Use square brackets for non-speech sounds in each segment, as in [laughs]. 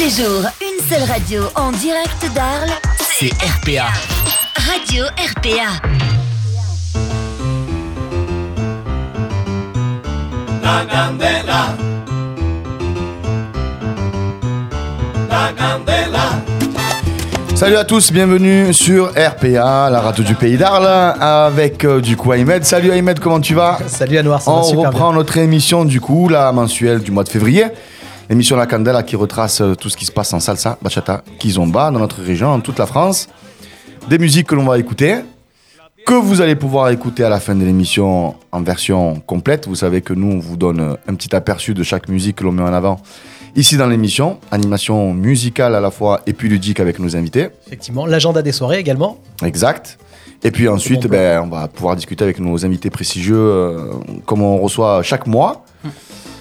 les jours, une seule radio en direct d'Arles, C'est RPA. Radio RPA. La candela. La candela. Salut à tous, bienvenue sur RPA, la radio du pays d'Arles, avec euh, du coup Ahmed. Salut Ahmed, comment tu vas? Salut Anouar, ça On va super reprend notre émission du coup, la mensuelle du mois de février. L'émission La Candela qui retrace euh, tout ce qui se passe en salsa, bachata, kizomba dans notre région, en toute la France. Des musiques que l'on va écouter, que vous allez pouvoir écouter à la fin de l'émission en version complète. Vous savez que nous, on vous donne euh, un petit aperçu de chaque musique que l'on met en avant ici dans l'émission. Animation musicale à la fois et puis ludique avec nos invités. Effectivement, l'agenda des soirées également. Exact. Et puis ensuite, bon ben, on va pouvoir discuter avec nos invités prestigieux, euh, comme on reçoit chaque mois.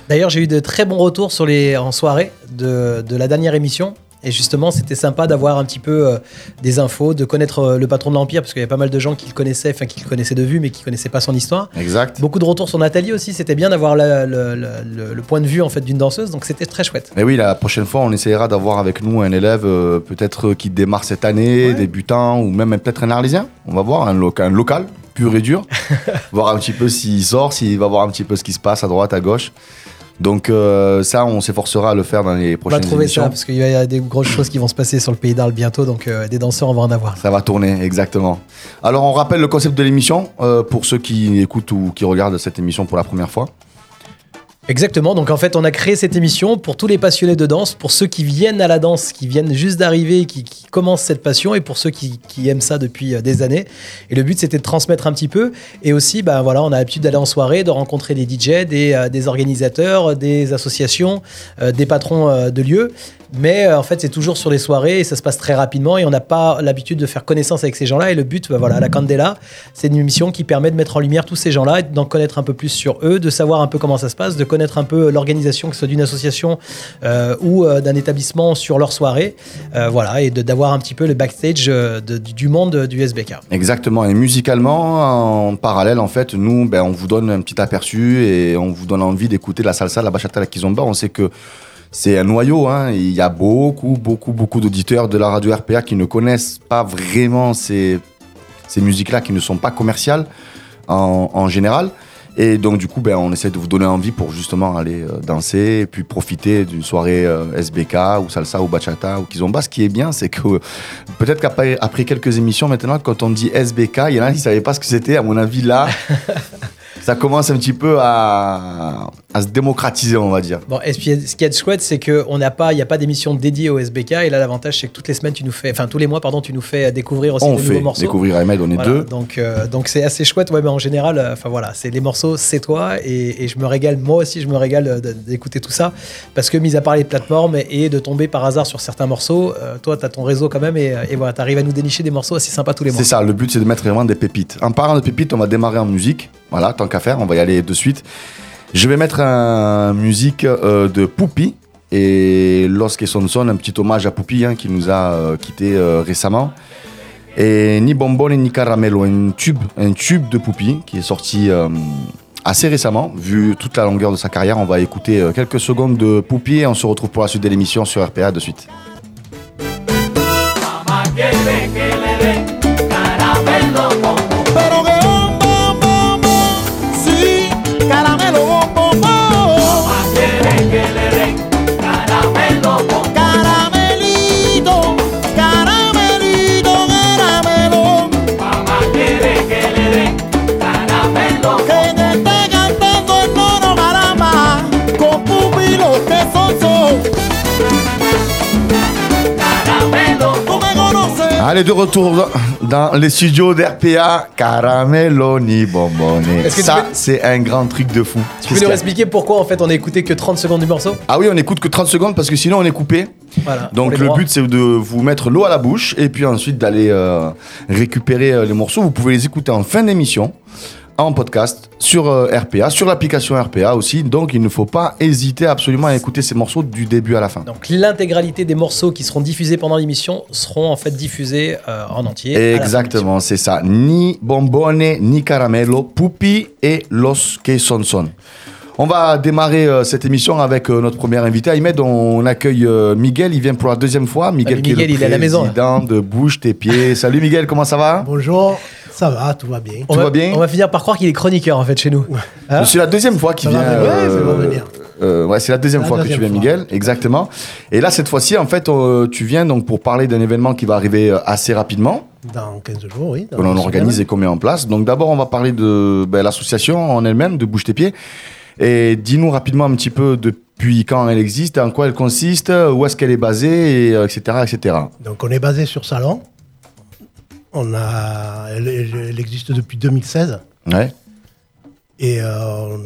D'ailleurs, j'ai eu de très bons retours sur les, en soirée de, de la dernière émission. Et justement, c'était sympa d'avoir un petit peu euh, des infos, de connaître euh, le patron de l'Empire, parce qu'il y avait pas mal de gens qui le connaissaient, enfin qui le connaissaient de vue, mais qui connaissaient pas son histoire. Exact. Beaucoup de retours sur Nathalie aussi, c'était bien d'avoir le, le- le- le point de vue en fait d'une danseuse, donc c'était très chouette. Mais oui, la prochaine fois, on essaiera d'avoir avec nous un élève euh, peut-être qui démarre cette année, Ouais. débutant, ou même peut-être un arlésien. On va voir, un, loca- un local, pur et dur. [laughs] voir un petit peu s'il sort, s'il va voir un petit peu ce qui se passe à droite, à gauche. Donc euh, ça, on s'efforcera à le faire dans les On va prochaines trouver émissions. ça, parce qu'il y a des grosses choses qui vont se passer sur le pays d'Arles bientôt, donc euh, des danseurs, on va en avoir. Ça va tourner, exactement. Alors, on rappelle le concept de l'émission euh, pour ceux qui écoutent ou qui regardent cette émission pour la première fois. Exactement, donc en fait on a créé cette émission pour tous les passionnés de danse, pour ceux qui viennent à la danse, qui viennent juste d'arriver, qui, commencent cette passion et pour ceux qui, aiment ça depuis euh, des années. Et le but c'était de transmettre un petit peu et aussi ben voilà on a l'habitude d'aller en soirée, de rencontrer des DJ, des, euh, des organisateurs, des associations, euh, des patrons euh, de lieux. Mais euh, en fait c'est toujours sur les soirées et ça se passe très rapidement et on n'a pas l'habitude de faire connaissance avec ces gens-là et le but ben voilà la Candela c'est une émission qui permet de mettre en lumière tous ces gens-là d'en connaître un peu plus sur eux, de savoir un peu comment ça se passe, de connaître un peu l'organisation, que ce soit d'une association euh, ou euh, d'un établissement sur leur soirée. Euh, voilà, et d'avoir un petit peu le backstage du monde du SBK. Exactement. Et musicalement, en parallèle, en fait, nous, ben, on vous donne un petit aperçu et on vous donne envie d'écouter la salsa, la bachata, la kizomba. On sait que c'est un noyau. Hein. Il y a beaucoup, beaucoup, beaucoup d'auditeurs de la radio RPA qui ne connaissent pas vraiment ces, musiques-là, qui ne sont pas commerciales en général. Et donc, du coup, ben, on essaie de vous donner envie pour justement aller euh, danser et puis profiter d'une soirée euh, SBK ou salsa ou bachata ou kizomba. Ce qui est bien, c'est que euh, peut-être qu'après après quelques émissions maintenant, quand on dit SBK, il y en a qui ne savaient pas ce que c'était. À mon avis, là, [laughs] ça commence un petit peu à, à se démocratiser, on va dire. Bon, et puis, ce qui est chouette, c'est qu'on n'a pas, il n'y a pas d'émission dédiée au SBK. Et là, l'avantage, c'est que toutes les semaines, tu nous fais, enfin tous les mois, pardon, tu nous fais découvrir aussi On des fait nouveaux morceaux. découvrir Ahmed, on est Voilà, deux. Donc, euh, donc c'est assez chouette. Ouais, mais en général, euh, enfin voilà, c'est les morceaux, c'est toi, et, et je me régale. Moi aussi, je me régale euh, d'écouter tout ça, parce que mis à part les plateformes et de tomber par hasard sur certains morceaux, euh, toi, tu as ton réseau quand même, et, et voilà, tu arrives à nous dénicher des morceaux assez sympas tous les mois. C'est ça, le but c'est de mettre vraiment des pépites. En parlant de pépites, on va démarrer en musique. Voilà, tant qu'à faire, on va y aller de suite. Je vais mettre un musique euh, de Poupi et Los Son Son, un petit hommage à Poupi hein, qui nous a euh, quitté euh, récemment. Et ni Bonbon ni Caramelo, un tube, un tube de Poupi qui est sorti euh, assez récemment, vu toute la longueur de sa carrière. On va écouter euh, quelques secondes de Poupi et on se retrouve pour la suite de l'émission sur RPA de suite. Allez, de retour dans les studios d'RPA, Caramelo ni Bonbonne. Tu Ça, peux- c'est un grand truc de fou. Tu peux nous expliquer pourquoi en fait on a écouté que 30 secondes du morceau? Ah oui, on écoute que 30 secondes parce que sinon on est coupé. Voilà. Donc le droits. but c'est de vous mettre l'eau à la bouche et puis ensuite d'aller euh, récupérer euh, les morceaux. Vous pouvez les écouter en fin d'émission, en podcast, sur euh, RPA, sur l'application RPA aussi. Donc il ne faut pas hésiter absolument à écouter ces morceaux du début à la fin. Donc l'intégralité des morceaux qui seront diffusés pendant l'émission seront en fait diffusés euh, en entier. Exactement, c'est ça. Ni Bonbonne, ni Caramelo, Pupi et Los Que Son Son. On va démarrer euh, cette émission avec euh, notre premier invité. Ahmed, on accueille euh, Miguel. Il vient pour la deuxième fois. Miguel, qui il est à la maison, de Bouge tes pieds. Salut Miguel, comment ça va? Bonjour, ça va, tout va bien. On Tout va, va bien On va finir par croire qu'il est chroniqueur en fait chez nous. Hein C'est la deuxième fois qu'il vient. euh, venir. euh, ouais, c'est la deuxième La fois que tu viens, fois. Miguel. Exactement. Et là, cette fois-ci, en fait, euh, tu viens donc pour parler d'un événement qui va arriver euh, assez rapidement, Dans 15 jours, oui. dans que l'on une organise et qu'on met en place. Donc, d'abord, on va parler de ben, l'association en elle-même, de Bouge tes pieds. Et dis-nous rapidement un petit peu depuis quand elle existe, en quoi elle consiste, où est-ce qu'elle est basée, et, euh, etc., etc. Donc on est basé sur Salon. On a, elle, existe depuis 2016. Ouais. Et euh,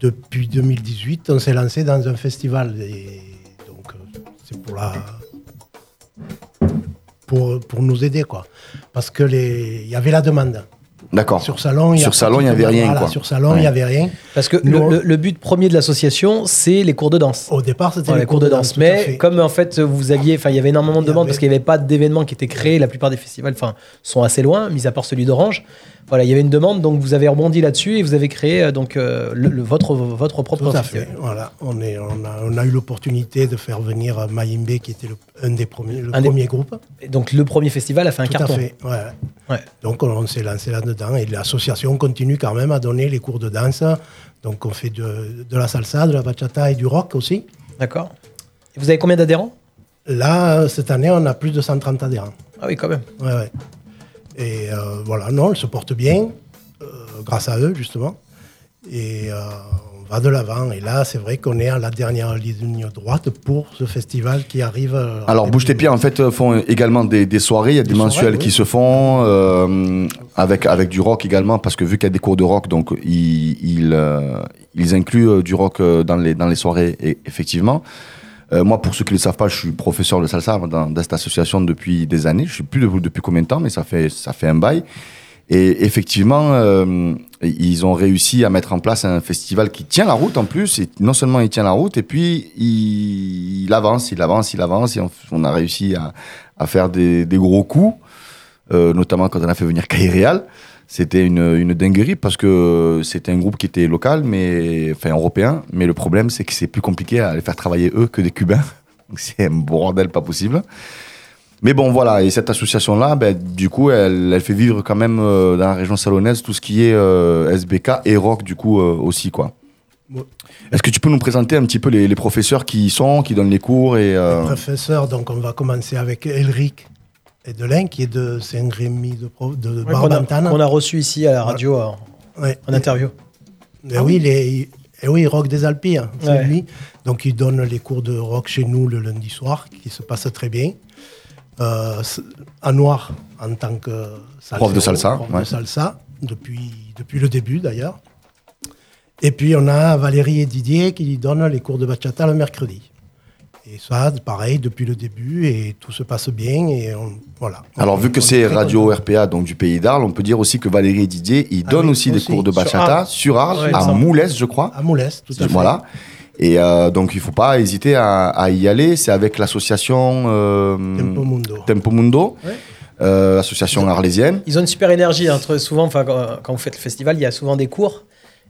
depuis 2018, on s'est lancé dans un festival. Et donc c'est pour la... Pour, pour nous aider, quoi. Parce que les, il y avait la demande. D'accord. Sur Salon, il y a Sur Salon, il y avait rien, voilà, quoi. Sur Salon, il Ouais. n'y avait rien. Parce que Nous, le, on- le- le but premier de l'association, c'est les cours de danse. Au départ, c'était les cours de danse. Mais comme en fait vous aviez, enfin il y avait énormément de demandes avait- parce qu'il n'y avait pas d'événements qui étaient créés. La plupart des festivals, enfin, sont assez loin, mis à part celui d'Orange. Voilà, il y avait une demande, donc vous avez rebondi là-dessus et vous avez créé euh, donc euh, le, le- votre votre propre Tout à festival. fait. Voilà, on, est, on, a, on a eu l'opportunité de faire venir euh, Mayimbe, qui était le- un des premiers, le Un des- premier groupe. Et donc le premier festival a fait un Tout carton. à fait. ouais. Ouais. Donc on, on s'est lancé là-dedans et l'association continue quand même à donner les cours de danse. Donc on fait de, de la salsa, de la bachata et du rock aussi. D'accord. Et vous avez combien d'adhérents? Là, cette année, on a plus de 130 adhérents. Ah oui, quand même. Ouais, ouais. Et euh, voilà, non, ils se portent bien, euh, grâce à eux, justement. Et euh, on va de l'avant. Et là, c'est vrai qu'on est à la dernière ligne droite pour ce festival qui arrive. Alors, Bouge tes pieds, en fait, font également des, des soirées. Il y a des, Des soirées, mensuels oui. qui se font euh, avec, avec du rock également, parce que vu qu'il y a des cours de rock, donc ils, ils, ils incluent du rock dans les, dans les soirées, effectivement. Euh, moi, pour ceux qui ne le savent pas, je suis professeur de salsa dans, cette association depuis des années. Je ne sais plus de- depuis combien de temps, mais ça fait, ça fait un bail. Et effectivement, euh, ils ont réussi à mettre en place un festival qui tient la route en plus. Non seulement il tient la route, et puis il, avance, il avance, il avance. On, a réussi à, à faire des, gros coups, euh, notamment quand on a fait venir Kaireal. C'était une, une dinguerie parce que c'était un groupe qui était local, mais enfin européen. Mais le problème, c'est que c'est plus compliqué à les faire travailler eux que des Cubains. [laughs] C'est un bordel pas possible. Mais bon, voilà, et cette association-là, ben, du coup, elle, elle fait vivre quand même euh, dans la région salonnaise tout ce qui est euh, SBK et rock, du coup, euh, aussi, quoi. Ouais. Est-ce que tu peux nous présenter un petit peu les, les professeurs qui y sont, qui donnent les cours et euh, Professeur, donc on va commencer avec Elric Edelin, qui est de Saint-Rémy de, de Ouais, qu'on a, Barbantane. qu'on a reçu ici à la radio Ouais. en interview. Et oui, les, et oui, Rock des Alpes, hein, c'est Ouais. lui. Donc il donne les cours de rock chez nous le lundi soir, qui se passe très bien. Euh, à Noir, en tant que salsero, Prof de salsa, prof ouais. de salsa, depuis, depuis le début d'ailleurs. Et puis on a Valérie et Didier qui donnent les cours de bachata le mercredi. Et ça, pareil, depuis le début, et tout se passe bien. Et on, voilà. Alors, vu que c'est Radio. RPA, donc du pays d'Arles, on peut dire aussi que Valérie et Didier, ils Ah donnent aussi des cours de Sur bachata Arles. sur Arles, Ouais, à. Moulès, je crois. À Moulès, tout à fait. Voilà. Et euh, donc, il ne faut pas hésiter à, à y aller. C'est avec l'association euh, Tempo Mundo. Tempo Mundo, Ouais. euh, association arlésienne. Ils ont une super énergie. Entre souvent, enfin, quand, quand vous faites le festival, il y a souvent des cours.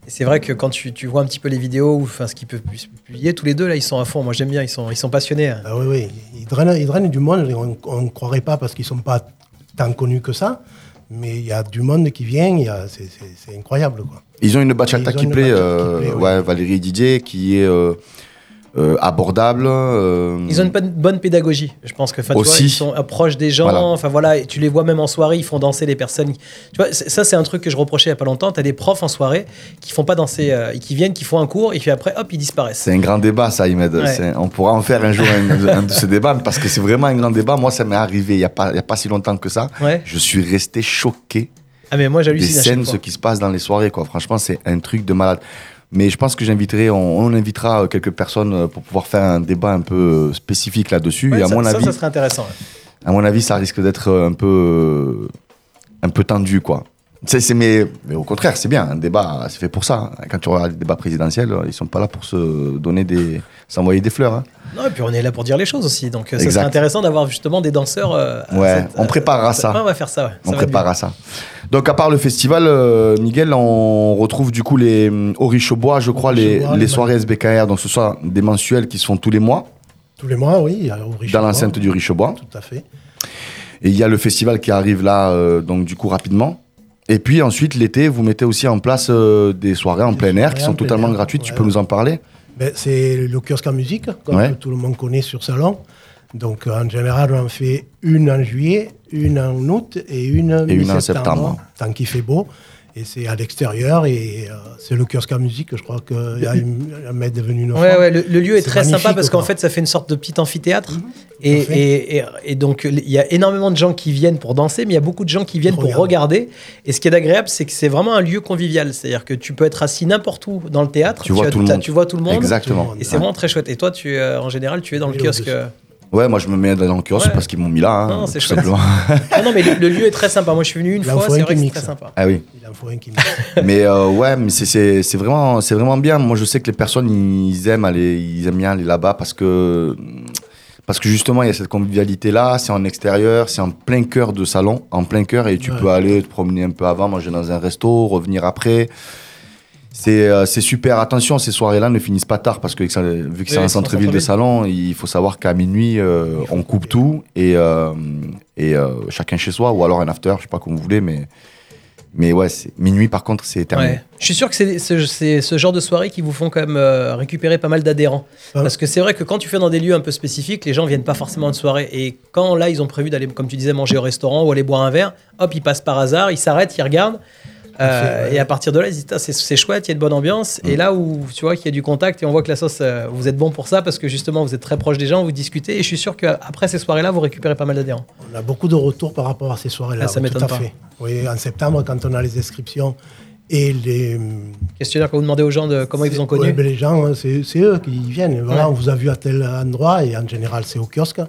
Et c'est vrai que quand tu, tu vois un petit peu les vidéos ou enfin, ce qu'ils peuvent pu- publier, tous les deux là, ils sont à fond. Moi, j'aime bien. Ils sont, ils sont passionnés. hein. Ah oui, oui, ils drainent, ils drainent du monde, et on ne croirait pas parce qu'ils ne sont pas tant connus que ça, mais il y a du monde qui vient, il y a- c'est- incroyable. Quoi. Ils ont une bachata qui une plaît, bachata euh, qui plaît, ouais, Valérie et Didier, qui est euh, euh, abordable. euh, Ils ont une bonne- pédagogie. Je pense que enfin, tu vois, Aussi. ils sont proches des gens. Voilà. Enfin voilà, et tu les vois même en soirée, ils font danser les personnes. Tu vois, ça c'est un truc que je reprochais il y a pas longtemps. Tu as des profs en soirée qui font pas danser, euh, qui viennent, qui font un cours et puis après hop ils disparaissent. C'est un grand débat, ça. Ouais. C'est- On pourra en faire un jour un, [laughs] un de ces débats, parce que c'est vraiment un grand débat. Moi, ça m'est arrivé il n'y a, pas- il y a pas si longtemps que ça. Ouais. Je suis resté choqué Ah mais moi des j'hallucine. chaque scènes, ce qui se passe dans les soirées. Quoi. Franchement, c'est un truc de malade. Mais je pense que j'inviterai, on, on invitera euh, quelques personnes euh, pour pouvoir faire un débat un peu euh, spécifique là-dessus. Ouais, et à ça, mon avis, ça serait intéressant. ouais. à mon avis, ça risque d'être un peu, un peu tendu, quoi. C'est, c'est- mais, mais au contraire, c'est bien. Un débat, c'est fait pour ça. hein. Quand tu regardes les débats présidentiels, euh, ils sont pas là pour se donner des, s'envoyer des fleurs. hein. Non, et puis on est là pour dire les choses aussi. Donc, euh, ça serait intéressant d'avoir justement des danseurs. euh, à Ouais, cette, on euh, préparera ça. Ouais, on va faire ça. Ouais. On Ça va être prépare à ça. Donc, à part le festival, euh, Miguel, on retrouve du coup les hum, au Richobois, je crois, les, les les soirées SBKR. Donc, ce sont des mensuels qui se font tous les mois Tous les mois, oui. Au dans l'enceinte du Richobois. Tout à fait. Et il y a le festival qui arrive là, euh, donc du coup rapidement. Et puis ensuite, l'été, vous mettez aussi en place euh, des soirées en Des plein air qui sont totalement air, gratuites. Tu peux nous en parler? Ben, c'est le kiosque en musique, comme Ouais. tout le monde connaît sur Salon. Donc, en général, on en fait une en juillet, une en août et une, Et une en septembre. Tant qu'il fait beau. Et c'est à l'extérieur et euh, c'est le kiosque en musique. Je crois un mec devenu une Ouais, ouais, le, le lieu est, très sympa parce qu'en fait, ça fait une sorte de petit amphithéâtre. Et, fait. et, et, et donc, il y a énormément de gens qui viennent pour danser, mais il y a beaucoup de gens qui viennent pour Regarde. regarder. Et ce qui est agréable, c'est que c'est vraiment un lieu convivial. C'est-à-dire que tu peux être assis n'importe où dans le théâtre. Tu vois as- tout le monde. Tu vois tout le monde. Exactement. Et c'est vraiment très chouette. Et toi, tu, euh, en général, tu es dans le kiosque. Ouais, moi je me mets dans le kiosque Ouais. parce qu'ils m'ont mis là. hein, Non, c'est simplement. Ah non, mais le, le lieu est très sympa. Moi, je suis venu une fois. C'est vrai que c'est très sympa. ah oui. Il en faut un qui [laughs] Mais euh, ouais, mais c'est- c'est c'est vraiment, c'est vraiment bien. Moi, je sais que les personnes, ils aiment aller, ils aiment bien aller là-bas parce que, parce que justement, il y a cette convivialité-là. C'est en extérieur, c'est en plein cœur de salon, en plein cœur, et tu Ouais. peux aller te promener un peu avant, manger dans un resto, revenir après. C'est euh, c'est super. Attention, ces soirées-là ne finissent pas tard parce que ça- vu que c'est Oui, un centre-ville de salon, il faut savoir qu'à minuit, euh, on coupe tout et, euh, et euh, chacun chez soi ou alors un after, je sais pas comme vous voulez, mais mais ouais, minuit par contre, c'est terminé. Ouais. Je suis sûr que c'est ce, genre de soirée qui vous font quand même euh, récupérer pas mal d'adhérents. Ah. Parce que c'est vrai que quand tu fais dans des lieux un peu spécifiques, les gens viennent pas forcément de soirée. Et quand là, ils ont prévu d'aller, comme tu disais, manger au restaurant ou aller boire un verre, hop, ils passent par hasard, ils s'arrêtent, ils regardent. Euh. Et à partir de là, ils disent Ah, c'est chouette, il y a de bonne ambiance. Mm. Et là où tu vois qu'il y a du contact et on voit que la sauce, euh, vous êtes bon pour ça parce que justement, vous êtes très proche des gens, vous discutez. Et je suis sûr qu'après ces soirées-là, vous récupérez pas mal d'adhérents. On a beaucoup de retours par rapport à ces soirées-là. Ah, ça m'étonne tout à pas. fait. Oui, en septembre, quand on a les inscriptions et les. Questionnaire que vous demandez aux gens de comment ils vous ont connu. Ouais, ben, les gens, hein, c'est c'est eux qui viennent. Voilà, Ouais. on vous a vu à tel endroit et en général, c'est au kiosque.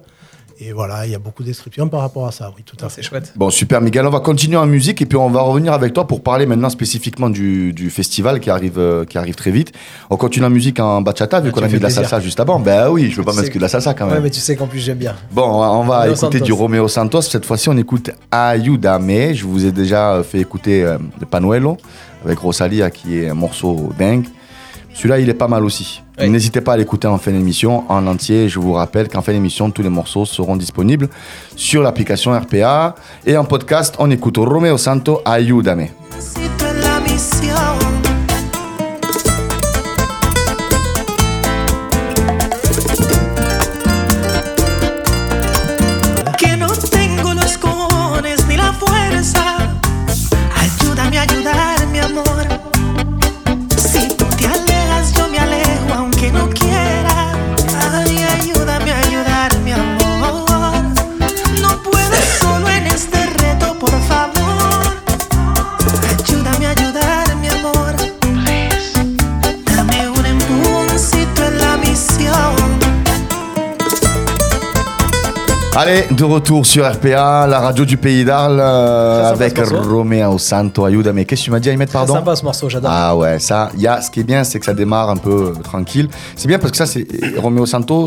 Et voilà, il y a beaucoup d'inscriptions par rapport à ça, oui, tout à Ah, fait. c'est chouette. Bon, super, Miguel. On va continuer en musique et puis on va revenir avec toi pour parler maintenant spécifiquement du, du festival qui arrive, euh, qui arrive très vite. On continue en musique en bachata vu Ah, qu'on a mis de la salsa juste avant. Ben oui, je veux pas mettre que de la salsa quand même. Ouais, mais tu sais qu'en plus, j'aime bien. Bon, on va Romeo écouter Santos. du Romeo Santos. Cette fois-ci, on écoute Ayudame. Je vous ai déjà fait écouter euh, le Panuelo avec Rosalia qui est un morceau dingue. Celui-là, il est pas mal aussi. Oui. N'hésitez pas à l'écouter en fin d'émission en entier. Je vous rappelle qu'en fin d'émission, tous les morceaux seront disponibles sur l'application RPA. Et en podcast, on écoute Romeo Santo Ayudame. Allez, de retour sur RPA, la radio du pays d'Arles, euh, avec. Romeo Santo Ayudame. Qu'est-ce que tu m'as dit, Ahmed, C'est pardon sympa ce morceau, j'adore. Ah ouais, ça, y a, ce qui est bien, c'est que ça démarre un peu euh, tranquille. C'est bien parce que ça, c'est Romeo Santos,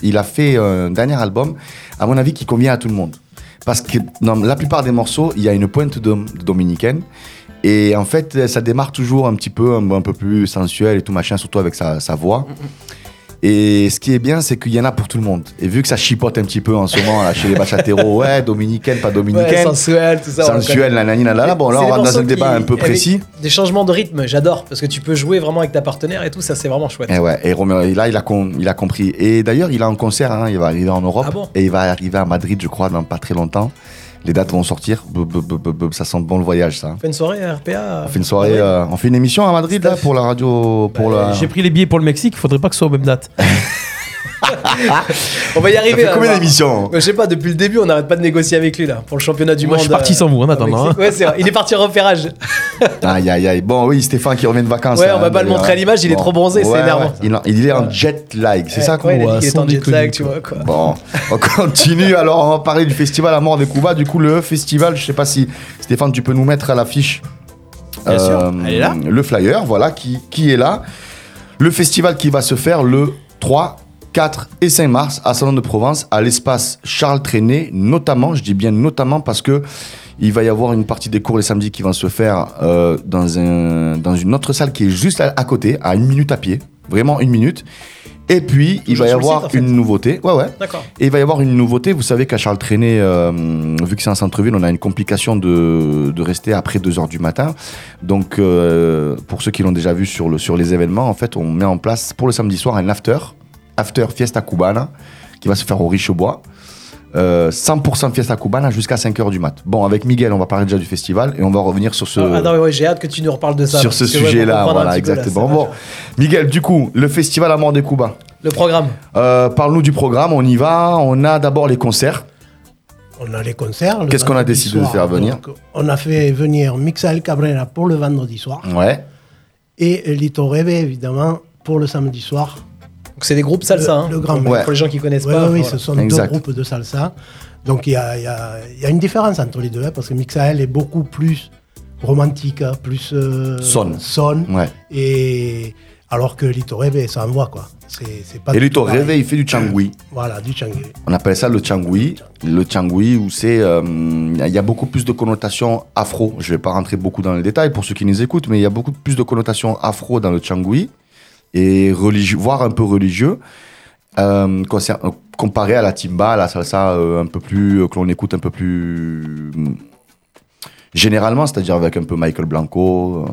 il a fait un dernier album, à mon avis, qui convient à tout le monde. Parce que dans la plupart des morceaux, il y a une pointe de, de dominicaine. Et en fait, ça démarre toujours un petit peu, un, un peu plus sensuel et tout machin, surtout avec sa, sa voix. Et ce qui est bien, c'est qu'il y en a pour tout le monde. Et vu que ça chipote un petit peu en ce moment là, chez les bachateros, [laughs] ouais, dominicaine, pas Ouais, dominicaine, sensuel, tout ça. sensuel, connaît. nanani, nanana. Bon, là, on rentre dans un débat un peu précis. Des changements de rythme, j'adore, parce que tu peux jouer vraiment avec ta partenaire et tout, ça c'est vraiment chouette. Et ouais, et Roméo, là, il a, con- il a compris. Et d'ailleurs, il a un concert, hein, il va arriver en Europe. Ah bon? et il va arriver à Madrid, je crois, dans pas très longtemps. Les dates vont sortir. Ça sent bon le voyage, ça. On fait une soirée à RPA. On fait une soirée, euh, on fait une émission à Madrid, là, pour la radio, pour la... J'ai pris les billets pour le Mexique, il faudrait pas que ce soit aux mêmes dates. [laughs] [laughs] On va y Ça arriver. fait hein, combien on va- d'émissions Je sais pas, depuis le début, on n'arrête pas de négocier avec lui là, pour le championnat du Moi, monde. je suis parti euh, sans vous, en attendant, Mexique. Ouais, c'est vrai. Il est parti en repérage. [laughs] Aïe, aïe, aïe. Bon, oui, Stéphane qui revient de vacances. Ouais, hein, on va pas le montrer à l'image, il est trop bronzé, c'est énervant. ouais. Il, il est en jet lag, c'est ça qu'on il voit, qu'il est en jet lag, tu vois quoi. Bon, [laughs] on continue. Alors, on va parler du festival Amour des Cuba. Du coup, le festival, je sais pas si Stéphane, tu peux nous mettre à l'affiche euh, Bien sûr, elle est là. le flyer, voilà, qui, qui est là. Le festival qui va se faire le 3, 4 et 5 mars à Salon de Provence, à l'espace Charles Trenet, notamment, je dis bien notamment parce que il va y avoir une partie des cours les samedis qui vont se faire euh, dans, un, dans une autre salle qui est juste à, à côté, à une minute à pied, vraiment une minute. Et puis, il va y avoir site, en fait. une nouveauté. Ouais, ouais. D'accord. Et il va y avoir une nouveauté. Vous savez qu'à Charles Trenet, euh, vu que c'est un centre-ville, on a une complication de, de rester après 2 heures du matin. Donc, euh, pour ceux qui l'ont déjà vu sur, le, sur les événements, en fait, on met en place pour le samedi soir un after, after Fiesta Cubana, qui va se faire au Richebois. Euh, 100% Fiesta Cubana jusqu'à 5 heures du mat. Bon, avec Miguel, on va parler déjà du festival et on va revenir sur ce, Ah, non, ouais, j'ai hâte que tu nous reparles de ça. sur ce ouais, sujet-là. Voilà, là, exactement. Bon, Miguel, du coup, le festival Amour des Cuba. Le programme. Euh, Parle-nous du programme, on y va. On a d'abord les concerts. On a les concerts. Qu'est-ce qu'on a décidé de faire venir Donc, On a fait venir Mixael Cabrera pour le vendredi soir Ouais. et Lito Reve, évidemment, pour le samedi soir. Donc c'est des groupes salsa. Le- hein. le grand Ouais. Pour les gens qui connaissent Oui, pas. oui, voilà. ce sont Exact. deux groupes de salsa. Donc il y a, y y une différence entre les deux, hein, parce que Mixael est beaucoup plus romantique, hein, plus euh, Son. son, Ouais. et alors que Lito Reve, ça envoie quoi. Pas Et pareil. réveil, il fait du changui. Voilà, du changui. On appelle ça le changui. Le changui, où c'est. euh, Il y a beaucoup plus de connotations afro. Je vais pas rentrer beaucoup dans les détails pour ceux qui nous écoutent, mais il y a beaucoup plus de connotations afro dans le changui et religieux, voire un peu religieux. euh, euh, comparé à la timba, à la euh, un peu plus. euh, que l'on écoute un peu plus. généralement, c'est-à-dire avec un peu Michael Blanco,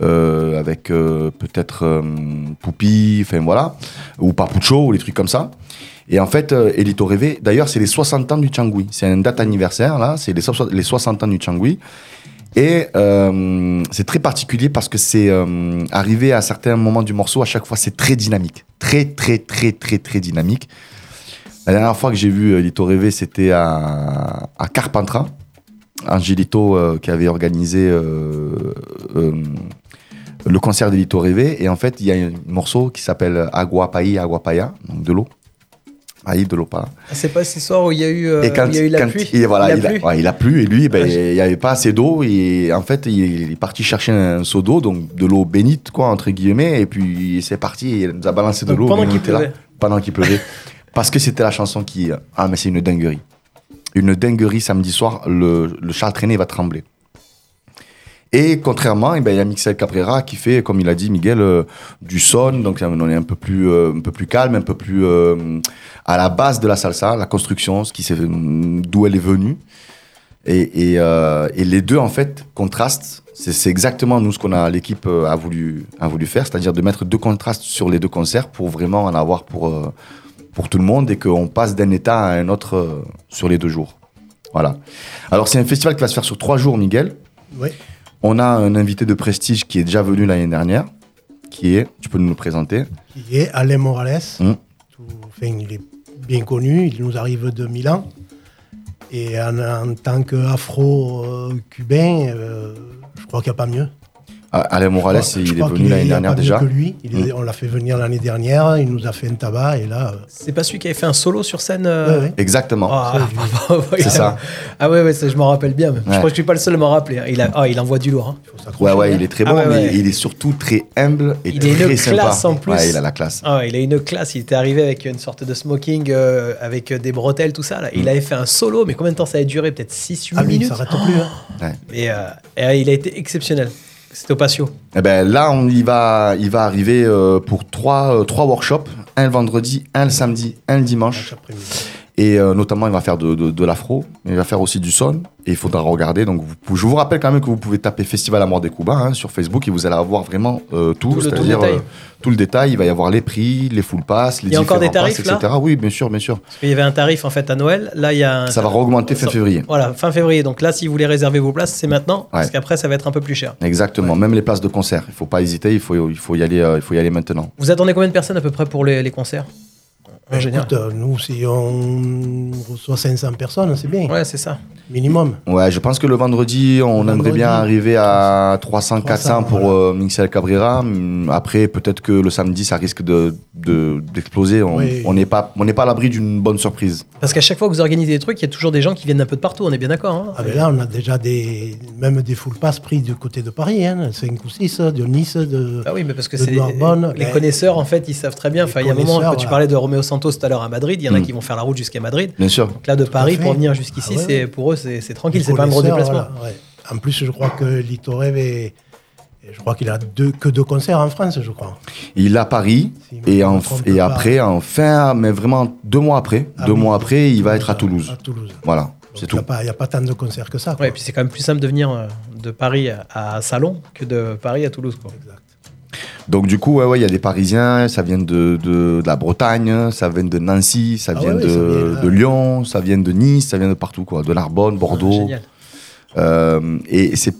avec peut-être Poupi, enfin voilà, ou Papucho, ou les trucs comme ça. Et en fait, Elito Rêvé, d'ailleurs, c'est les 60 ans du Changui. C'est une date anniversaire, là, c'est les, les 60 ans du Changui. Et euh, c'est très particulier parce que c'est euh, arrivé à certains moments du morceau, à chaque fois, c'est très dynamique. Très, très, très, très, très dynamique. La dernière fois que j'ai vu Elito Rêvé, c'était à, Carpentras. Angelito euh, qui avait organisé euh, euh, le concert d'Elito Rêvé. Et en fait, il y a un morceau qui s'appelle Agua Paï, Agua Paya, donc de l'eau. Aïe, de l'eau pas. Ah, C'est pas ce soir où il y a eu, euh, Et quand, il y a eu la pluie. et voilà, il il, a plu. ouais, il a plu et lui, ben, Ah, il n'y avait pas assez d'eau et en fait, il est parti chercher un seau d'eau, donc de l'eau bénite, quoi, entre guillemets, et puis c'est parti, et il nous a balancé de l'eau. pendant qu'il était là, pleuvait. pendant qu'il pleuvait. [laughs] Parce que c'était la chanson qui. Ah, mais c'est une dinguerie. Une dinguerie samedi soir, le, le Charles Trenet va trembler. Et contrairement, eh ben, il y a Mixel Cabrera qui fait, comme il a dit Miguel, euh, du son, donc on est un peu plus, euh, un peu plus calme, un peu plus euh, à la base de la salsa, la construction, ce qui c'est d'où elle est venue. Et, les deux en fait contrastent. C'est exactement nous ce qu'on a l'équipe a voulu faire, c'est-à-dire de mettre deux contrastes sur les deux concerts pour vraiment en avoir pour tout le monde et qu'on passe d'un état à un autre sur les deux jours. Voilà. Alors c'est un festival qui va se faire sur trois jours, Miguel. Oui. On a un invité de prestige qui est déjà venu l'année dernière, qui est, tu peux nous le présenter qui est Alain Morales. Tout- enfin, il est bien connu, il nous arrive de Milan. Et en, en tant qu'afro-cubain, euh, je crois qu'il n'y a pas mieux. Ah, Alain Morales, crois- il est venu l'année il a dernière déjà. que lui. Il est- Mm. On l'a fait venir l'année dernière, il nous a fait un tabac, et là. euh, C'est pas celui qui avait fait un solo sur scène euh, ouais, ouais. Exactement. Ah, C'est [laughs] il a- ça. Ah ouais, ouais, ça, je m'en rappelle bien. Je crois que je suis pas le seul à m'en rappeler. Il, a... ah, il envoie du lourd. hein. Ouais, ouais, hein. il est très Ah bon, ouais, mais ouais. il est surtout très humble et Il a très une sympa. classe en plus. Ouais, il a la classe. Ah il a une classe. Il était arrivé avec une sorte de smoking, euh, avec des bretelles, tout ça. Là. Il Mm. avait fait un solo, mais combien de temps ça a duré? Peut-être 6-8 Ah, lui, il minutes? s'arrête plus. hein. Et, et, il a été exceptionnel. C'était au patio. Eh ben, là, on y va, il va arriver euh, pour trois, euh, trois workshops, un le vendredi, un le samedi, un le dimanche. Chaque après-midi. Et euh, notamment, il va faire de, de, de l'afro, il va faire aussi du son. Et il faudra regarder. Donc, vous je vous rappelle quand même que vous pouvez taper Festival Amour des Cuba hein, sur Facebook et vous allez avoir vraiment euh, tout, Tout c'est-à-dire euh, tout le détail. Il va y avoir les prix, les full pass, les Il y a encore des différents passes, tarifs, là etc. Oui, bien sûr, bien sûr. Parce qu'il y avait un tarif en fait à Noël. Là, il y a un. Ça va augmenter fin février. Voilà, fin février. Donc là, si vous voulez réserver vos places, c'est maintenant. Parce qu'après, ça va être un peu plus cher. Exactement. Même les places de concert. Il faut pas hésiter. Il faut, il faut y aller, euh, il faut y aller maintenant. Vous attendez combien de personnes à peu près pour les, les concerts? En général. Écoute, euh, nous, si on reçoit 500 personnes, c'est bien, Ouais, c'est ça. minimum. Ouais, je pense que le vendredi, on Le aimerait bien arriver à 300, 400 pour voilà. euh, Michel Cabrera. Hum, Après, peut-être que le samedi, ça risque de de- d'exploser. on Oui. on n'est pas, on n'est pas à l'abri d'une bonne surprise. Parce qu'à chaque fois que vous organisez des trucs, il y a toujours des gens qui viennent un peu de partout, on est bien d'accord. hein Ah, mais là, on a déjà des, même des full pass pris du côté de Paris, hein, 5 ou 6, de Nice, de. Ah oui, mais parce que de c'est Narbonne, les mais- connaisseurs en fait, ils savent très bien. Les Enfin, il y a un moment quand tu parlais de Romeo Santos tout à l'heure à Madrid, il y en a Mm. qui vont faire la route jusqu'à Madrid. Bien sûr. Donc là, de Paris pour venir jusqu'ici, Ah ouais, c'est ouais. pour eux, c'est tranquille, c'est pas un gros déplacement. voilà, ouais. En plus, je crois que Litorev est. Je crois qu'il a deux, que deux concerts en France, je crois. Il est à Paris Si et, en- après, en fin, mais vraiment deux mois après, Ah deux oui, mois après, il va être à Toulouse, Toulouse. À Toulouse. Voilà, Il n'y a, pas tant de concerts que ça. quoi. Ouais, et puis c'est quand même plus simple de venir euh, de Paris à à Salon que de Paris à Toulouse. Quoi. Exact. Donc du coup, ouais, ouais, il y a des Parisiens, ça vient de, de, de la Bretagne, ça vient de Nancy, ça Ah vient ouais, de, ça vient, de Lyon, ça vient de Nice, ça vient de partout, quoi, de Narbonne, Bordeaux. Génial. Euh, et c'est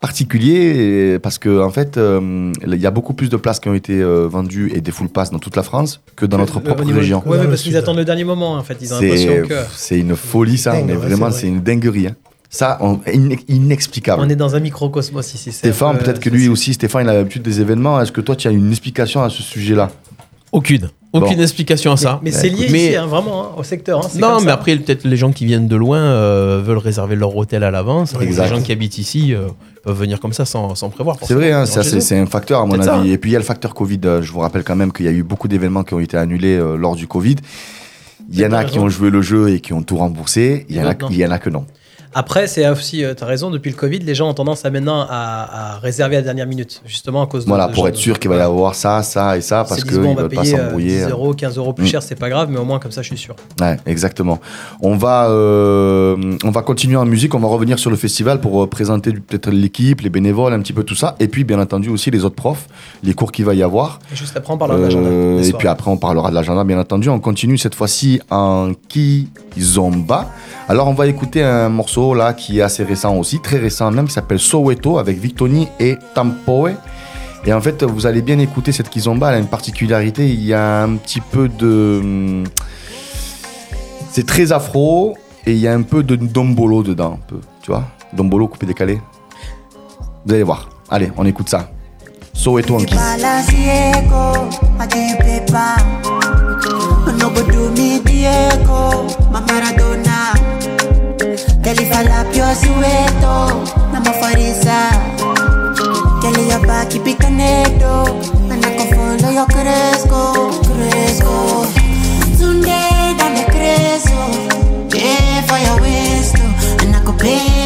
particulier parce que en fait, euh, il y a beaucoup plus de places qui ont été euh, vendues et des full pass dans toute la France que dans notre Le- propre région. Le parce qu'ils attendent le dernier moment en fait. Ils ont C'est l'impression que. c'est une folie ça, Dingue, mais ouais, vraiment c'est une dinguerie. hein. Ça, on- inex- inexplicable. On est dans un microcosmos ici. c'est Stéphane, peu- peut-être que c'est- lui c'est- aussi, Stéphane, il a l'habitude des événements. Est-ce que toi, tu as une explication à ce sujet-là? Aucune. Aucune Bon. explication à ça. Mais c'est lié Mais- ici, hein, vraiment, hein, au secteur. hein, c'est Non, comme mais ça. après, peut-être les gens qui viennent de loin euh, veulent réserver leur hôtel à l'avance. Les gens qui habitent ici euh, peuvent venir comme ça sans, sans prévoir. C'est vrai, hein, ça, c'est c'est un facteur à mon Peut-être avis. Et puis il y a le facteur Covid. Euh, Je vous rappelle quand même qu'il y a eu beaucoup d'événements qui ont été annulés euh, lors du Covid. Il y en a qui ont joué le jeu et qui ont tout remboursé. Il y en a, il y en a que non. Après, c'est aussi, tu as raison, depuis le Covid, les gens ont tendance à maintenant à, à réserver à la dernière minute, justement à cause de. Voilà, de pour être de- sûr qu'il va y avoir ça, ça et ça, parce qu'ils bon, ne on va veulent pas payer euh, s'embrouiller. 10 euros, 15 euros plus Mm. cher, c'est pas grave, mais au moins comme ça, je suis sûr. Ouais, exactement. On va, euh, on va continuer en musique, on va revenir sur le festival pour euh, présenter peut-être l'équipe, les bénévoles, un petit peu tout ça. Et puis, bien entendu, aussi les autres profs, les cours qu'il va y avoir. Et juste après, on parlera de l'agenda. Euh, et puis après, on parlera de l'agenda, bien entendu. On continue cette fois-ci en Kizomba. Alors, on va écouter un morceau là qui est assez récent aussi, très récent même, qui s'appelle Soweto avec Victoni et Tampoe. Et en fait, vous allez bien écouter cette Kizomba. Elle a une particularité. Il y a un petit peu de. hum, C'est très afro et il y a un peu de dombolo dedans, un. Tu vois Dombolo coupé décalé. Vous allez voir. Allez, on écoute ça. Soweto en Kiz. Kelly falap your sueto, nama mafarisa. Kelly your back keep it connecto, and I confondo yo crezco, crezco Tunde dame crezo, pay for your wisdom, and I go pay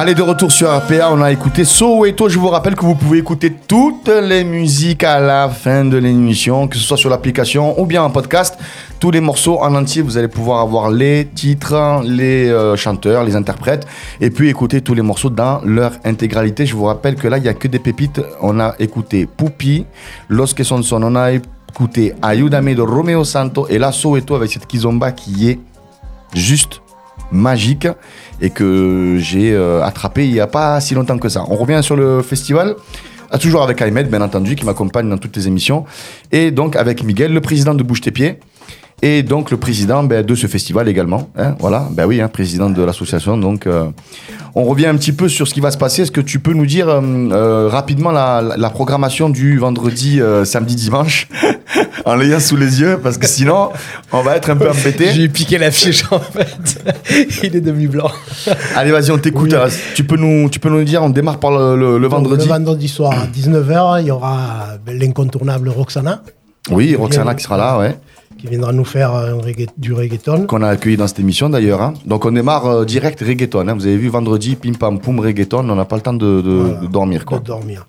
Allez, de retour sur RPA, on a écouté Soweto. Je vous rappelle que vous pouvez écouter toutes les musiques à la fin de l'émission, que ce soit sur l'application ou bien en podcast. Tous les morceaux en entier, vous allez pouvoir avoir les titres, les euh, chanteurs, les interprètes, et puis écouter tous les morceaux dans leur intégralité. Je vous rappelle que là, il n'y a que des pépites. On a écouté Pupi, Los que son son, on a écouté Ayudame de Romeo Santo, et là, Soweto avec cette kizomba qui est juste magique et que j'ai euh, attrapé il n'y a pas si longtemps que ça. On revient sur le festival, toujours avec Ahmed, bien entendu, qui m'accompagne dans toutes les émissions, et donc avec Miguel, le président de Bouge tes pieds, et donc le président ben, de ce festival également. hein, voilà, ben oui, hein, président de l'association. Donc euh, on revient un petit peu sur ce qui va se passer. Est-ce que tu peux nous dire euh, euh, rapidement la, la- la programmation du vendredi, euh, samedi, dimanche, [laughs] en l'ayant sous les yeux, parce que sinon on va être un peu embêté. [laughs] J'ai piqué la fiche en fait. [laughs] Il est devenu blanc. Allez, vas-y, on t'écoute. Oui. Tu, peux nous, tu peux nous dire, on démarre par le, le- le Donc, vendredi. Le vendredi soir à 19h, il y aura l'incontournable Roxana Oui, Roxana qui sera là, ouais. Qui viendra nous faire reggae- du reggaeton. Qu'on a accueilli dans cette émission d'ailleurs. hein. Donc on démarre euh, direct reggaeton. hein. Vous avez vu vendredi, pim pam poum reggaeton. On n'a pas le temps de, de- Voilà, de dormir, quoi. de dormir.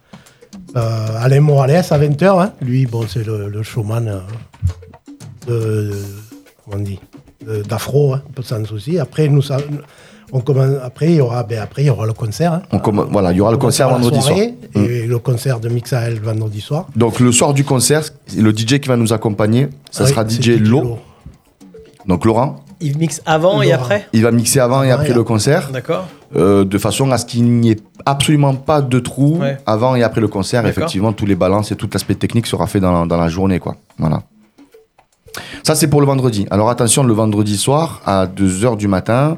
Euh, Alain Morales à 20h, hein. lui, bon, c'est le, le showman euh, de, de- comment on dit, d'afro, pas sans souci. Après, nous, on commence, après, il y aura, ben, après, il y aura le concert. hein. On voilà, il y aura le On concert vendredi soir. soirée, Mm. Et le concert de Mixael vendredi soir. Donc le soir du concert, le DJ qui va nous accompagner, ça Oui, sera DJ Lo. Donc Laurent, Il mixe avant et après? Il va mixer avant et après et le concert, D'accord euh, de façon à ce qu'il n'y ait absolument pas de trou Ouais. avant et après le concert. Effectivement, tous les balances et tout l'aspect technique sera fait dans, dans la journée, quoi. Voilà. Ça, c'est pour le vendredi. Alors attention, le vendredi soir, à 2h du matin, euh,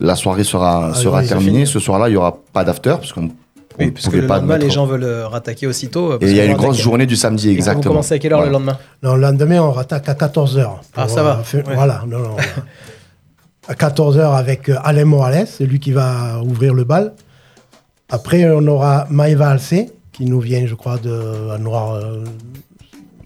la soirée sera, Ah, sera oui, c'est terminée. Ce soir-là, il n'y aura pas d'after, parce qu'on Oui, parce que le pas lendemain, mettre- les gens veulent euh, rattaquer aussitôt. euh, Et il y a une grosse journée du samedi, Et Vous exactement. commencez à quelle heure Voilà. le lendemain? Non, le lendemain, on rattaque à 14h. Ah, ça va. Ouais. Voilà, non, non. à 14h avec euh, Alain Morales, c'est lui qui va ouvrir le bal. Après, on aura Maïva Alcé, qui nous vient, je crois, de à Noir euh,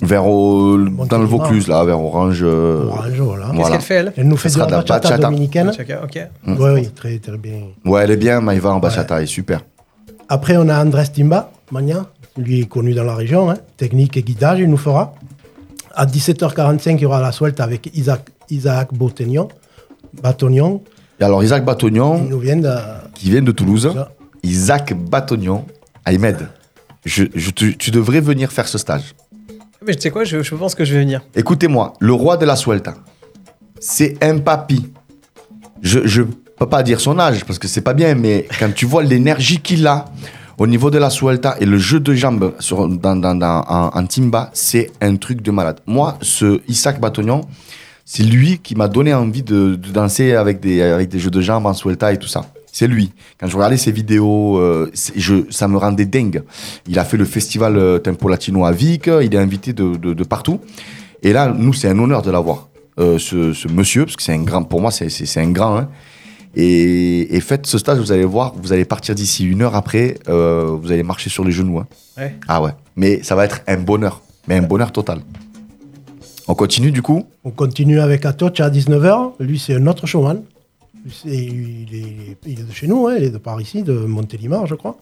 Vers au- dans le. Vaucluse, là, vers Orange. euh, Orange, voilà. Qu'est-ce Voilà. qu'elle fait, elle? Elle nous fait Ça sera de de la la bachata, bachata. dominicaine. Ok. Oui, oui, très, très bien. Ouais, elle est bien, Maïva en bachata, elle est super. Après, on a Andrés Timba, Magna. Lui est connu dans la région. hein. Technique et guidage, il nous fera. À 17h45, il y aura la suelte avec Isaac, Isaac Bottignon. Batognon. Et alors, Isaac Batognon, nous viennent de. qui vient de Toulouse, Ça. Isaac Batognon, Ahmed, je, je tu devrais venir faire ce stage. Mais tu sais quoi, je, je pense que je vais venir. Écoutez-moi, le roi de la Suelta, c'est un papy. Je ne peux pas dire son âge parce que c'est pas bien, mais quand tu vois l'énergie qu'il a au niveau de la Suelta et le jeu de jambes dans, dans- en, timba, c'est un truc de malade. Moi, ce Isaac Batognon, c'est lui qui m'a donné envie de, de danser avec des, avec des jeux de jambes en Suelta et tout ça. C'est lui. Quand je regardais ses vidéos, euh, je, ça me rendait dingue. Il a fait le festival euh, Tempo Latino à Vic, il est invité de, de- de partout. Et là, nous, c'est un honneur de l'avoir, euh, ce, ce monsieur, parce que c'est un grand, pour moi, c'est- un grand. hein. Et, et faites ce stage, vous allez voir, vous allez partir d'ici une heure après, euh, vous allez marcher sur les genoux. hein. Ouais. Ah ouais. Mais ça va être un bonheur, mais un bonheur total. On continue du coup? On continue avec Atoch à 19h. Lui, c'est un autre showman. Il, est, il est de chez nous, hein, il est de par ici, de Montélimar, je crois.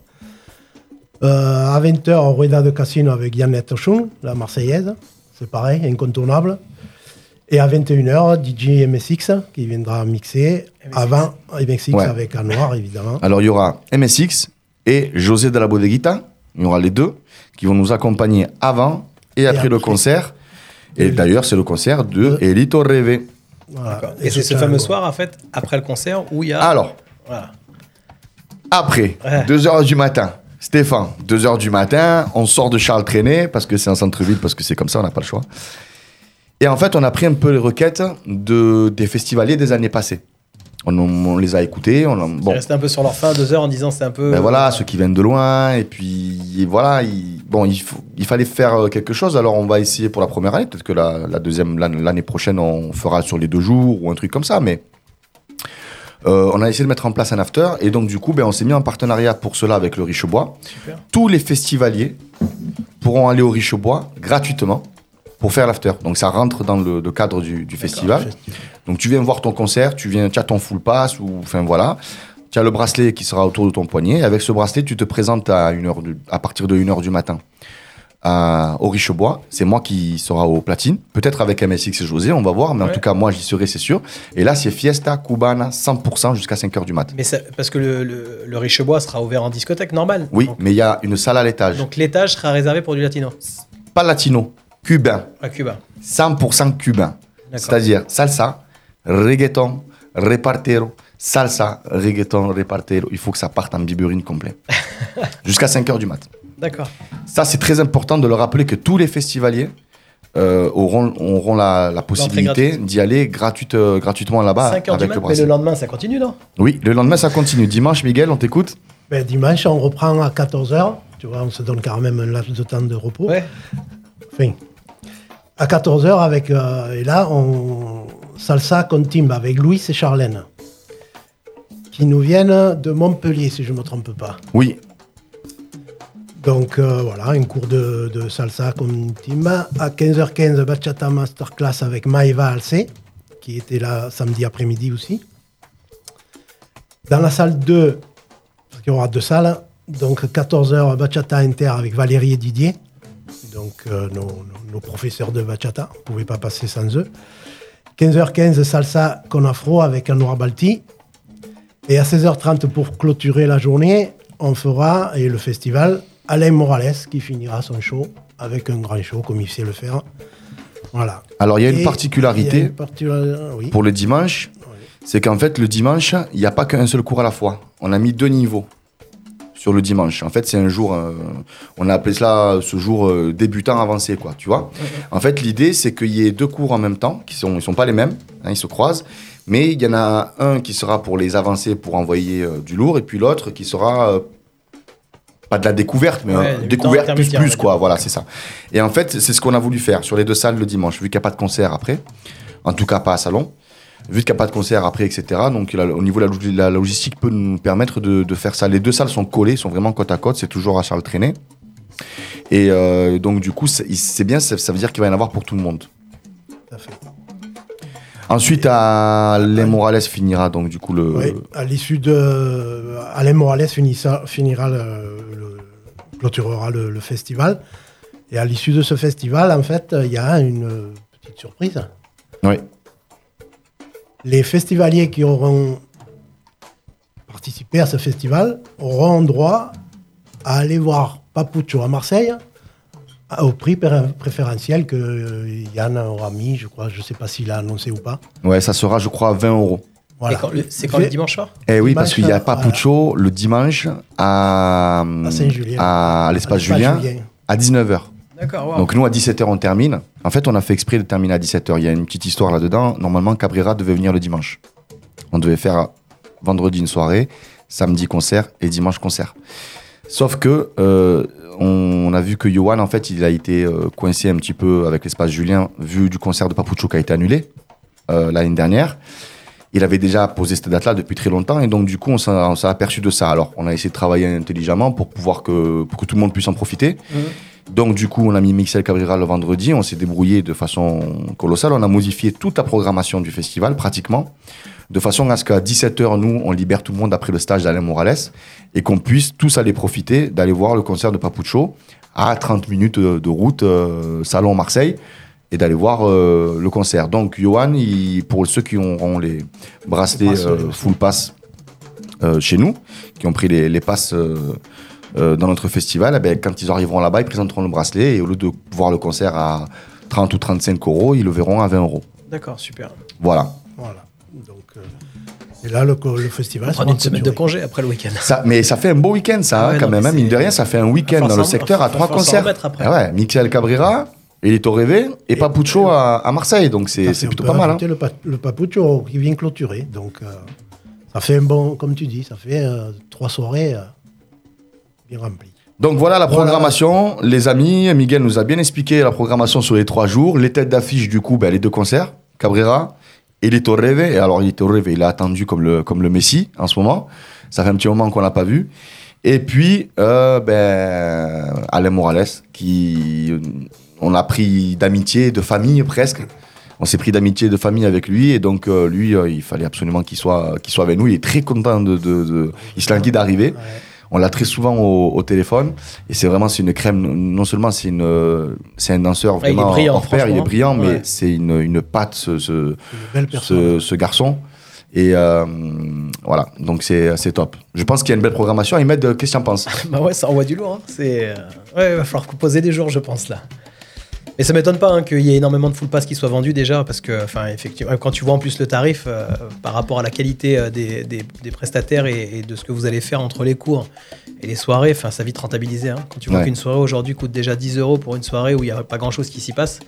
Euh, à 20h, Rueda de Casino avec Yannette Oshun, la Marseillaise. C'est pareil, incontournable. Et à 21h, DJ MSX qui viendra mixer avant MSX Ouais. avec un noir, évidemment. Alors il y aura MSX et José de la Bodeguita. Il y aura les deux qui vont nous accompagner avant et, après, le après. concert. Et d'ailleurs, c'est le concert de Ouais. Elito Reve. Voilà. Et c'est ce fameux soir, en fait, après le concert, où il y a. Alors, Voilà. après, Ouais. 2h du matin, Stéphane, 2h du matin, on sort de Charles Trenet parce que c'est un centre-ville, parce que c'est comme ça, on n'a pas le choix. Et en fait, on a pris un peu les requêtes de, des festivaliers des années passées. On, on les a écoutés. On, Ils bon, restaient un peu sur leur fin, deux heures, en disant c'est un peu. Ben voilà, euh, ceux qui viennent de loin, et puis et voilà, il, bon, il, fallait faire euh, quelque chose, alors on va essayer pour la première année, peut-être que la, la deuxième, l'an- l'année prochaine, on fera sur les deux jours ou un truc comme ça, mais euh, on a essayé de mettre en place un after, et donc du coup, ben, on s'est mis en partenariat pour cela avec le Richebois. Super. Tous les festivaliers pourront aller au Richebois gratuitement pour faire l'after. Donc ça rentre dans le, le cadre du, du festival. Donc tu viens voir ton concert, tu viens, tu as ton full pass ou enfin voilà. Tu as le bracelet qui sera autour de ton poignet. Avec ce bracelet, tu te présentes à, une heure du- à partir de 1h du matin à- au Richebois. C'est moi qui sera au platine. Peut-être avec MSX et José, on va voir. Mais en tout cas, moi, j'y serai, c'est sûr. Et là, c'est Fiesta Cubana 100% jusqu'à 5h du matin. Mais ça- parce que le, le, le Richebois sera ouvert en discothèque normale. Oui, Donc, mais il y a une salle à l'étage. donc l'étage sera réservé pour du latino. Pas latino, cubain. À Cuba. 100% cubain. C'est-à-dire salsa, reggaeton, repartero, salsa, reggaeton, repartero. Il faut que ça parte en biberine complet. [laughs] Jusqu'à 5h du mat. D'accord. Ça, c'est très important de le rappeler que tous les festivaliers euh, auront, auront la, la possibilité d'y aller gratuite, euh, gratuitement là-bas 5 heures du avec mat, le mais le lendemain, ça continue, non? Oui, le lendemain, ça continue. Dimanche, Miguel, on t'écoute Ben, dimanche, on reprend à 14h. Tu vois, on se donne quand même un laps de temps de repos. Ouais. Enfin, à 14h avec euh, et là on salsa con timba avec Louis et Charlène qui nous viennent de Montpellier si je ne me trompe pas. Oui. Donc euh, voilà, un cours de, de salsa con timba à 15h15 bachata masterclass avec Maeva Alcé qui était là samedi après-midi aussi. Dans la salle 2, parce qu'il y aura deux salles, donc 14h bachata inter avec Valérie et Didier donc euh, nos, professeurs de bachata, on ne pouvait pas passer sans eux. 15h15, salsa con afro avec un noir balti. Et à 16h30, pour clôturer la journée, on fera, et le festival, Alain Morales qui finira son show avec un grand show comme il sait le faire. Voilà. Alors, il y a une particularité il y a une particularité, oui. pour le dimanche, c'est qu'en fait, le dimanche, il n'y a pas qu'un seul cours à la fois. On a mis deux niveaux sur le dimanche. En fait, c'est un jour, euh, on a appelé cela ce jour euh, débutant avancé, quoi, tu vois. En fait, l'idée, c'est qu'il y ait deux cours en même temps, qui sont, ils sont pas les mêmes, hein, ils se croisent, mais il y en a un qui sera pour les avancés, pour envoyer euh, du lourd, et puis l'autre qui sera euh, pas de la découverte, mais Ouais, euh, découverte plus plus, quoi. Voilà, c'est ça. Et en fait, c'est ce qu'on a voulu faire sur les deux salles le dimanche, vu qu'il n'y a pas de concert après, en tout cas pas à salon. Vu qu'il n'y a pas de concert après, etc. Donc, la- au niveau de la, la logistique peut nous permettre de, de faire ça. Les deux salles sont collées, sont vraiment côte à côte. C'est toujours à Charles Trenet. Et euh, donc, du coup, c'est bien, ça, ça veut dire qu'il va y en avoir pour tout le monde. Tout à fait. Ensuite, à Alain Morales finira donc, du coup, le. Oui, à l'issue de. Alain Morales finissa- finira le, le- clôturera le, le festival. Et à l'issue de ce festival, en fait, il y a une petite surprise. Oui. Les festivaliers qui auront participé à ce festival auront droit à aller voir Papucho à Marseille au prix pré- préférentiel que euh, Yann aura mis, je crois. Je ne sais pas s'il a annoncé ou pas. Ouais, ça sera, je crois, 20 euros. Voilà. Et quand le- C'est quand le dimanche soir? Eh oui, Dimanche, parce qu'il y a voilà. Papucho le dimanche à, À Saint-Julien. à l'espace Julien à 19h. Wow. Donc nous, à 17h, on termine. En fait, on a fait exprès de terminer à 17h. Il y a une petite histoire là-dedans. Normalement, Cabrera devait venir le dimanche. On devait faire vendredi une soirée, samedi concert et dimanche concert. Sauf que euh, on a vu que Johan, en fait, il a été euh, coincé un petit peu avec l'espace Julien, vu du concert de Papucho qui a été annulé euh, l'année dernière. Il avait déjà posé cette date-là depuis très longtemps et donc du coup on s'est aperçu de ça. Alors on a essayé de travailler intelligemment pour pouvoir que, pour que tout le monde puisse en profiter. Donc du coup on a mis Mixel Cabrera le vendredi, on s'est débrouillé de façon colossale, on a modifié toute la programmation du festival pratiquement, de façon à ce qu'à 17h nous on libère tout le monde après le stage d'Alain Morales et qu'on puisse tous aller profiter d'aller voir le concert de Papucho à 30 minutes de, route, euh, Salon Marseille et d'aller voir euh, le concert. Donc Johan, il- pour ceux qui auront les bracelets euh, full pass euh, chez nous, qui ont pris les, les passes euh, dans notre festival, eh ben, quand ils arriveront là-bas, ils présenteront le bracelet et au lieu de voir le concert à 30 ou 35 euros, ils le verront à 20 euros. D'accord, super. Voilà. Voilà. Donc, euh, et là, le, festival. Prendre sera une semaine de congé après le week-end. Ça, mais ça fait un beau week-end, ça, Ah hein, ouais, quand non, même. hein, mine de rien, ça fait un week-end dans le secteur à trois concerts. après. Ah ouais, Michael Cabrera, Elito Rêvé et Papucho à, à Marseille. Donc c'est on plutôt pas mal. hein. Le, pa- le Papucho qui vient clôturer. Donc, euh, ça fait un bon, comme tu dis, ça fait euh, trois soirées euh, bien. Donc voilà la Voilà. programmation, les amis. Miguel nous a bien expliqué la programmation sur les trois jours. Les têtes d'affiche, du coup, ben, les deux concerts, Cabrera, Elito Rêve. Et alors, Elito Rêve, il est attendu comme le, comme le Messi en ce moment. Ça fait un petit moment qu'on l'a pas vu. Et puis, euh, ben, Alain Morales, qui on a pris d'amitié, de famille presque. On s'est pris d'amitié, de famille avec lui. Et donc, euh, lui, euh, il fallait absolument qu'il soit, qu'il soit avec nous. Il est très content de. de, de- il d'arriver. Ouais. On l'a très souvent au, au téléphone et c'est vraiment c'est une crème. Non seulement c'est une c'est un danseur Ouais, il est vraiment brillant, hors pair, il est brillant, mais Ouais. c'est une, une patte ce, ce, ce, ce garçon. Et euh, voilà, donc c'est top. Je pense qu'il y a une belle programmation. Ahmed, euh, qu'est-ce que tu en penses? [laughs] Bah ouais, ça envoie du lourd. hein. C'est, euh, ouais, il va falloir poser des jours, je pense là. Et ça m'étonne pas hein, qu'il y ait énormément de full pass qui soient vendus déjà, parce que, enfin, effectivement, quand tu vois en plus le tarif euh, par rapport à la qualité euh, des, des- des prestataires et, et de ce que vous allez faire entre les cours et les soirées, enfin, ça vite rentabilisé. hein. Quand tu vois Ouais. qu'une soirée aujourd'hui coûte déjà 10 euros pour une soirée où il n'y a pas grand chose qui s'y passe,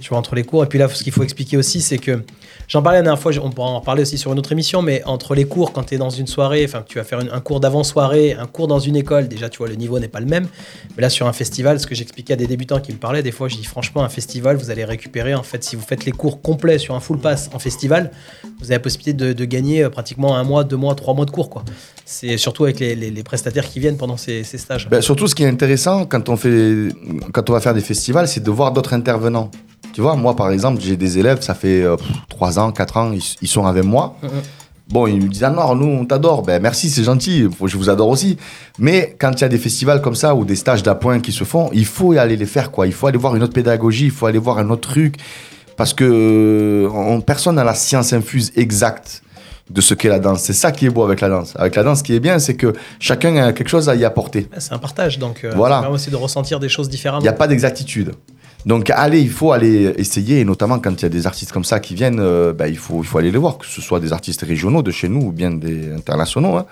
tu vois, entre les cours. Et puis là, ce qu'il faut expliquer aussi, c'est que j'en parlais la dernière fois, on pourra en reparler aussi sur une autre émission, mais entre les cours, quand tu es dans une soirée, enfin, tu vas faire un cours d'avant-soirée, un cours dans une école, déjà, tu vois, le niveau n'est pas le même. Mais là, sur un festival, ce que j'expliquais à des débutants qui me parlaient, des fois, je dis franchement, un festival, vous allez récupérer, en fait, si vous faites les cours complets sur un full pass en festival, vous avez la possibilité de, de gagner euh, pratiquement un mois, deux mois, trois mois de cours, quoi. C'est surtout avec les, les- les prestataires qui viennent pendant ces, ces stages. Ben, Surtout, ce qui est intéressant quand on fait quand on va faire des festivals, c'est de voir d'autres intervenants. Tu vois, moi par exemple, j'ai des élèves, ça fait euh, pff, 3 ans, 4 ans, ils, ils sont avec moi. Mhm. Bon, ils me disent, ah non, nous, on t'adore. Ben, merci, c'est gentil. Je vous adore aussi. Mais quand il y a des festivals comme ça ou des stages d'appoint qui se font, il faut y aller les faire, quoi. Il faut aller voir une autre pédagogie, il faut aller voir un autre truc. Parce que euh, on- personne n'a la science infuse exacte de ce qu'est la danse. C'est ça qui est beau avec la danse. Avec la danse, ce qui est bien, c'est que chacun a quelque chose à y apporter. C'est un partage, donc euh, Voilà. aussi de ressentir des choses Il différemment. n'y a pas d'exactitude. Donc allez, il faut aller essayer, et notamment quand il y a des artistes comme ça qui viennent, euh, bah, il, faut, il faut aller les voir, que ce soit des artistes régionaux de chez nous ou bien des internationaux. hein.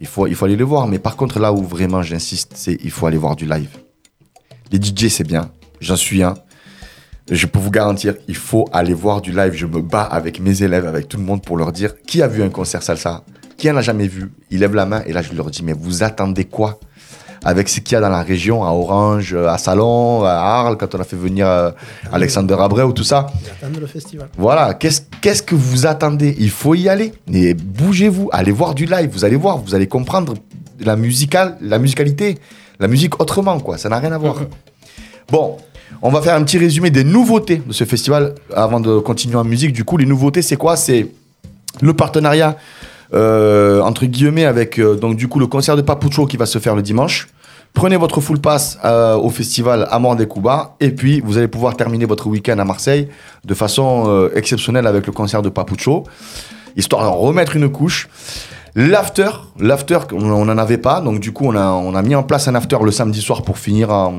Il, faut, il faut aller les voir. Mais par contre, là où vraiment j'insiste, c'est il faut aller voir du live. Les DJ, c'est bien, j'en suis un. Je peux vous garantir, il faut aller voir du live. Je me bats avec mes élèves, avec tout le monde pour leur dire qui a vu un concert salsa? Qui en a jamais vu? Il lève la main et là je leur dis mais vous attendez quoi? Avec ce qu'il y a dans la région, à Orange, à Salon, à Arles, quand on a fait venir euh, Alexander Abreu, tout ça. Ils le festival. Voilà, qu'est-ce qu'est-ce que vous attendez? Il faut y aller. Et bougez-vous, allez voir du live, vous allez voir, vous allez comprendre la, musicale, la musicalité, la musique autrement, quoi. Ça n'a rien à voir. Bon, on va faire un petit résumé des nouveautés de ce festival avant de continuer en musique. Du coup, les nouveautés, c'est quoi? C'est le partenariat euh, entre guillemets avec euh, donc du coup le concert de Papucho qui va se faire le dimanche. Prenez votre full pass euh, au festival Amor des Cuba et puis vous allez pouvoir terminer votre week-end à Marseille de façon exceptionnelle avec le concert de Papucho, histoire d'en remettre une couche. L'after, l'after, on n'en avait pas, donc du coup on a, on a mis en place un after le samedi soir pour finir en,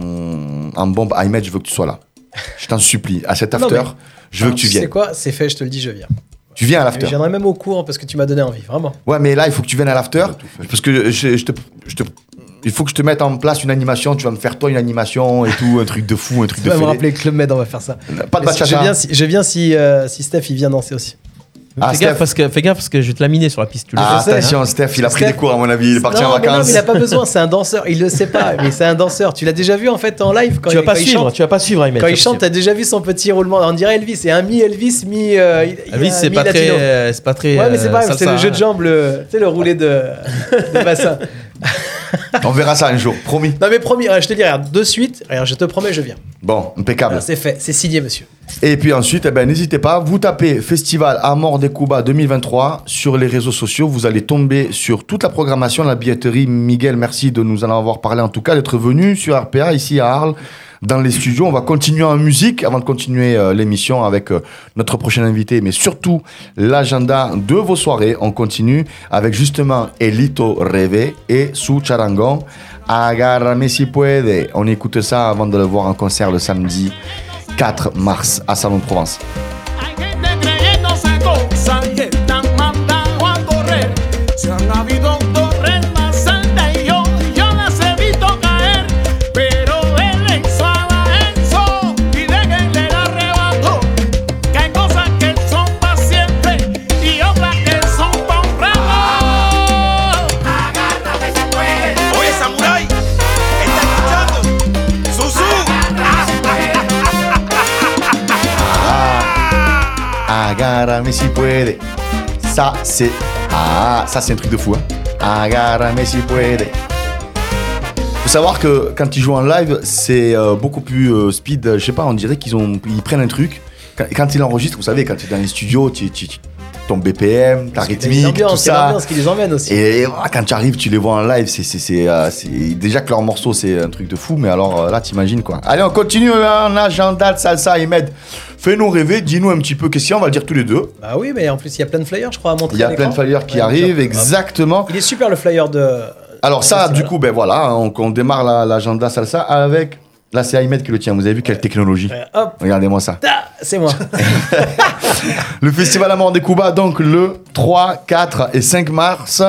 en bombe. Ahmed, je veux que tu sois là. Je t'en supplie, à cet Non, after, mais- je veux que tu sais viennes. quoi C'est fait, je te le dis, je viens. Tu viens à Je l'after. viendrai même au cours parce que tu m'as donné envie, vraiment. Ouais, mais là, il faut que tu viennes à l'after. Parce que je, je te, je te- il faut que je te mette en place une animation. Tu vas me faire toi une animation et tout, un truc de fou, un truc Tu de vas me rappeler Club Med, on va faire ça. Pas de bachata. Je viens si, je viens si, euh, si Steph il vient danser aussi. Ah, fais, gaffe parce que, fais gaffe parce que je vais te laminer sur la piste. Tu le Ah, sais. attention, Steph, il a pris Steph- des cours, à mon avis. Il est parti non, en non, vacances. mais il a pas besoin, c'est un danseur. Il le sait pas, [laughs] mais c'est un danseur. Tu l'as déjà vu en fait en live quand Tu il, vas pas quand il suivre, chante. tu vas pas suivre, Ahmed. Quand il chante, t'as déjà vu son petit roulement. On dirait Elvis, c'est un mi Elvis, mi. euh, Elvis, c'est pas très, euh, c'est pas très. Ouais, mais c'est euh, pas grave, c'est le jeu de hein. jambes, le, tu sais, le roulé de, [laughs] de bassin. [laughs] On verra ça un jour, promis. Non, mais promis, je te dis, regarde, de suite, regarde, je te promets, je viens. Bon, impeccable. Ah, c'est fait, c'est signé, monsieur. Et puis ensuite, eh ben, n'hésitez pas, vous tapez Festival Amor des Cuba 2023 sur les réseaux sociaux. Vous allez tomber sur toute la programmation, la billetterie. Miguel, merci de nous en avoir parlé, en tout cas, d'être venu sur RPA ici à Arles. Dans les studios, on va continuer en musique avant de continuer euh, l'émission avec euh, notre prochain invité, mais surtout l'agenda de vos soirées. On continue avec justement Elito Reve et Su Charangon. Agárrame si puede. On écoute ça avant de le voir en concert le samedi 4 mars à Salon de Provence. Agárrame si puede. Ça, c'est. Ah, ça, c'est un truc de fou. Hein. Agárrame si puede. Faut savoir que quand ils jouent en live, c'est euh, beaucoup plus euh, speed. Je sais pas, on dirait qu'ils ont, ils prennent un truc. Quand, quand ils l'enregistrent, vous savez, quand tu es dans les studios, tu, tu, tu- ton BPM, ta C'est rythmique, tout c'est ça. l'ambiance qui les emmène aussi. Et voilà, quand tu arrives, tu les vois en live, c'est, c'est, c'est, euh, c'est- déjà que leur morceau c'est un truc de fou, mais alors euh, là t'imagines quoi. Allez, on continue en agenda de salsa, Ahmed. Fais-nous rêver, dis-nous un petit peu qu'est-ce qu'il y a, on va le dire tous les deux. Bah oui, mais en plus, il y a plein de flyers, je crois, à montrer. Il y a plein de flyers qui Ouais, arrivent, exactement. Il est super le flyer de. Alors ça, du coup, ben voilà, on, on démarre la- l'agenda salsa avec. Là, c'est Ahmed qui le tient. Vous avez vu quelle technologie Euh, Regardez-moi ça. c'est moi. [laughs] [laughs] Le Festival Amor des Cuba, donc le 3, 4 et 5 mars,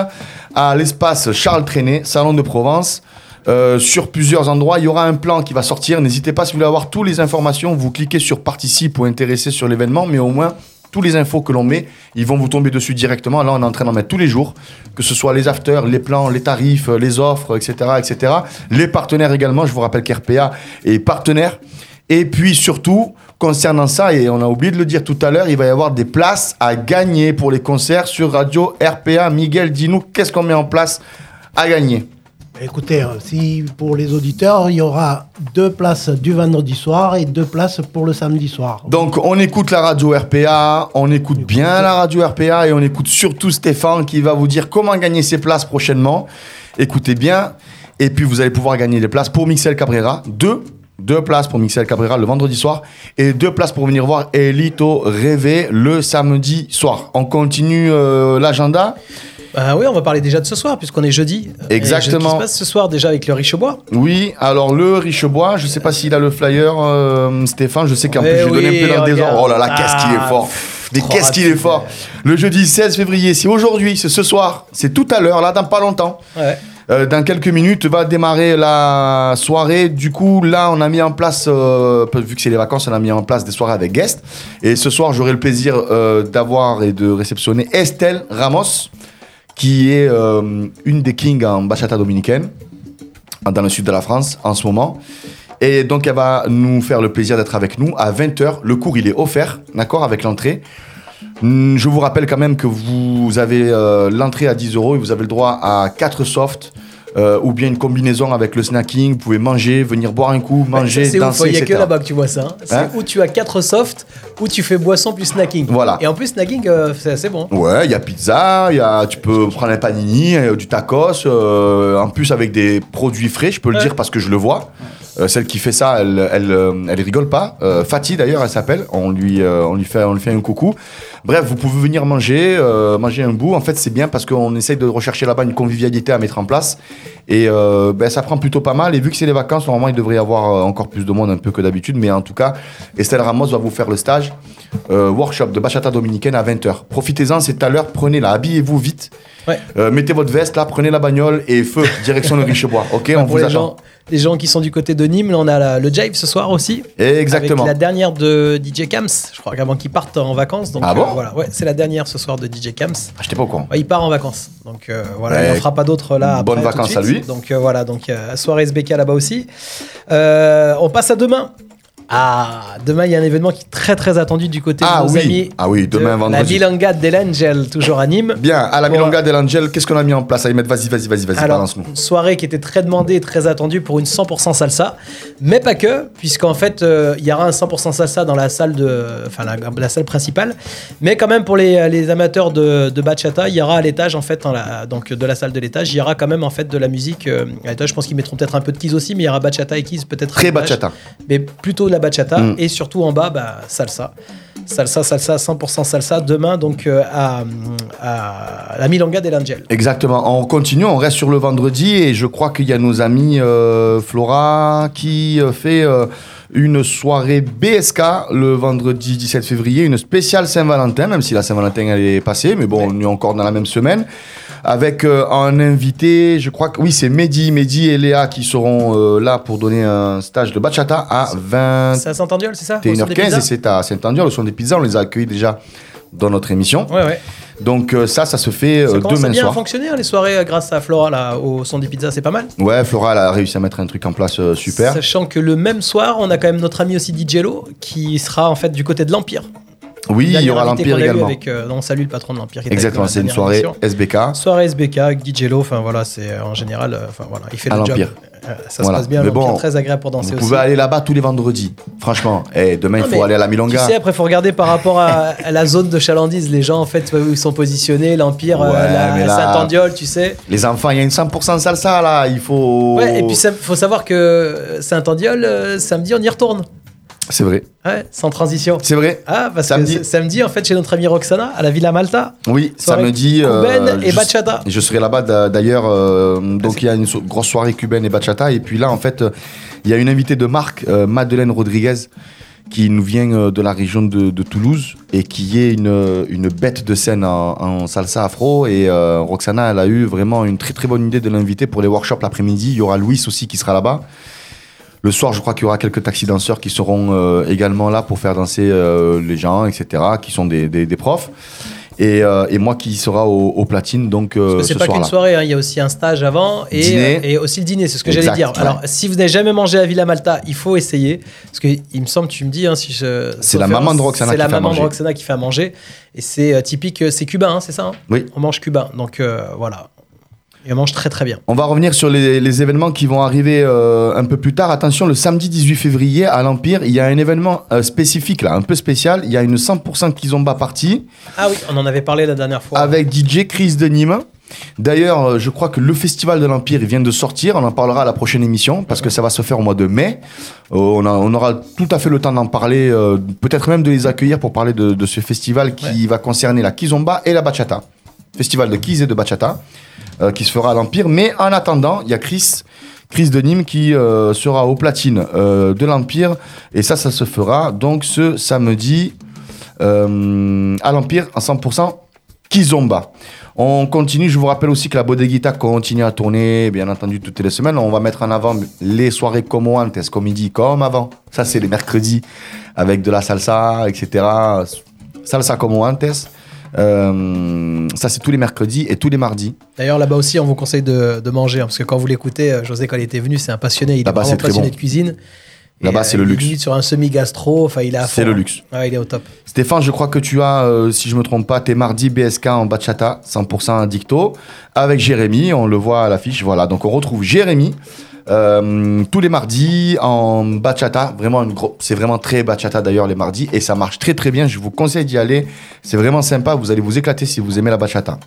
à l'espace Charles Trenet, Salon de Provence. Euh, sur plusieurs endroits, il y aura un plan qui va sortir. N'hésitez pas, si vous voulez avoir toutes les informations, vous cliquez sur Participe ou Intéresser sur l'événement, mais au moins, tous les infos que l'on met, ils vont vous tomber dessus directement. Là, on est en train d'en mettre tous les jours, que ce soit les afters, les plans, les tarifs, les offres, etc., etc. Les partenaires également, je vous rappelle qu'RPA est partenaire. Et puis surtout, concernant ça, et on a oublié de le dire tout à l'heure, il va y avoir des places à gagner pour les concerts sur Radio RPA. Miguel, dis-nous, qu'est-ce qu'on met en place à gagner? Écoutez, euh, si pour les auditeurs, il y aura deux places du vendredi soir et deux places pour le samedi soir. Donc on écoute la radio RPA, on écoute bien la radio RPA et on écoute surtout Stéphane qui va vous dire comment gagner ses places prochainement. Écoutez bien. Et puis vous allez pouvoir gagner des places pour Mixel Cabrera. Deux. Deux places pour Mixel Cabrera le vendredi soir et deux places pour venir voir Elito Rêver le samedi soir. On continue euh, l'agenda. Bah oui, on va parler déjà de ce soir, puisqu'on est jeudi. Exactement. Qu'est-ce qui se passe ce soir déjà avec le Richebois Oui, alors le Richebois, je sais pas s'il a le flyer, euh, Stéphane, je sais qu'en Ouais, plus j'ai donné un peu dans le désordre. Oh là là, qu'est-ce qu'il Ah, est fort Mais qu'est-ce qu'il est fort Le jeudi 16 février, c'est aujourd'hui, c'est ce soir, c'est tout à l'heure, là, dans pas longtemps. Ouais. Euh, dans quelques minutes va démarrer la soirée. Du coup, là, on a mis en place, euh, vu que c'est les vacances, on a mis en place des soirées avec guests. Et ce soir, j'aurai le plaisir euh, d'avoir et de réceptionner Estelle Ramos, qui est euh, une des kings en bachata dominicaine, dans le sud de la France en ce moment. Et donc, elle va nous faire le plaisir d'être avec nous à 20h. Le cours, il est offert, d'accord, avec l'entrée. Hmm, Je vous rappelle quand même que vous avez euh, l'entrée à 10 euros et vous avez le droit à 4 softs. Euh, ou bien une combinaison avec le snacking, vous pouvez manger, venir boire un coup, manger, Ça, c'est ouf, danser, il n'y a que là-bas que tu vois ça. hein. C'est Hein où tu as 4 softs, où tu fais boisson plus snacking. Voilà. Et en plus, snacking, euh, c'est assez bon. Ouais, il y a pizza, y a, tu peux prendre un panini, euh, du tacos, euh, en plus avec des produits frais, je peux le dire parce que je le vois. Euh, celle qui fait ça, elle, elle, elle rigole pas. Euh, Fatih d'ailleurs, elle s'appelle. On lui, euh, on lui fait, on lui fait un coucou. Bref, vous pouvez venir manger, euh, manger un bout. En fait, c'est bien parce qu'on essaye de rechercher là-bas une convivialité à mettre en place. Et euh, ben, ça prend plutôt pas mal. Et vu que c'est les vacances, normalement, il devrait y avoir euh, encore plus de monde un peu que d'habitude. Mais en tout cas, Estelle Ramos va vous faire le stage euh, workshop de bachata dominicaine à 20h. Profitez-en, c'est à l'heure. Prenez-la, habillez-vous vite. Ouais. Mettez votre veste là, prenez la bagnole et feu, direction le Richebois. Ok, on Pour vous attend. gens, les gens qui sont du côté de Nîmes, là, on a la- le Jive ce soir aussi. Exactement. Avec la dernière de DJ Kams, je crois qu'avant qu'il parte en vacances. Donc, Ah euh, bon voilà, ouais, c'est la dernière ce soir de DJ Kams. Ah, j'étais pas au courant. Ouais, il part en vacances. Donc euh, voilà, il n'en fera pas d'autres là. Bonnes vacances à lui. Donc euh, voilà, donc soirée SBK là-bas aussi. On passe à demain. Ah, demain il y a un événement qui est très très attendu du côté Ah de nos oui. amis. Ah oui, de demain, vendredi. La Milanga Angel, toujours à Nîmes. Bien, à la Bon. Milonga de l'Angel, qu'est-ce qu'on a mis en place Ahmed, vas-y, vas-y, vas-y, vas-y, balance-nous. soirée qui était très demandée et très attendue pour une 100% salsa, mais pas que, puisqu'en fait, euh, il y aura un 100% salsa dans la salle de, enfin la, la salle principale, mais quand même pour les, les amateurs de, de bachata, il y aura à l'étage en fait, la, donc de la salle de l'étage, il y aura quand même en fait de la musique. euh, à l'étage, je pense qu'ils mettront peut-être un peu de keys aussi, mais il y aura bachata et keys peut-être. Très bachata. mais plutôt de la bachata Mm. et surtout en bas, bah, salsa. Salsa, salsa, 100% salsa. Demain, donc, euh, à, à la Milonga del Angel. Exactement. On continue, on reste sur le vendredi et je crois qu'il y a nos amis euh, Flora qui euh, fait euh, une soirée BSK le vendredi 17 février, une spéciale Saint-Valentin, même si la Saint-Valentin elle est passée, mais bon, on est encore dans la même semaine. Avec euh, un invité, je crois que oui, c'est Mehdi, Mehdi et Léa qui seront euh, là pour donner un stage de bachata à 20 C'est à Saint-Andiol, c'est ça Au son des 21h15 pizzas et c'est à Saint-Andier, le son des pizzas, on les a accueillis déjà dans notre émission. Ouais, ouais. Donc euh, ça, ça se fait Ça euh, commence à demain bien soir. fonctionner, hein, les soirées euh, grâce à Flora là, au son des pizzas, c'est pas mal. Ouais, Flora elle a réussi à mettre un truc en place super. Sachant que le même soir, on a quand même notre ami aussi DJ Lo qui sera en fait du côté de l'Empire. Oui, il y aura l'Empire également. Avec, euh, on salue le patron de l'Empire. Exactement, c'est une soirée émission. SBK. Soirée SBK avec DJ Lo, enfin voilà, c'est euh, en général, euh, enfin voilà, il fait À le job. Euh, ça Voilà. se passe bien, Mais bon, très agréable pour danser Vous aussi. pouvez aller là-bas tous les vendredis. Franchement, Eh, demain Non, il faut aller à la Tu Milonga. sais, après, faut regarder par rapport à, [laughs] à la zone de chalandise, les gens en fait où ils sont positionnés, l'Empire, euh, la Saint-Andiol, tu sais. Les enfants, il y a une 100% salsa là, il faut. Ouais, et puis il faut savoir que Saint-Andiol, samedi, on y retourne. C'est vrai, Ouais, sans transition. c'est vrai. Ah, parce Samedi. que samedi, en fait, chez notre amie Roxana, à la Villa Malta, Oui, samedi. euh, cubaine et je- bachata. Je serai là-bas d'a- d'ailleurs. euh, donc il y a une so- grosse soirée cubaine et bachata. Et puis là, en fait, euh, il y a une invitée de marque, Madeleine Rodriguez, qui nous vient de la région de, de Toulouse et qui est une, une bête de scène en, en salsa afro. Et euh, Roxana, elle a eu vraiment une très très bonne idée de l'inviter pour les workshops l'après-midi. Il y aura Louis aussi qui sera là-bas. Le soir, je crois qu'il y aura quelques taxi danseurs qui seront euh, également là pour faire danser euh, les gens, etc., qui sont des, des- des profs. Et, euh, et moi qui sera au, au platine, donc euh, ce c'est pas qu'une soirée, hein, il y a aussi un stage avant et, Dîner. et aussi le dîner, c'est ce que j'allais dire. ouais. Alors, si vous n'avez jamais mangé à Villa Malta, il faut essayer. Parce que il me semble, tu me dis, hein, si je. C'est la maman de Roxana qui la fait à maman de manger. Roxana qui fait à manger. Et c'est euh, typique, c'est cubain, hein, c'est ça hein? Oui. On mange cubain. Donc voilà. Et on mange très très bien. On va revenir sur les, les événements qui vont arriver euh, un peu plus tard. Attention, le samedi 18 février à l'Empire, il y a un événement euh, spécifique là, un peu spécial. Il y a une 100% Kizomba partie Ah oui, on en avait parlé la dernière fois. avec DJ Chris de Nîmes. D'ailleurs, euh, je crois que le festival de l'Empire il vient de sortir. On en parlera à la prochaine émission parce que ça va se faire au mois de mai. Euh, on, a- on aura tout à fait le temps d'en parler, euh, peut-être même de les accueillir pour parler de, de ce festival qui va concerner la Kizomba et la Bachata. Festival de keys et de bachata, euh, qui se fera à l'Empire. Mais en attendant, il y a Chris, Chris de Nîmes qui euh, sera au platine euh, de l'Empire. Et ça, ça se fera donc ce samedi à l'Empire en 100% Kizomba. On continue, je vous rappelle aussi que la Bodeguita continue à tourner, bien entendu, toutes les semaines. On va mettre en avant les soirées como antes, comme dit, comme avant. Ça, c'est les mercredis, avec de la salsa, etc. Salsa como antes. Euh, ça, c'est tous les mercredis et tous les mardis. D'ailleurs, là-bas aussi, on vous conseille de, de manger. hein, parce que quand vous l'écoutez, euh, José, quand il était venu, c'est un passionné. Il est vraiment passionné bon. de cuisine. Là-bas, euh, c'est le il est luxe. limite sur un semi-gastro. Enfin, il C'est le hein. luxe. Ouais, il est au top. Stéphane, je crois que tu as, euh, si je me trompe pas, tes mardis BSK en bachata, 100% dicto, avec Jérémy, on le voit à l'affiche, voilà. Donc on retrouve Jérémy euh, tous les mardis en bachata, vraiment c'est vraiment très bachata d'ailleurs les mardis, et ça marche très très bien, je vous conseille d'y aller, c'est vraiment sympa, vous allez vous éclater si vous aimez la bachata.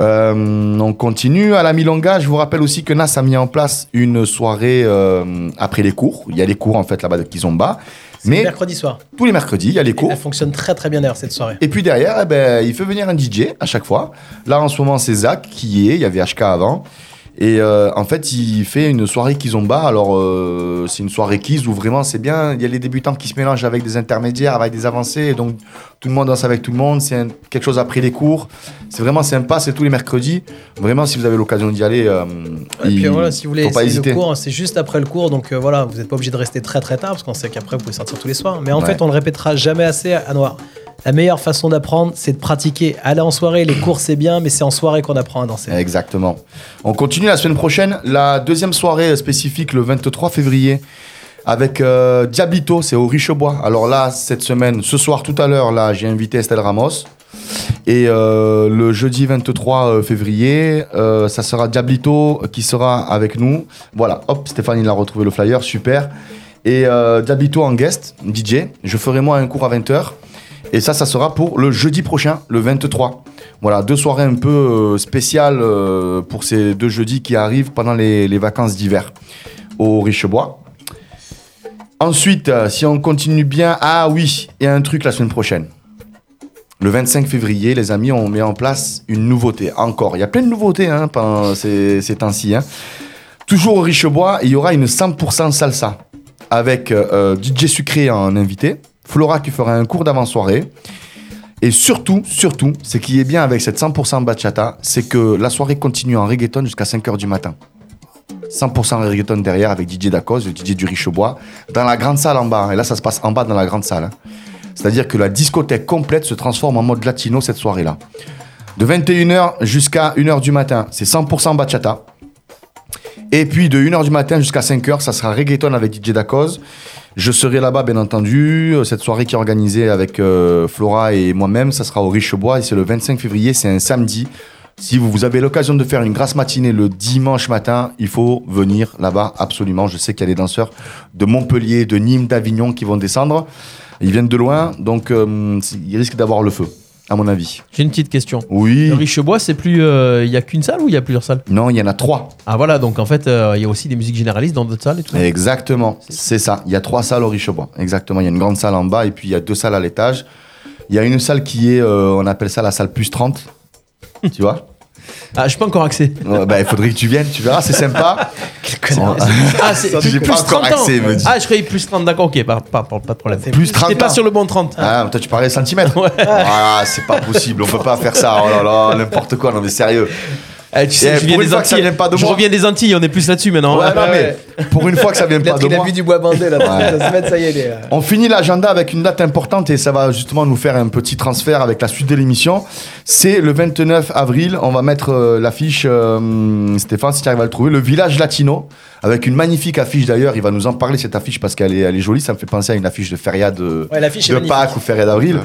Euh, on continue à la Milonga. Je vous rappelle aussi que Nas a mis en place une soirée euh, après les cours. Il y a les cours en fait là-bas de Kizomba. Mais mercredi soir. tous les mercredis, il y a les cours. Elle fonctionne très très bien d'ailleurs cette soirée. Et puis derrière, eh ben, il fait venir un DJ à chaque fois. Là, en ce moment, c'est Zach qui y est. Il y avait HK avant. Et euh, en fait, il fait une soirée Kizomba. Alors, euh, c'est une soirée Kiz où vraiment c'est bien. Il y a les débutants qui se mélangent avec des intermédiaires, avec des avancés. Et donc, tout le monde danse avec tout le monde. C'est quelque chose après les cours. C'est vraiment sympa. C'est tous les mercredis. Vraiment, si vous avez l'occasion d'y aller, euh, Et puis voilà, si vous voulez faut pas hésiter. cours, c'est juste après le cours, donc euh, voilà, vous n'êtes pas obligé de rester très très tard parce qu'on sait qu'après vous pouvez sortir tous les soirs. Mais en Ouais. fait, on le répétera jamais assez à Noir. La meilleure façon d'apprendre, c'est de pratiquer. Aller en soirée, les cours c'est bien, mais c'est en soirée qu'on apprend à danser. Exactement. On continue la semaine prochaine, la deuxième soirée spécifique le 23 février avec euh, Diablito, c'est au Richebois. Alors là, cette semaine, ce soir, tout à l'heure, là, j'ai invité Estelle Ramos. Et euh, le jeudi 23 euh, février, euh, ça sera Diablito qui sera avec nous. Voilà, hop, Stéphane, il a retrouvé le flyer, super. Et Diablito en guest, DJ. Je ferai moi un cours à 20h. Et ça, ça sera pour le jeudi prochain, le 23. Voilà, deux soirées un peu euh, spéciales euh, pour ces deux jeudis qui arrivent pendant les, vacances d'hiver au Richebois. Ensuite, euh, si on continue bien, ah oui, il y a un truc la semaine prochaine. Le 25 février, les amis, on met en place une nouveauté. Encore, il y a plein de nouveautés hein, pendant ces, temps-ci. hein. Toujours au Richebois, il y aura une 100% salsa avec DJ Sucré en invité, Flora qui fera un cours d'avant-soirée. Et surtout, surtout, ce qui est bien avec cette 100% bachata, c'est que la soirée continue en reggaeton jusqu'à 5h du matin. 100% reggaeton derrière avec DJ Dacos, le DJ du Richebois, dans la grande salle en bas. hein. Et là, ça se passe en bas dans la grande salle. hein. C'est-à-dire que la discothèque complète se transforme en mode latino cette soirée-là. De 21h jusqu'à 1h du matin, c'est 100% bachata. Et puis de 1h du matin jusqu'à 5h, ça sera reggaeton avec DJ Dacoz. Je serai là-bas, bien entendu. Cette soirée qui est organisée avec euh, Flora et moi-même, ça sera au Richebois et c'est le 25 février, c'est un samedi. Si vous, avez l'occasion de faire une grasse matinée le dimanche matin, il faut venir là-bas absolument. Je sais qu'il y a des danseurs de Montpellier, de Nîmes, d'Avignon qui vont descendre. Ils viennent de loin, donc euh, ils risquent d'avoir le feu, à mon avis. J'ai une petite question. Oui. Le Richebois, c'est plus. euh, Il y a qu'une salle ou il y a plusieurs salles? Non, il y en a trois. Ah voilà, donc en fait, euh, il y a aussi des musiques généralistes dans d'autres salles et tout. Exactement, c'est ça. Il y a trois salles au Richebois. Exactement, il y a une grande salle en bas et puis il y a deux salles à l'étage. Il y a une salle qui est, euh, on appelle ça la salle plus 30. tu vois? Ah, je suis pas encore accès. Ouais, bah, Il faudrait que tu viennes, tu verras, c'est sympa. connard. Bon, Ah, c'est J'ai plus pas encore 30 ans. accès, me dit. Ah, je croyais plus 30, d'accord, ok, pas, pas, pas, pas de problème. Plus 30 J'étais pas ans. sur le bon 30. Ah, toi tu parlais centimètres Ah, c'est pas possible, on peut pas faire ça. Oh là là, n'importe quoi, non mais sérieux. Eh, tu sais, Eh, je viens des Antilles. vient pas de je moi. reviens des Antilles, on est plus là-dessus maintenant. Ouais, hein. non, mais pour une fois que ça vient pas de qu'il a vu du bois bandé là. Ouais. Ça se met, ça y est, il est, euh, On finit l'agenda avec une date importante et ça va justement nous faire un petit transfert avec la suite de l'émission. C'est le 29 avril. On va mettre euh, l'affiche, euh, Stéphane, si tu arrives à le trouver, le village latino, avec une magnifique affiche d'ailleurs. Il va nous en parler cette affiche parce qu'elle est, elle est jolie. Ça me fait penser à une affiche de feria de, Ouais, de. Pâques ou feria d'avril.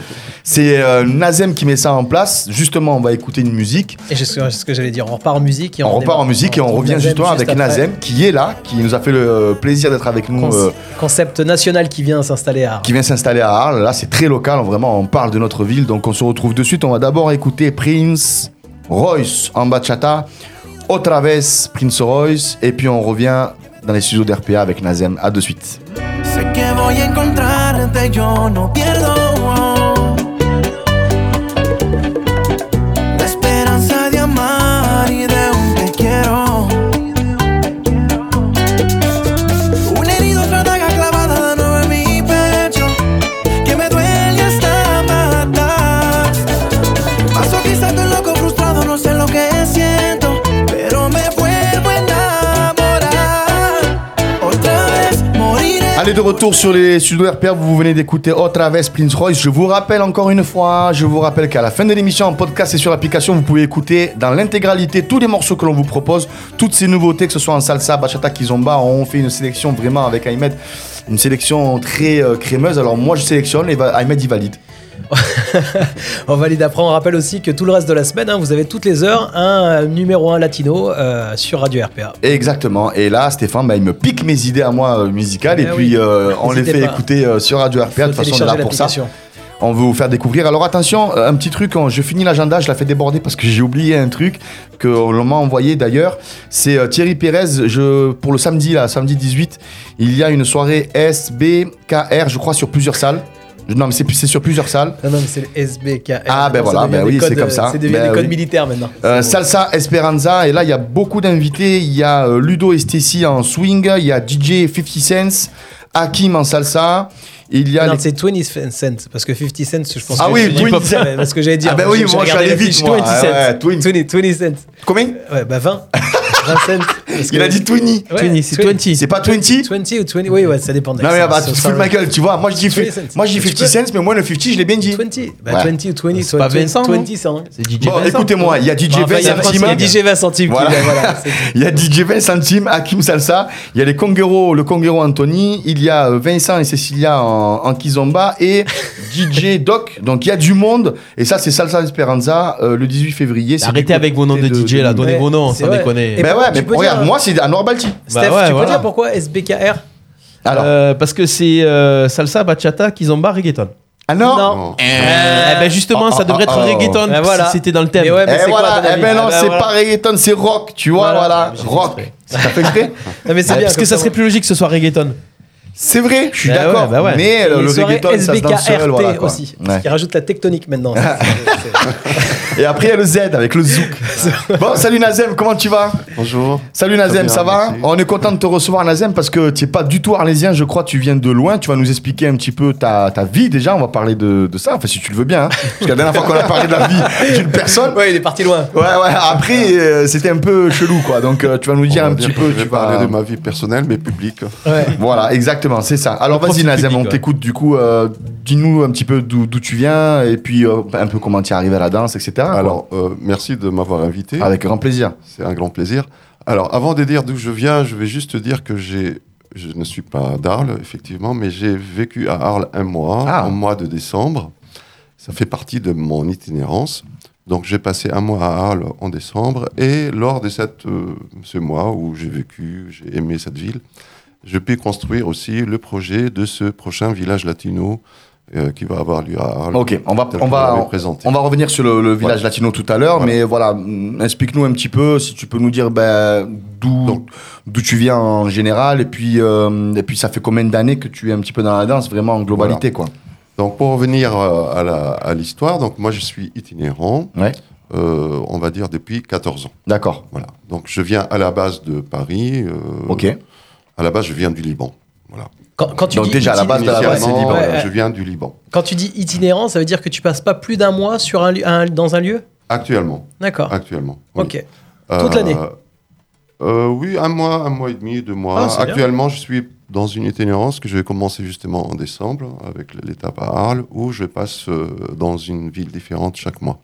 C'est euh, Nazem qui met ça en place. Justement, on va écouter une musique. Et c'est ce que- ce que j'allais dire, on repart en musique. Et On repart en musique et on revient Nazem justement juste avec après. Nazem qui est là, qui nous a fait le plaisir d'être avec nous. Conce- euh, Concept national qui vient s'installer à. qui vient s'installer à Arles. Là, c'est très local, vraiment, on parle de notre ville. Donc, on se retrouve de suite. On va d'abord écouter Prince Royce en bachata. Otra vez Prince Royce. Et puis, on revient dans les studios d'RPA avec Nazem. À de suite. Allez de retour sur les studios RPA, vous venez d'écouter Au Traves Prince Royce. Je vous rappelle encore une fois, je vous rappelle qu'à la fin de l'émission en podcast et sur l'application, vous pouvez écouter dans l'intégralité tous les morceaux que l'on vous propose, toutes ces nouveautés, que ce soit en salsa, bachata, kizomba. On fait une sélection vraiment avec Ahmed, une sélection très euh, crémeuse. Alors moi je sélectionne et Ahmed il valide. [laughs] On valide après. On rappelle aussi que tout le reste de la semaine, hein, vous avez toutes les heures un euh, numéro 1 latino euh, sur Radio RPA. Exactement. Et là, Stéphane, bah, il me pique mes idées à moi euh, musicales et Eh puis euh, on les fait pas. écouter euh, sur Radio RPA. De toute façon, on est là pour ça. On veut vous faire découvrir. Alors attention, un petit truc, quand je finis l'agenda, je la fais déborder parce que j'ai oublié un truc que l'on m'a envoyé d'ailleurs. C'est Thierry Pérez, je, pour le samedi, là, samedi 18, il y a une soirée SBKR, je crois, sur plusieurs salles. Non, mais c'est sur plusieurs salles. Non, non, mais c'est le SBK. Ah, ben voilà, ben oui, c'est comme ça. C'est devenu Ben des codes militaires maintenant. Euh. Salsa Esperanza, et là il y a beaucoup d'invités. Il y a euh, Ludo et Stacy en swing, il y a DJ 50 Cents, Hakim en salsa. Il y a Non, les- c'est 20 cents, parce que 50 cents, je pense Ah que oui, c'est 20 cents. Parce que j'allais dire. Ah ben oui, moi, la vite, fiche, moi. 20 Ouais, cents. ouais, 20, 20 cents. Combien? Ouais, bah 20. 20 [laughs] cents. Parce Il que- a dit 20. Ouais, 20, c'est 20. C'est pas 20 20 ou 20, oui, ouais, ça dépend. Non mais bah, tu te fous de ma gueule, tu vois. Moi je dis, 20 cents. moi, je dis Tu 50 peux- cents, mais moi le 50, je l'ai bien dit. 20. Bah, Ouais. 20 ou 20. C'est pas 20, Vincent, non 20 cents. C'est DJ Bon, écoutez-moi, il y a DJ Enfin, 20 il y a centimes. [laughs] il y a DJ 20 centimes. Il y a DJ 20 centimes, Hakim Salsa, il y a les Conguero, le Conguero Anthony, il y a euh, Vincent et Cecilia en, en Kizomba et [laughs] DJ Doc. Donc il y a du monde et ça c'est Salsa Esperanza euh, le 18 février. Arrêtez avec vos noms de DJ là, donnez vos noms, c'est sans vrai. déconner. Ben ouais, mais regarde, moi c'est à Norbalti. Steph, Bah ouais, tu peux voilà. dire pourquoi SBKR Alors, Euh, parce que c'est euh, salsa, bachata, kizomba, reggaeton. ah non, Non. Eh ben justement, oh, ça devrait oh, être oh. reggaeton Ben voilà. si c'était dans le thème. Mais ouais, mais Eh c'est quoi, voilà, ton eh avis ben non, Ah ben c'est voilà. pas reggaeton, c'est rock, tu vois, Voilà. voilà, J'ai dit rock. exprès. Ça fait exprès [laughs] Non, mais c'est bien. parce que comme ça serait plus logique que ce soit reggaeton. C'est vrai, je suis Bah d'accord, ouais, bah ouais. mais euh, le soirées reggaeton, ça se danse seul, SBKRT voilà, quoi. aussi. Ouais. Qu'il rajoute la tectonique maintenant. [laughs] Et après, il y a le Z avec le zouk. [laughs] bon, salut Nazem, comment tu vas? Bonjour. Salut Nazem, ça va merci. On est content de te recevoir Nazem parce que tu n'es pas du tout arlésien, je crois, tu viens de loin. Tu vas nous expliquer un petit peu ta, ta vie déjà, on va parler de, de ça, enfin si tu le veux bien. hein. Parce que la dernière fois qu'on a parlé de la vie d'une personne, Ouais, il est parti loin. ouais, ouais, après euh, c'était un peu chelou quoi. Donc euh, tu vas nous dire On un petit peu. Je vais tu parler vas- de ma vie personnelle, mais publique. Ouais. Voilà, exactement, c'est ça. Alors vas-y Nazem, on t'écoute du coup. euh, Dis-nous un petit peu d'où tu viens et puis euh, un peu comment tu es arrivé à la danse, etc. Alors, euh, merci de m'avoir invité. Avec grand plaisir. C'est un grand plaisir. Alors, avant de dire d'où je viens, je vais juste dire que j'ai, je ne suis pas d'Arles, effectivement, mais j'ai vécu à Arles un mois, Ah. au mois de décembre. Ça fait partie de mon itinérance. Donc, j'ai passé un mois à Arles en décembre. Et lors de cette, euh, ce mois où j'ai vécu, j'ai aimé cette ville, je peux construire aussi le projet de ce prochain village latino euh, qui va avoir lieu à Arles. Ok, on va, on va, on, va revenir sur le, le village latino tout à l'heure, mais voilà, mm, explique-nous un petit peu, si tu peux nous dire ben, d'où d'où tu viens en général, et puis, euh, et puis ça fait combien d'années que tu es un petit peu dans la danse, vraiment en globalité, quoi? Donc pour revenir euh, à la- à l'histoire, donc moi je suis itinérant, Ouais, euh, on va dire depuis 14 ans. d'accord, Voilà. Donc je viens à la base de Paris. ok. À la base je viens du Liban. Voilà. Quand, quand tu Donc dis déjà, à la base Liban. euh, Ouais, je viens du Liban. Quand tu dis itinérant, ça veut dire que tu passes pas plus d'un mois sur un, dans un lieu? Actuellement. D'accord. Actuellement. oui. Ok. Toute l'année euh, Oui, un mois, un mois et demi, deux mois. Ah, bien. Actuellement, je suis dans une itinérance que je vais commencer justement en décembre avec l'étape à Arles, où je passe euh, dans une ville différente chaque mois.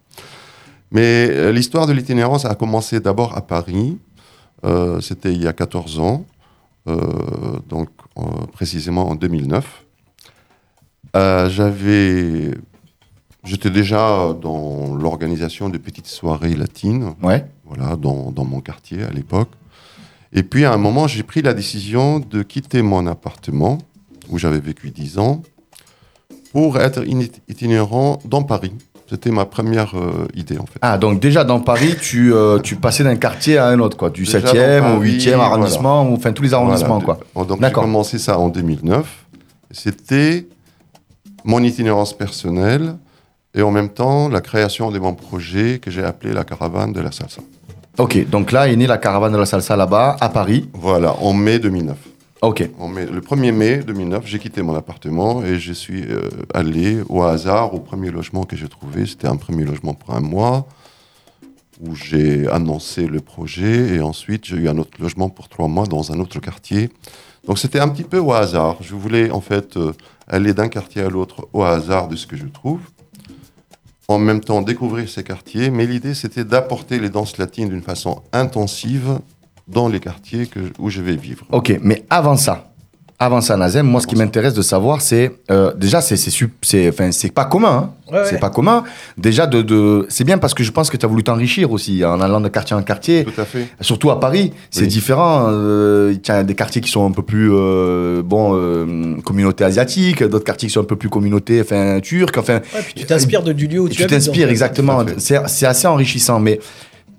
Mais euh, l'histoire de l'itinérance a commencé d'abord à Paris. Euh, C'était il y a 14 ans, euh, donc euh, précisément en 2009. Euh, J'avais, j'étais déjà dans l'organisation de petites soirées latines Ouais, voilà, dans, dans mon quartier à l'époque. Et puis à un moment, j'ai pris la décision de quitter mon appartement où j'avais vécu 10 ans pour être itinérant dans Paris. C'était ma première euh, idée en fait. Ah, donc déjà dans Paris, tu, euh, tu passais d'un quartier à un autre, quoi, du Déjà 7e dans au Paris, 8e arrondissement, ou enfin tous les arrondissements, Voilà, quoi. Donc j'ai commencé ça en 2009. C'était mon itinérance personnelle et en même temps la création de mon projet que j'ai appelé la caravane de la salsa. Ok, donc là est née la caravane de la salsa là-bas, à Paris. Voilà, en mai 2009. Ok, le 1er mai 2009, j'ai quitté mon appartement et je suis euh, allé au hasard au premier logement que j'ai trouvé. C'était un premier logement pour un mois où j'ai annoncé le projet et ensuite j'ai eu un autre logement pour trois mois dans un autre quartier. Donc c'était un petit peu au hasard. Je voulais en fait euh, aller d'un quartier à l'autre au hasard de ce que je trouve. En même temps découvrir ces quartiers, mais l'idée c'était d'apporter les danses latines d'une façon intensive dans les quartiers que, où je vais vivre. Ok, mais avant ça, avant ça, Nazem, moi, ce qui m'intéresse de savoir, c'est euh, déjà, c'est c'est c'est enfin, c'est pas commun. hein. Ouais, C'est ouais. pas commun. Déjà, de, de c'est bien parce que je pense que tu as voulu t'enrichir aussi en allant de quartier en quartier. Tout à fait. Surtout à Paris, c'est Oui. différent. euh, Il y a des quartiers qui sont un peu plus euh, bon euh, communauté asiatique, d'autres quartiers qui sont un peu plus communauté enfin turque. Enfin, Ouais, puis tu t'inspires de- du lieu où tu tu t'inspires exactement. C'est assez enrichissant, mais.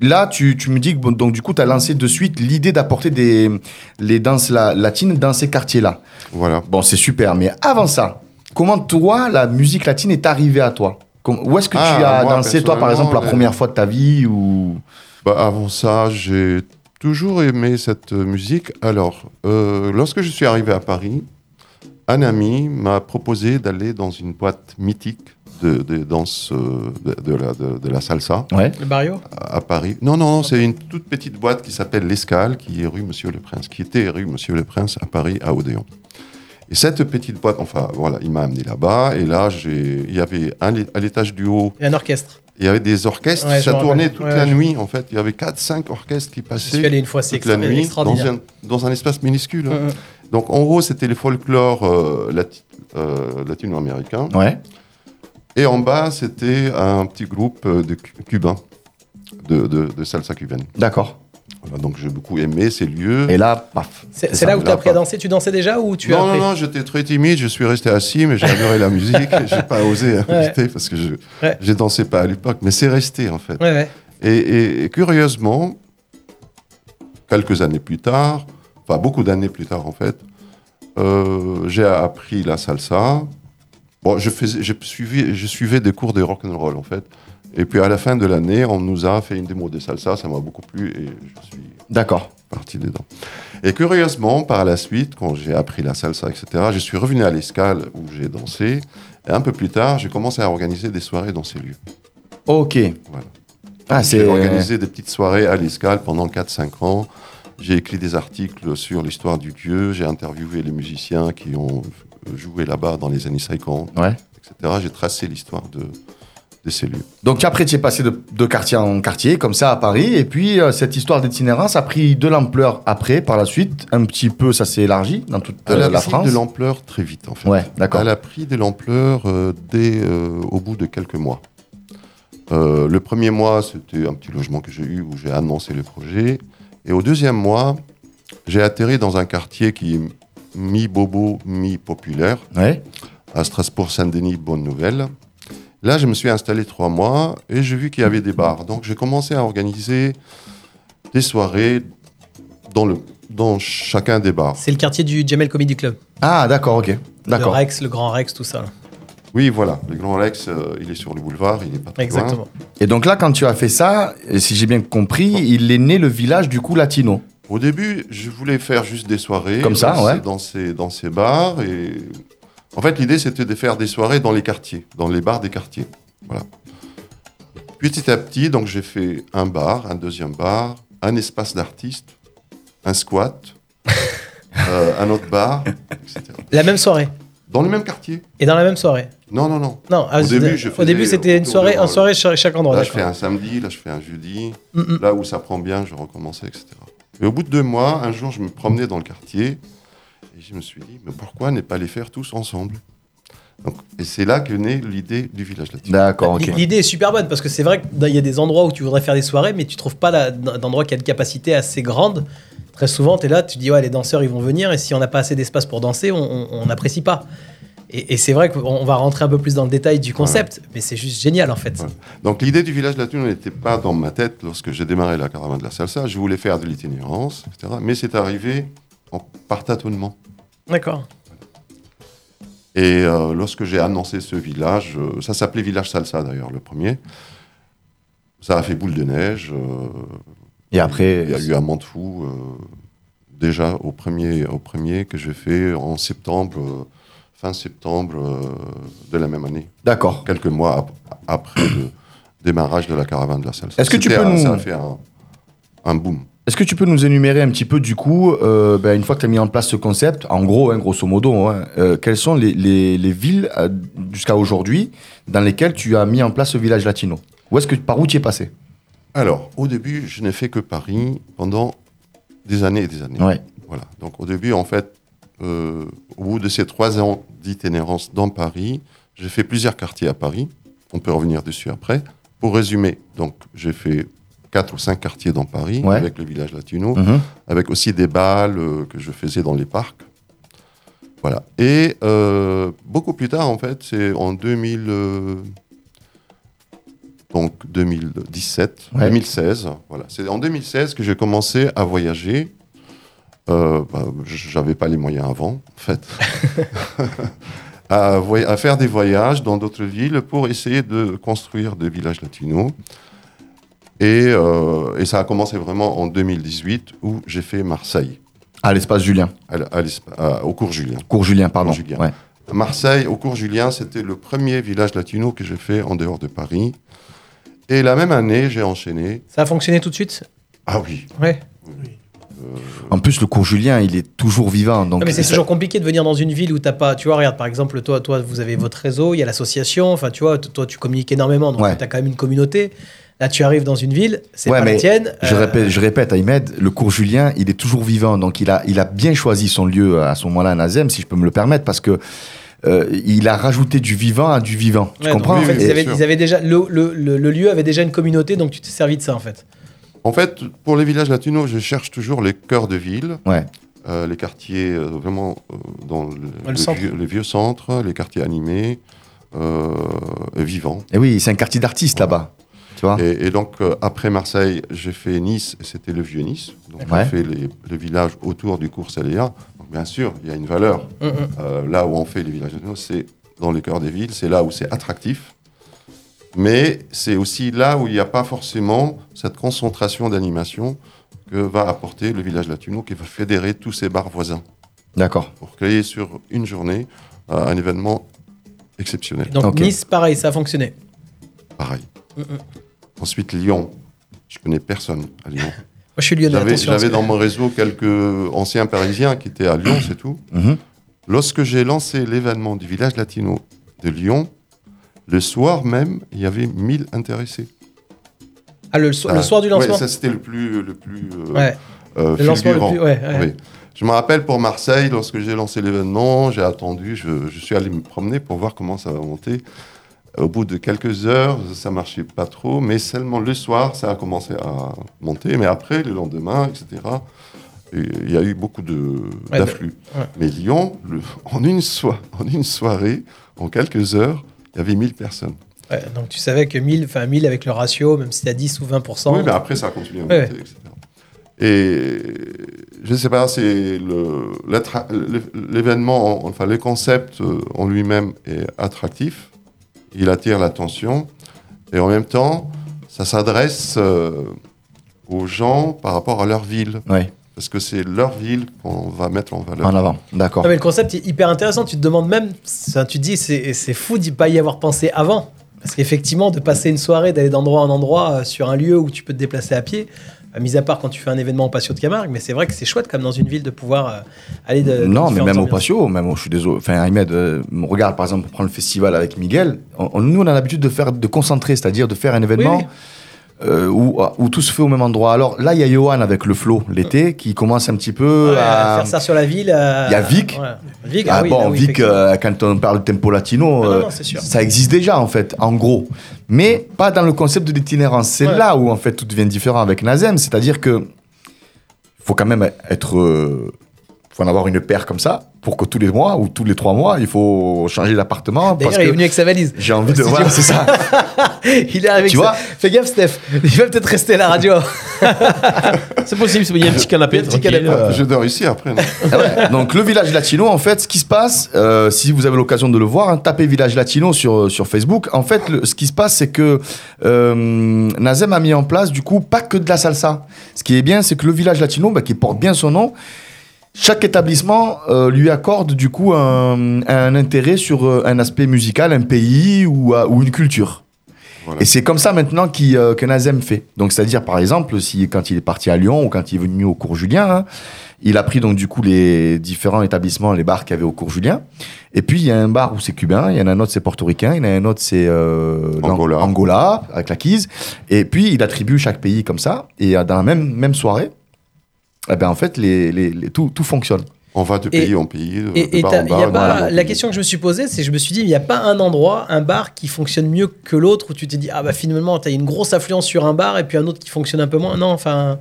Là, tu, tu me dis que donc du coup, tu as lancé de suite l'idée d'apporter des les danses la- latines dans ces quartiers-là. Voilà. Bon, c'est super, mais avant ça, comment toi, la musique latine est arrivée à toi? Comme- Où est-ce que tu Ah, as moi, dansé, toi, par exemple, la personnellement, première fois de ta vie ou... Bah, avant ça, j'ai toujours aimé cette euh, musique. Alors, euh, lorsque je suis arrivé à Paris, un ami m'a proposé d'aller dans une boîte mythique de, de danse euh, de, de la, de- de la salsa Ouais. Le barrio à à Paris. Non, non, non, c'est une toute petite boîte qui s'appelle l'Escale, qui est rue Monsieur le Prince, qui était rue Monsieur le Prince à Paris, à Odéon. Et cette petite boîte, enfin voilà, il m'a amené là-bas, et là, j'ai- il y avait un, à l'étage du haut, Et un orchestre. il y avait des orchestres, Ouais, je ça tournait toute Ouais, la je- nuit en fait. Il y avait 4-5 orchestres qui Je passaient suis allé une fois, c'est toute la extra- nuit dans un, dans un espace minuscule. hein. Donc en gros, c'était le folklore euh, lati- euh, latino-américain. Ouais. Et en bas, c'était un petit groupe euh, de cu- cubains, de, de- de salsa cubaine. D'accord. Voilà, donc j'ai beaucoup aimé ces lieux. Et là, paf. C'est là où tu as appris à danser? Tu dansais déjà ou tu as non, non, appris non, j'étais très timide, je suis resté assis, mais j'ai adoré la [laughs] musique. J'ai pas osé inviter parce que je Ouais. j'ai dansé pas à l'époque, mais c'est resté en fait. Ouais, ouais. Et, et- et curieusement, quelques années plus tard, enfin beaucoup d'années plus tard en fait, euh, j'ai appris la salsa. Bon, je, faisais, je, suivais, je suivais des cours de rock'n'roll en fait. Et puis à la fin de l'année, on nous a fait une démo de salsa, ça m'a beaucoup plu et je suis D'accord. parti dedans. Et curieusement, par la suite, quand j'ai appris la salsa, etc., je suis revenu à l'escale où j'ai dansé. Et un peu plus tard, j'ai commencé à organiser des soirées dans ces lieux. Ok. Voilà. Ah, c'est... J'ai organisé des petites soirées à l'escale pendant 4-5 ans. J'ai écrit des articles sur l'histoire du lieu. J'ai interviewé les musiciens qui ont joué là-bas dans les années 50, Ouais. etc. J'ai tracé l'histoire de, de ces lieux. Donc après, tu es passé de, de quartier en quartier, comme ça, à Paris. Et puis, euh, cette histoire d'itinérance a pris de l'ampleur après, par la suite. Un petit peu, ça s'est élargi dans toute Elle euh, a la pris France. de l'ampleur très vite, en fait. Ouais, d'accord. Elle a pris de l'ampleur euh, dès euh, au bout de quelques mois. Euh, le premier mois, c'était un petit logement que j'ai eu où j'ai annoncé le projet. Et au deuxième mois, j'ai atterri dans un quartier qui mi-bobo, mi-populaire, Ouais. à Strasbourg-Saint-Denis, bonne nouvelle. Là, je me suis installé trois mois et j'ai vu qu'il y avait des bars. Donc, j'ai commencé à organiser des soirées dans, le, dans chacun des bars. C'est le quartier du Jamel Comedy Club. Ah, d'accord, ok. Le D'accord. Rex, le Grand Rex, tout ça. là. Oui, voilà. Le Grand Rex, euh, il est sur le boulevard, il n'est pas très loin. Exactement. Et donc là, quand tu as fait ça, si j'ai bien compris, il est né le village du coup latino. Au début, je voulais faire juste des soirées. Comme ça, dans ouais. ces- Dans ces, dans ces bars. Et... En fait, l'idée, c'était de faire des soirées dans les quartiers, dans les bars des quartiers. Voilà. Petit à petit, donc, j'ai fait un bar, un deuxième bar, un espace d'artistes, un squat, [laughs] euh, un autre bar, etc. La même soirée. Dans le même quartier. Et dans la même soirée. Non, non, non. Non, ah, Au début, je au début faisais c'était une soirée, une soirée chaque, chaque endroit. Là, je fais un samedi, là, je fais un jeudi. Mm, mm. Là où ça prend bien, je recommençais, etc. Et au bout de deux mois, un jour, je me promenais dans le quartier et je me suis dit, mais pourquoi ne pas les faire tous ensemble? Donc, Et c'est là que naît l'idée du village latino. D'accord, ok. L'idée est super bonne parce que c'est vrai qu'il y a des endroits où tu voudrais faire des soirées, mais tu trouves pas d'endroit qui a une capacité assez grande. Très souvent, tu es là, tu dis, ouais, les danseurs, ils vont venir, et si on n'a pas assez d'espace pour danser, on n'apprécie pas. Et, et c'est vrai qu'on on va rentrer un peu plus dans le détail du concept, mais c'est juste génial en fait. Donc l'idée du village latino n'était pas dans ma tête lorsque j'ai démarré la caravane de la salsa. Je voulais faire de l'itinérance, etc. Mais c'est arrivé en, par tâtonnement. D'accord. Et euh, lorsque j'ai annoncé ce village, euh, ça s'appelait Village Salsa d'ailleurs, le premier, ça a fait boule de neige. euh, Et après, il y a eu un euh, déjà au premier, au premier que j'ai fait en septembre, euh, fin septembre euh, de la même année, d'accord. quelques mois ap- après le, démarrage de la caravane de la salsa. Est-ce que tu peux un- nous- Ça a fait un, un boom. Est-ce que tu peux nous énumérer un petit peu, du coup, euh, ben, une fois que tu as mis en place ce concept, en gros, hein, grosso modo, hein, euh, quelles sont les, les- les villes euh, jusqu'à aujourd'hui dans lesquelles tu as mis en place ce village latino? Où est-ce que, Par où tu es passé? Alors, au début, je n'ai fait que Paris pendant des années et des années. Ouais. Voilà. Donc, au début, en fait, euh, au bout de ces trois ans d'itinérance dans Paris, j'ai fait plusieurs quartiers à Paris. On peut revenir dessus après. Pour résumer, donc, j'ai fait quatre ou cinq quartiers dans Paris Ouais. avec le village latino, Mhm. avec aussi des balles euh, que je faisais dans les parcs. Voilà. Et euh, beaucoup plus tard, en fait, c'est en 2000, euh, donc 2017, Ouais. 2016. Voilà. C'est en 2016 que j'ai commencé à voyager. Euh, bah, J'avais pas les moyens avant, en fait. [laughs] à, faire des voyages dans d'autres villes pour essayer de construire des villages latinos. Et, euh, et ça a commencé vraiment en 2018 où j'ai fait Marseille, À l'espace Julien. à à au cours Julien. Cours Julien, pardon. Cours Julien. Ouais. Marseille, au cours Julien, c'était le premier village latino que j'ai fait en dehors de Paris. Et la même année, j'ai enchaîné. Ça a fonctionné tout de suite? Ah oui. Ouais. En plus, le cours Julien, il est toujours vivant. Donc Non, mais c'est toujours compliqué de venir dans une ville où t'as pas. Tu vois, regarde, par exemple, toi, toi, vous avez votre réseau, il y a l'association. Enfin, tu vois, toi, tu communiques énormément, donc Ouais. tu as quand même une communauté. Là, tu arrives dans une ville, c'est Ouais, pas la tienne. Je, euh, répète, je répète, Ahmed, le cours Julien, il est toujours vivant. Donc, il a, il a bien choisi son lieu à ce moment-là à Nazem, si je peux me le permettre, parce que euh, il a rajouté du vivant à du vivant. Tu donc, comprends en fait, ils, avaient, sûr. ils avaient déjà le, le- le- le lieu avait déjà une communauté, donc tu t'es servi de ça en fait. En fait, pour les villages latinos, je cherche toujours les cœurs de ville, Ouais. euh, les quartiers euh, vraiment euh, dans le, le le centre. vieux, les vieux centres, les quartiers animés, euh, et vivants. Et oui, c'est un quartier d'artistes Voilà. là-bas. Tu vois Et, et donc, euh, après Marseille, j'ai fait Nice, et c'était le vieux Nice. Donc, Ouais. j'ai fait les, les villages autour du cours Saléa. Bien sûr, il y a une valeur. Mm, mm. Euh, là où on fait les villages latinos, c'est dans les cœurs des villes, c'est là où c'est attractif. Mais c'est aussi là où il n'y a pas forcément cette concentration d'animation que va apporter le village latino qui va fédérer tous ces bars voisins D'accord. pour créer sur une journée euh, un événement exceptionnel. Donc Ok. Nice, pareil, ça a fonctionné. Pareil. Mm, mm. Ensuite, Lyon. Je connais personne à Lyon. [laughs] Moi, je suis lyonnais. J'avais dans mon réseau quelques anciens parisiens qui étaient à Lyon, c'est tout. Mhm. Lorsque j'ai lancé l'événement du village latino de Lyon, le soir même, il y avait 1000 intéressés. Ah, le, so- le Ah, soir du lancement Ouais, ça c'était le plus, le plus euh, Ouais. euh, Le lancement le fulgurant. plus- ouais, ouais. Oui. Je me rappelle pour Marseille, lorsque j'ai lancé l'événement, j'ai attendu, je, je suis allé me promener pour voir comment ça va monter. Au bout de quelques heures, ça marchait pas trop, mais seulement le soir, ça a commencé à monter. Mais après, le lendemain, etc., et il y a eu beaucoup Ouais, d'afflux. ouais. Mais Lyon, le- en, une soi- en une soirée, en quelques heures, il y avait 1000 personnes. Ouais, donc tu savais que 1000, enfin 1000 avec le ratio, même si t'as 10 ou 20%. Oui, mais après, ça a continué à Ouais, monter, etc. Et je ne sais pas, c'est l'événement, en- enfin, le concept euh, en lui-même est attractif. Il attire l'attention. Et en même temps, ça s'adresse euh, aux gens par rapport à leur ville. Ouais, Parce que c'est leur ville qu'on va mettre en valeur. en avant. D'accord. Non, mais le concept est hyper intéressant. Tu te demandes même, tu te dis, c'est c'est fou d'y pas y avoir pensé avant. Parce qu'effectivement, de passer une soirée, d'aller d'endroit en endroit euh, sur un lieu où tu peux te déplacer à pied, euh, mis à part quand tu fais un événement au Patio de Camargue, mais c'est vrai que c'est chouette comme dans une ville de pouvoir euh, aller de. de Non, mais même au patio, même au, je suis désolé. Enfin, Ahmed, euh, regarde, par exemple, pour prendre le festival avec Miguel, on- on- nous, on a l'habitude de faire, de concentrer, c'est-à-dire de faire un événement Oui, euh, où, où tout se fait au même endroit. Alors là, il y a Johan avec le flow l'été qui commence un petit peu Ouais, à. faire ça sur la ville. euh, Il y a Vic. ouais. Vic, Ah ah, oui, bon, oui, Vic, euh, quand on parle de tempo latino, Ah non, euh, non, ça existe déjà en fait, en gros. Mais pas dans le concept de l'itinérance. C'est Ouais. là où en fait tout devient différent avec Nazem. C'est-à-dire que faut quand même être. faut en avoir une paire comme ça pour que tous les mois ou tous les trois mois, il faut changer d'appartement. D'ailleurs, il est venu avec sa valise. J'ai envie de. [laughs] Voilà, studio. c'est ça. [laughs] il est avec Tu sa- vois Fais gaffe, Steph. Il va peut-être rester à la radio. [laughs] C'est possible, il y a un petit canapé. Un petit canapé. euh, Je dors ici après. Ah ouais. Donc le village latino, en fait, ce qui se passe, euh, si vous avez l'occasion de le voir, hein, tapez village latino sur, sur Facebook. En fait, le- ce qui se passe, c'est que euh, Nazem a mis en place, du coup, pas que de la salsa. Ce qui est bien, c'est que le village latino, bah, qui porte bien son nom, chaque établissement euh, lui accorde du coup un, un intérêt sur euh, un aspect musical, un pays ou, euh, ou une culture. Voilà. Et c'est comme ça maintenant qu'il, euh, que Nazem fait. Donc c'est-à-dire par exemple, si quand il est parti à Lyon ou quand il est venu au cours Julien, hein, il a pris donc du coup les différents établissements, les bars qu'il y avait au cours Julien. Et puis il y a un bar où c'est cubain, il y en a un autre c'est portoricain, il y en a un autre c'est euh, Angola. Angola avec la Kise. Et puis il attribue chaque pays comme ça. Et dans la même même soirée, eh ben en fait les, les- les- tout, tout fonctionne. On va de Et- pays en pays, de, Et, de et bar en y a bar. pas, la question que je me suis posée, c'est je me suis dit, il n'y a pas un endroit, un bar qui fonctionne mieux que l'autre où tu t'es dit, ah bah finalement, tu as une grosse affluence sur un bar et puis un autre qui fonctionne un peu moins. Non, enfin.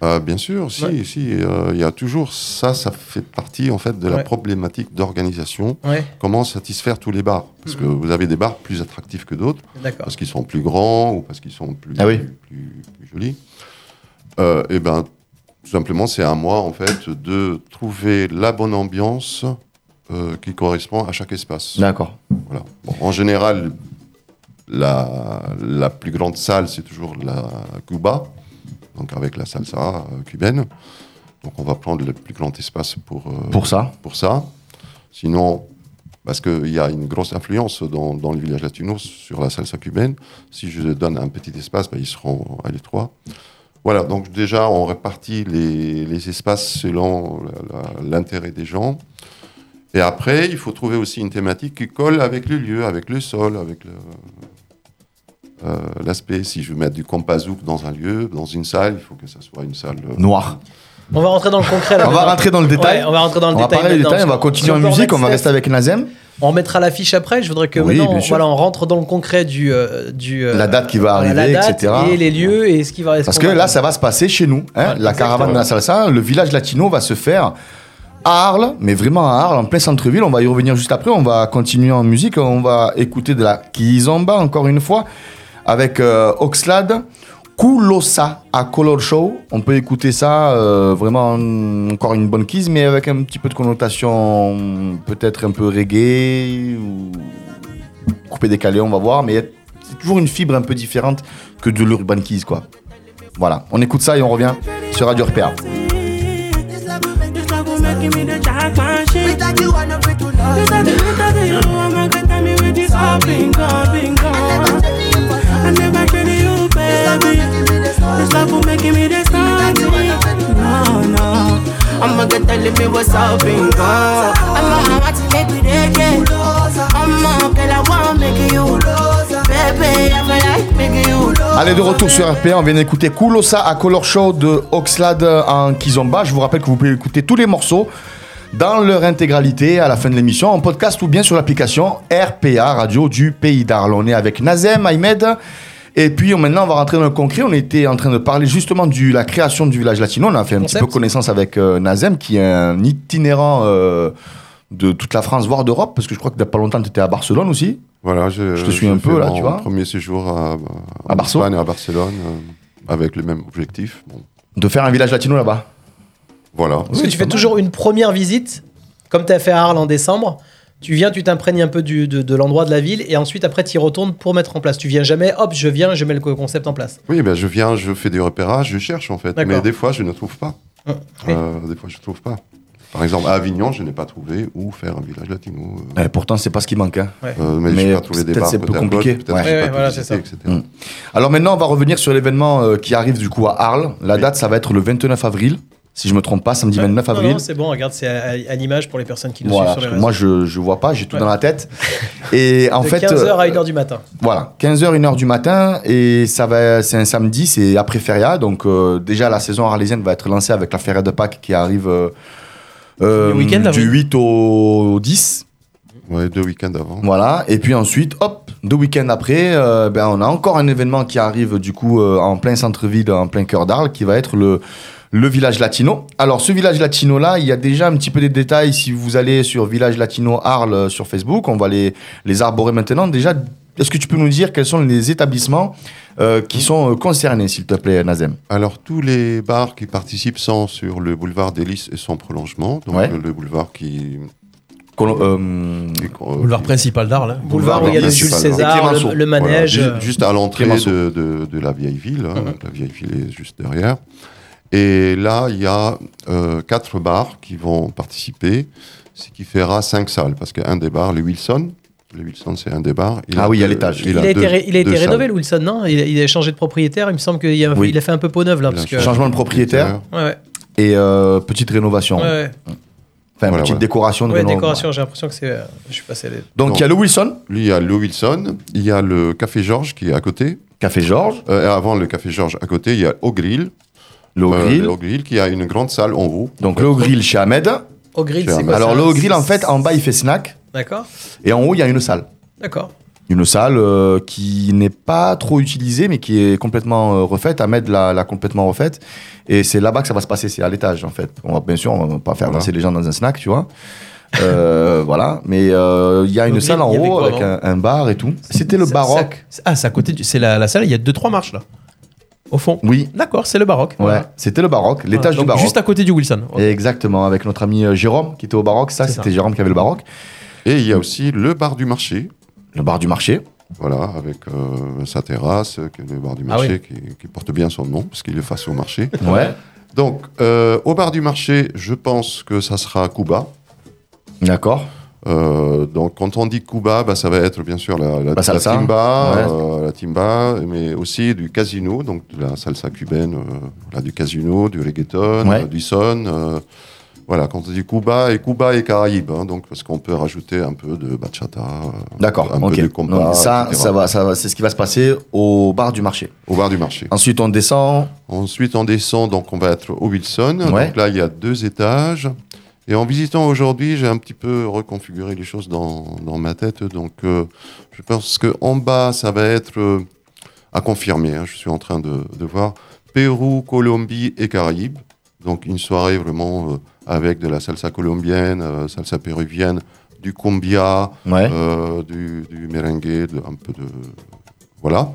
Ah, bien sûr, si, Ouais. si. euh, Il y a toujours ça, ça fait partie en fait de la problématique d'organisation. Ouais, Comment satisfaire tous les bars? Parce que vous avez des bars plus attractifs que d'autres, d'accord. parce qu'ils sont plus grands ou parce qu'ils sont plus, Ah oui. plus, plus- plus jolis. Euh, et ben, tout simplement, c'est à moi en fait de trouver la bonne ambiance euh, qui correspond à chaque espace. D'accord. Voilà. Bon, en général, la, la plus grande salle, c'est toujours la Cuba, donc avec la salsa euh, cubaine. Donc on va prendre le plus grand espace pour, euh, Pour ça. pour ça. Sinon, parce qu'il y a une grosse influence dans, dans le village latino sur la salsa cubaine, si je donne un petit espace, ben, ils seront à l'étroit. Voilà, donc déjà, on répartit les, les espaces selon l'intérêt des gens. Et après, il faut trouver aussi une thématique qui colle avec le lieu, avec le sol, avec euh, l'aspect. Si je veux mettre du compazouk dans un lieu, dans une salle, il faut que ça soit une salle euh, Noir. On va rentrer dans le concret là. On va rentrer dans le détail. Ouais, on va rentrer dans le on va détail. parler détail, on va continuer en musique, on va rester avec Nazem. On remettra l'affiche après. Je voudrais que Oui, maintenant, voilà, on rentre dans le concret du, euh, du euh, La date qui va arriver, la date etc. Et les lieux et ce qui va rester. Parce que là, ça va se passer chez nous. hein, la caravane de la salsa, le village latino va se faire à Arles, mais vraiment à Arles, en plein centre-ville. On va y revenir juste après. On va continuer en musique. On va écouter de la kizomba, encore une fois, avec euh, Oxlade. Kulosa à Color Show. On peut écouter ça, euh, vraiment encore une bonne kiz, mais avec un petit peu de connotation peut-être un peu reggae ou coupé décalé, on va voir. Mais c'est toujours une fibre un peu différente que de l'urban keys, quoi. Voilà, on écoute ça et on revient sur Radio RPA. Allez, de retour sur RPA, on vient d'écouter Kulosa à Color Show de Oxlade en Kizomba. Je vous rappelle que vous pouvez écouter tous les morceaux dans leur intégralité à la fin de l'émission en podcast ou bien sur l'application RPA Radio du Pays d'Arles. On est avec Nazem, Ahmed. Et puis on- maintenant, on va rentrer dans le concret. On était en train de parler justement de la création du village latino. On a fait un Concept. petit peu connaissance avec euh, Nazem, qui est un itinérant euh, de toute la France, voire d'Europe, parce que je crois que il n'y a pas longtemps, tu étais à Barcelone aussi. Voilà, je, Je te suis un peu, là, tu vois. premier séjour à. Espagne, à Barcelone, euh, avec le même objectif. Bon, De faire un village latino là-bas. voilà. Parce que tu fais toujours une première visite, comme tu as fait à Arles en décembre. Tu viens, tu t'imprègnes un peu du- de, de l'endroit de la ville et ensuite après tu y retournes pour mettre en place. Tu viens jamais, hop, je viens, je mets le co- concept en place. Oui, ben, je viens, je fais des repérages, je cherche en fait. Mais des fois, je ne trouve pas. Hum, oui. Euh, des fois, je ne trouve pas. Par exemple, à Avignon, je n'ai pas trouvé où faire un village latino. euh, Et pourtant, c'est pas ce qui manque. hein. euh, mais, Mais j'ai pas trouvé des peut-être bars, c'est peu compliqué. d'autres, peut-être Ouais. j'ai Ouais, pas ouais, tout voilà, visité, c'est ça. etc. Mm. Alors maintenant, on va revenir sur l'événement euh, qui arrive du coup à Arles. La Oui. date, ça va être le 29 avril, si je me trompe pas, samedi Ouais. 29 Non, avril. non, c'est bon, regarde, c'est à, à l'image pour les personnes qui nous Voilà, suivent sur les moi je, je vois pas, j'ai tout Ouais. dans la tête. [laughs] Et en de fait, 15h à euh, 1h du matin. voilà, 15h, 1h du matin, et ça va, c'est un samedi, c'est après feria, donc euh, déjà la saison arlésienne va être lancée avec la feria de Pâques qui arrive euh, euh, Le week-end, là, du oui. 8 au 10. Ouais, deux week-ends avant. Voilà, et puis ensuite, hop, deux week-ends après, euh, ben, on a encore un événement qui arrive du coup euh, en plein centre-ville, en plein cœur d'Arles, qui va être le, le village latino. Alors ce village latino là, il y a déjà un petit peu des détails si vous allez sur village latino Arles euh, sur Facebook, on va les, les arborer maintenant. Déjà, est-ce que tu peux nous dire quels sont les établissements euh, qui sont euh, concernés, s'il te plaît, Nazem? Alors, tous les bars qui participent sont sur le boulevard des Lys et son prolongement. Donc, Ouais. le, le boulevard qui. Colo- euh, qui- euh, Boulevard qui- principal d'Arles. hein. Boulevard où il y a le. Jules César, le, manège. ju- juste à l'entrée de- de la vieille ville. hein. Mhm. La vieille ville est juste derrière. Et là, il y a euh, quatre bars qui vont participer, ce qui fera cinq salles. Parce qu'un des bars, le Wilson, Le Wilson, c'est un des bars. Ah oui, il y a deux- l'étage. Il, a été, ré- il a été deux rénové, salles. le Wilson, non? Il, a- il a changé de propriétaire. Il me semble qu'il a, Oui. il a fait un peu peau neuve là. Parce que... Changement de propriétaire Ouais, et euh, petite rénovation. Ouais, ouais. Enfin, Voilà, petite voilà. décoration. de décoration, j'ai l'impression que c'est. euh, je suis passé à l'aide. Donc, il y a le Wilson, Lui, il y a le Wilson, il y a le Café Georges qui est à côté. Café Georges, Euh, avant le Café Georges à côté, il y a Au Grill. Le Euh, Grill. qui a une grande salle en haut. Donc, le Grill chez Ahmed. Au grill, c'est quoi Alors, ça Grill, en fait, en bas, il fait snack. D'accord, Et en haut, il y a une salle. d'accord. Une salle euh, qui n'est pas trop utilisée, mais qui est complètement euh, refaite. Ahmed l'a l'a complètement refaite. Et c'est là-bas que ça va se passer, c'est à l'étage, en fait. On va, bien sûr, on va pas faire Voilà. danser les gens dans un snack, tu vois. Euh, [laughs] voilà. Mais euh, il y a une salle en haut avec un, un bar et tout. C'était le baroque. ça- Ah, c'est à côté. du- C'est la, la salle. Il y a deux trois marches là. Au fond. Oui. D'accord, c'est le baroque. Ouais, Voilà. c'était le baroque, l'étage du baroque. Juste à côté du Wilson. Exactement, avec notre ami euh, Jérôme qui était au baroque. Ça, c'était. Jérôme qui avait le baroque. Et il y a aussi le bar du marché. Le bar du marché. Voilà, avec euh, sa terrasse, euh, qui est le bar du Ah marché, oui. qui, qui porte bien son nom, parce qu'il est face au marché. Ouais. Donc, euh, au bar du marché, je pense que ça sera Cuba. D'accord. Euh, donc, quand on dit Cuba, bah, ça va être bien sûr la, la, timba, Ouais. euh, la timba, mais aussi du casino, donc de la salsa cubaine, euh, voilà, du casino, du reggaeton, Ouais. du son. voilà, quand on dit Cuba, et Cuba et Caraïbes, hein, donc parce qu'on peut rajouter un peu de bachata, D'accord. un peu de compas, Donc ça, etc. ça va, ça va, c'est ce qui va se passer au bar du marché. au bar du marché. Ensuite, on descend. Ensuite, on descend, donc on va être au Wilson. Ouais. Donc là, il y a deux étages. Et en visitant aujourd'hui, j'ai un petit peu reconfiguré les choses dans, dans ma tête. Donc, euh, je pense qu'en bas, ça va être euh, à confirmer. hein, je suis en train de, de voir Pérou, Colombie et Caraïbes. Donc, une soirée vraiment euh, avec de la salsa colombienne, salsa péruvienne, du cumbia, Ouais. du, du merengue, de- un peu de. Voilà.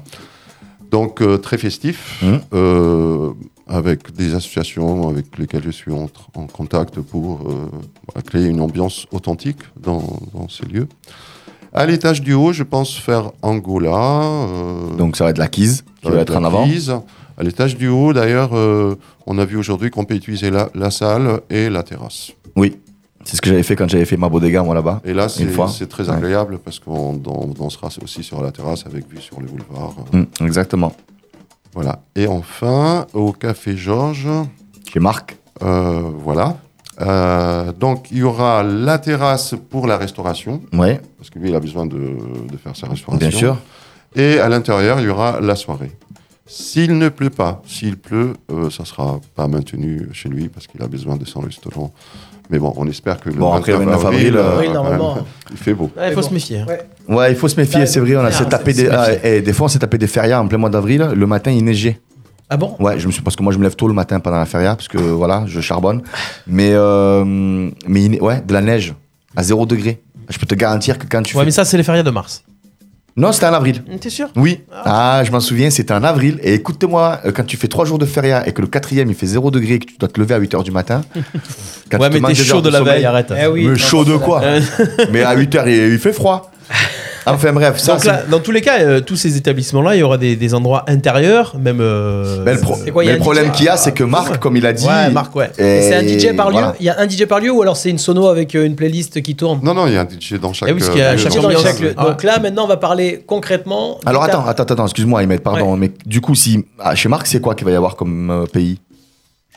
Donc, très festif, Mhm. Avec des associations avec lesquelles je suis en, contact pour euh, voilà, créer une ambiance authentique dans, dans ces lieux. À l'étage du haut, je pense faire Angola. euh, Donc ça va être la quise qui va être en la avant. prise. À l'étage du haut, d'ailleurs, euh, on a vu aujourd'hui qu'on peut utiliser la, la salle et la terrasse. Oui. C'est ce que j'avais fait quand j'avais fait ma bodega, moi là-bas. Et là, c'est très Ouais. agréable parce qu'on on dansera aussi sur la terrasse avec vue sur le boulevard. Mm, exactement. Voilà. Et enfin, au Café Georges, Chez Marc. euh, voilà. Euh, donc, il y aura la terrasse pour la restauration, Ouais, parce que lui, il a besoin de, de faire sa restauration. bien sûr. Et à l'intérieur, il y aura la soirée. S'il ne pleut pas, s'il pleut, euh, ça sera pas maintenu chez lui parce qu'il a besoin de son restaurant. Mais bon, on espère que le Bon, après le 29 29 avril, euh, euh, Avril, normalement. il fait beau. Ouais, il faut se méfier. hein. Ouais. Ouais, il faut se méfier, Ça, c'est vrai. On a ah, s'est tapé des, c'est ah, et des fois, on s'est tapé des férias en plein mois d'avril. Le matin, il neigeait. Ah bon? Ouais, je me suis parce que moi je me lève tôt le matin pendant la feria parce que voilà, je charbonne. Mais euh, mais il- ouais, de la neige à 0 degré. Je peux te garantir que quand tu Ouais, fais mais ça, c'est les férias de mars. Non, c'était en avril. T'es sûr? Oui. Ah, je m'en souviens, c'était en avril. Et écoute-moi, euh, quand tu fais 3 jours de feria et que le quatrième il fait 0 degré et que tu dois te lever à 8 h du matin. [laughs] quand Ouais, tu te mais manques t'es des chaud heures de la sommeil, veille, arrête. Eh oui, Mais non, chaud de quoi? [laughs] Mais à 8 h il, il fait froid. Enfin bref, ça Donc c'est. là, dans tous les cas, euh, tous ces établissements-là, il y aura des, des endroits intérieurs, même. euh, Mais le, pro- quoi, il mais le problème qu'il y a, c'est que Marc, comme il a dit. Ouais, Marc, ouais. C'est un DJ par lieu voilà. Il y a un DJ par lieu ou alors c'est une sono avec euh, une playlist qui tourne Non, non, il y a un DJ dans chaque. Eh oui, parce qu'il y a chaque dans chaque lieu. Ah. Donc là, maintenant, on va parler concrètement. Alors attends, attends, attends, excuse-moi, Ahmed, pardon, mais du coup, si ah, chez Marc, c'est quoi qu'il va y avoir comme euh, pays?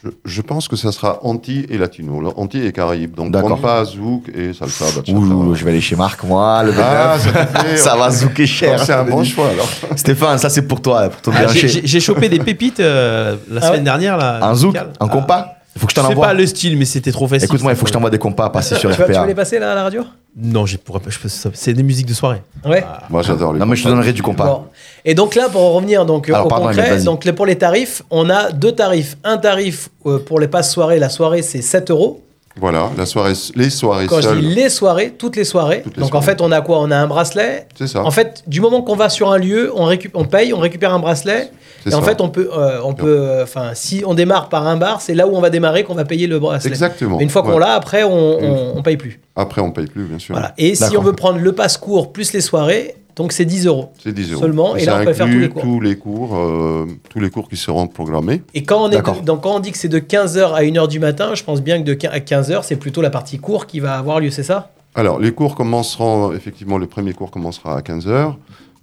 Je, je pense que ça sera Anti et Latino. Là, Anti et Caraïbes. Donc, D'accord. compas, zouk et salsa, bachata. Ouh, je vais aller chez Marc, moi, le Ah, 29. ça [laughs] ça va zouker cher. C'est un bon choix alors. Stéphane, ça c'est pour toi, pour ton Ah, bien j'ai- chopé des pépites euh, la Ah semaine ouais dernière. Là, Un zouk, un compas Il faut que je Je t'en envoie. pas le style, mais c'était trop facile. Écoute-moi, il faut que je t'envoie des compas à passer sur vas, tu vas RPA. les passer là à la radio? Non, j'ai pourrais pas- je peux- ça- c'est des musiques de soirée. Ouais. Moi, j'adore les Non, mais je te donnerai du compas. Bon. Et donc là, pour en revenir donc, euh, Alors, au pardon, concret, donc, pour les tarifs, on a deux tarifs. Un tarif euh, pour les passes soirées. La soirée, c'est 7 euros. Voilà, la soirée, les soirées Quand je dis les soirées, toutes les soirées. Toutes les donc en fait, on a quoi? On a un bracelet. C'est ça. En fait, du moment qu'on va sur un lieu, on, récup- on paye, on récupère un bracelet. C'est Et en ça. fait, on peut, euh, on peut, euh, si on démarre par un bar, c'est là où on va démarrer qu'on va payer le bracelet. Exactement. Mais une fois qu'on Ouais. l'a, après, on, on, on paye plus. Après, on paye plus, bien sûr. Voilà. Et si on veut prendre le passe court plus les soirées, donc c'est 10 euros. C'est 10 euros. Seulement, et là, on peut faire tous les cours. Tous les cours, euh, tous les cours qui seront programmés. Et quand on, est de- donc quand on dit que c'est de 15h à 1h du matin, je pense bien que de 15 à 15h, c'est plutôt la partie court qui va avoir lieu, c'est ça? Alors, les cours commenceront, effectivement, le premier cours commencera à 15h,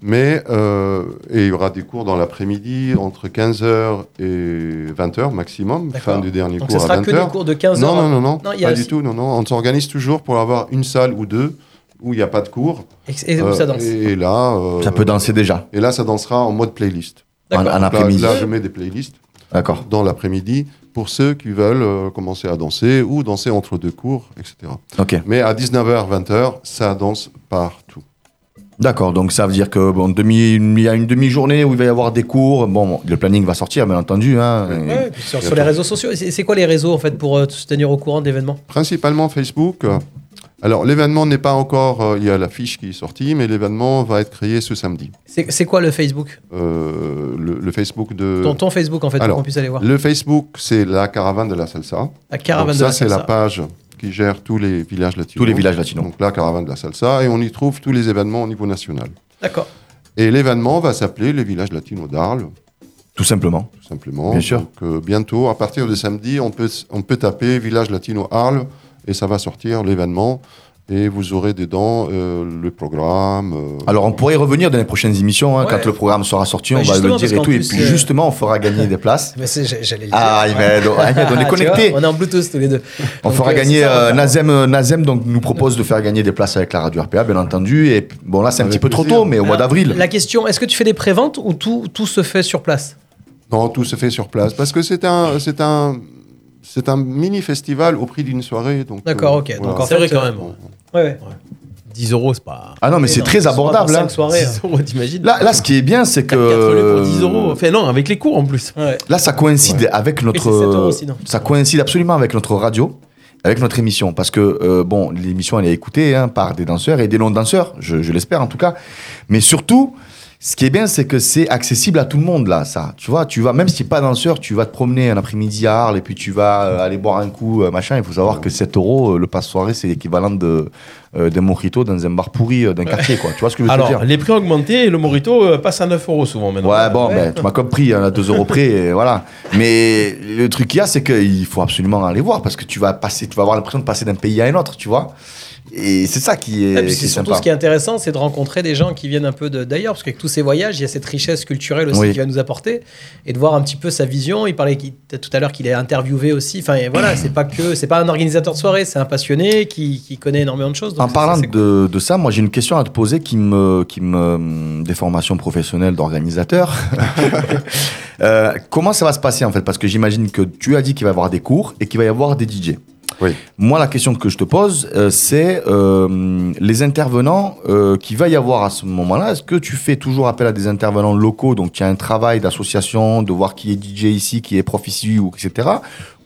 mais euh, et il y aura des cours dans l'après-midi entre 15h et 20h maximum, fin du dernier Donc cours ce sera à que 20h. des cours de 15 non, heures. non, non, non, Non, pas aussi- du tout, non, non. On s'organise toujours pour avoir une salle ou deux où il n'y a pas de cours. Et, et où Euh, ça danse Et là, euh, Ça peut danser déjà. Et là, ça dansera en mode playlist. En, en. Là- après-midi. Là, je mets des playlists D'accord. dans l'après-midi pour ceux qui veulent euh, commencer à danser ou danser entre deux cours, etc. Ok. Mais à 19h, 20h, ça danse partout. D'accord. Donc ça veut dire que bon, demi, il y a une demi-journée où il va y avoir des cours. Bon, bon, le planning va sortir, bien entendu. Hein, Et- Ouais, et sur, sur les réseaux sociaux. C'est c'est quoi les réseaux en fait pour euh, se tenir au courant de l'événement? Principalement Facebook. Alors, l'événement n'est pas encore. euh, il y a la fiche qui est sortie, mais l'événement va être créé ce samedi. C'est quoi le Facebook? Euh, le, le Facebook de. ton, ton Facebook en fait, pour alors, qu'on puisse aller voir. Le Facebook, c'est la caravane de la salsa. La caravane Donc de ça, la c'est la salsa. page qui gère tous les villages latinos. Tous les villages latinos. Donc la caravane de la salsa, et on y trouve tous les événements au niveau national. D'accord. Et l'événement va s'appeler les villages latinos d'Arles, Tout simplement. tout simplement. Bien sûr. Donc euh, bientôt, à partir de samedi, on peut, on peut taper village latino Arles, et ça va sortir l'événement. Et vous aurez dedans euh, le programme. euh, Alors on pourrait y revenir dans les prochaines émissions hein, Ouais. quand le programme sera sorti, on va le dire et tout. Et puis euh, justement, on fera gagner des places. [laughs] Mais c'est- j'allais le dire. Ah, il va être- ah, il va être- on [laughs] est Tu vois, connectés. On est en Bluetooth tous les deux. On Donc, fera euh, gagner ça, euh. Nazem, euh, Nazem donc nous propose de faire gagner des places avec la radio RPA bien entendu et bon là c'est un Avec petit peu trop tôt mais au mois d'avril. La question, est-ce que tu fais des préventes ou tout, tout se fait sur place? Non, tout se fait sur place. Parce que c'est un, c'est un, c'est un mini festival au prix d'une soirée. donc, D'accord, euh, ok. voilà. Donc en vrai quand même. Ouais, ouais. 10 euros, c'est pas. Ah non mais c'est très abordable. hein. cinq soirées. 10 euros, t'imagines Là, là ce qui est bien c'est que 4 lieux pour 10 euros. Enfin, non, avec les cours en plus. Ouais. là ça coïncide avec notre c'est 7 euros ça coïncide absolument avec notre radio. Avec notre émission, parce que euh, bon, l'émission elle est écoutée hein, par des danseurs et des non-danseurs, je, je l'espère en tout cas. Mais surtout, ce qui est bien, c'est que c'est accessible à tout le monde là, ça. Tu vois, tu vas même si tu n'es pas danseur, tu vas te promener un après-midi à Arles et puis tu vas euh, aller boire un coup, euh, machin. Il faut savoir que 7 euros, euh, le passe soirée, c'est l'équivalent de d'un mojito dans un bar pourri d'un quartier, quoi. Tu vois ce que je veux te Alors, dire? les prix ont augmenté et le Morito euh, passe à 9 euros souvent maintenant. Ouais, bon, Ouais. ben, tu m'as compris, hein, à 2 euros près, et voilà. Mais le truc qu'il y a, c'est qu'il faut absolument aller voir parce que tu vas passer, tu vas avoir l'impression de passer d'un pays à un autre, tu vois. Et c'est ça qui est, Ah, c'est est surtout sympa. ce qui est intéressant, c'est de rencontrer des gens qui viennent un peu d'ailleurs, parce qu'avec tous ces voyages, il y a cette richesse culturelle aussi Oui. qui va nous apporter, et de voir un petit peu sa vision. Il parlait tout à l'heure qu'il est interviewé aussi. Enfin, voilà, c'est pas que, c'est pas un organisateur de soirée, c'est un passionné qui, qui connaît énormément de choses. En ça, parlant cool. de ça, moi j'ai une question à te poser qui me, qui me des formations professionnelles d'organisateur. [laughs] Euh, comment ça va se passer en fait? Parce que j'imagine que tu as dit qu'il va y avoir des cours et qu'il va y avoir des DJ. Oui. Moi, la question que je te pose, euh, c'est euh, les intervenants euh, qu'il va y avoir à ce moment-là. Est-ce que tu fais toujours appel à des intervenants locaux, donc tu as un travail d'association, de voir qui est DJ ici, qui est prof ici, ou etc.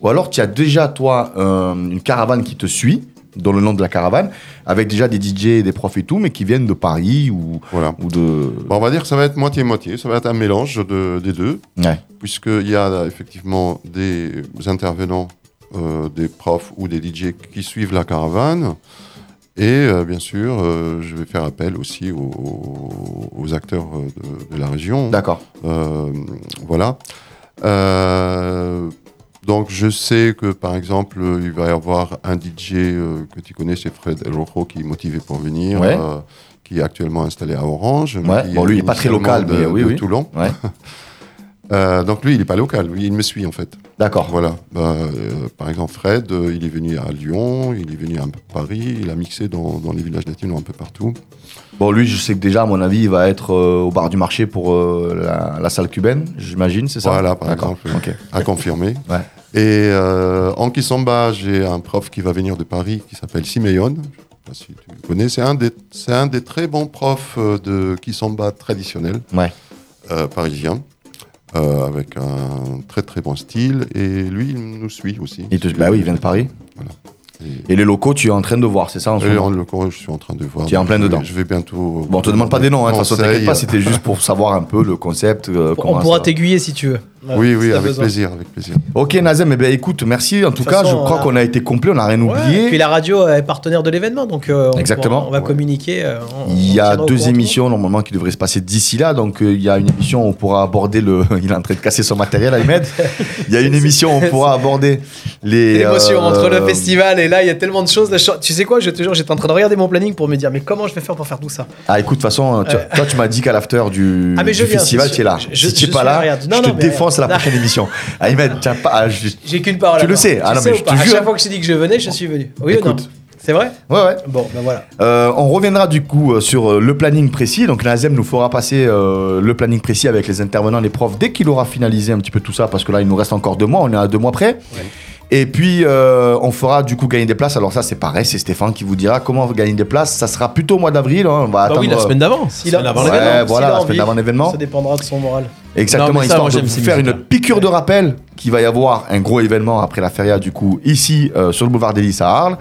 Ou alors tu as déjà toi euh, une caravane qui te suit, dans le nom de la caravane, avec déjà des DJ et des profs et tout, mais qui viennent de Paris ou, Voilà. ou de. Bon, on va dire que ça va être moitié-moitié. Ça va être un mélange de- des deux. Ouais. puisqu'il y a effectivement des intervenants, des profs ou des DJ qui suivent la caravane. Et euh, bien sûr, euh, je vais faire appel aussi aux, aux acteurs euh, de, de la région. D'accord. Euh, voilà. Euh, donc je sais que par exemple, euh, il va y avoir un DJ euh, que tu connais, c'est Fred El Rojo, qui est motivé pour venir, Ouais. euh, qui est actuellement installé à Orange. mais Ouais. qui Bon, lui, il est pas très local, de- mais oui, de oui. Toulon. Ouais. [laughs] Euh, donc lui, il n'est pas local, lui, il me suit en fait. D'accord. Voilà. Bah, euh, par exemple, Fred, euh, il est venu à Lyon, il est venu à Paris, il a mixé dans, dans les villages latinos un peu partout. Bon, lui, je sais que déjà, à mon avis, il va être euh, au bar du marché pour la, la salle cubaine, j'imagine, c'est ça? Voilà, par exemple, à confirmer. Ouais. Et en Kisamba, j'ai un prof qui va venir de Paris qui s'appelle Simeon. Je sais pas si tu connais. C'est un, des- c'est un des très bons profs de Kisamba traditionnel Ouais. parisien. Euh, avec un très très bon style et lui il nous suit aussi. Il te- bah oui, il vient de Paris. Voilà. Et les locaux, tu es en train de voir, c'est ça en ce Et moment en le cours, je suis en train de voir. Tu es en plein Je vais- dedans. Je vais bientôt. Bon, on te demande pas des noms, hein, de toute façon, t'inquiète pas, c'était juste pour savoir un peu le concept. euh, On pourra ça- t'aiguiller si tu veux. Oui, oui, avec besoin. plaisir, avec plaisir. Ok Nazem, eh ben, écoute, merci. En tout cas, façon, je crois a- qu'on a été complet, on n'a rien Ouais, oublié. et puis la radio est partenaire de l'événement, donc euh, on, Exactement. pourra- on va Ouais. communiquer. euh, on- Il y a deux émissions normalement qui devraient se passer d'ici là. Donc euh, il y a une émission où on pourra aborder le. [laughs] Il est en train de casser son matériel, Ahmed. Il y a une [laughs] émission où on pourra aborder les. L'émotion euh, entre le festival et là, il y a tellement de choses. Tu sais quoi, je te jure, j'étais en train de regarder mon planning pour me dire, mais comment je vais faire pour faire tout ça? Ah écoute, de toute façon, tu- toi tu m'as dit qu'à l'after du, Ah, mais je du viens, festival, tu es là. Je- si tu pas là, je te non, défonce à la prochaine [laughs] émission. Ahmed, tiens pas. ah, je- J'ai qu'une parole. Tu le sais. Ah non, mais je À chaque fois que je t'ai dit que je venais, je suis venu. Oui ou non. C'est vrai Ouais, ouais. Bon, ben voilà. Euh, on reviendra du coup euh, sur euh, le planning précis. Donc Nazem nous fera passer euh, le planning précis avec les intervenants, les profs, dès qu'il aura finalisé un petit peu tout ça, parce que là il nous reste encore deux mois, on est à deux mois près. Et puis euh, on fera du coup gagner des places. Alors ça c'est pareil, c'est Stéphane qui vous dira comment gagner des places. Ça sera plutôt au mois d'avril. hein. On va Bah attendre. oui, la semaine d'avant. A- Ouais, voilà, la semaine d'avant l'événement. Ça dépendra de son moral. Exactement, ça, histoire de vous faire une piqûre de rappel qu'il va y avoir un gros événement après la feria du coup ici euh, sur le boulevard Lys à Arles.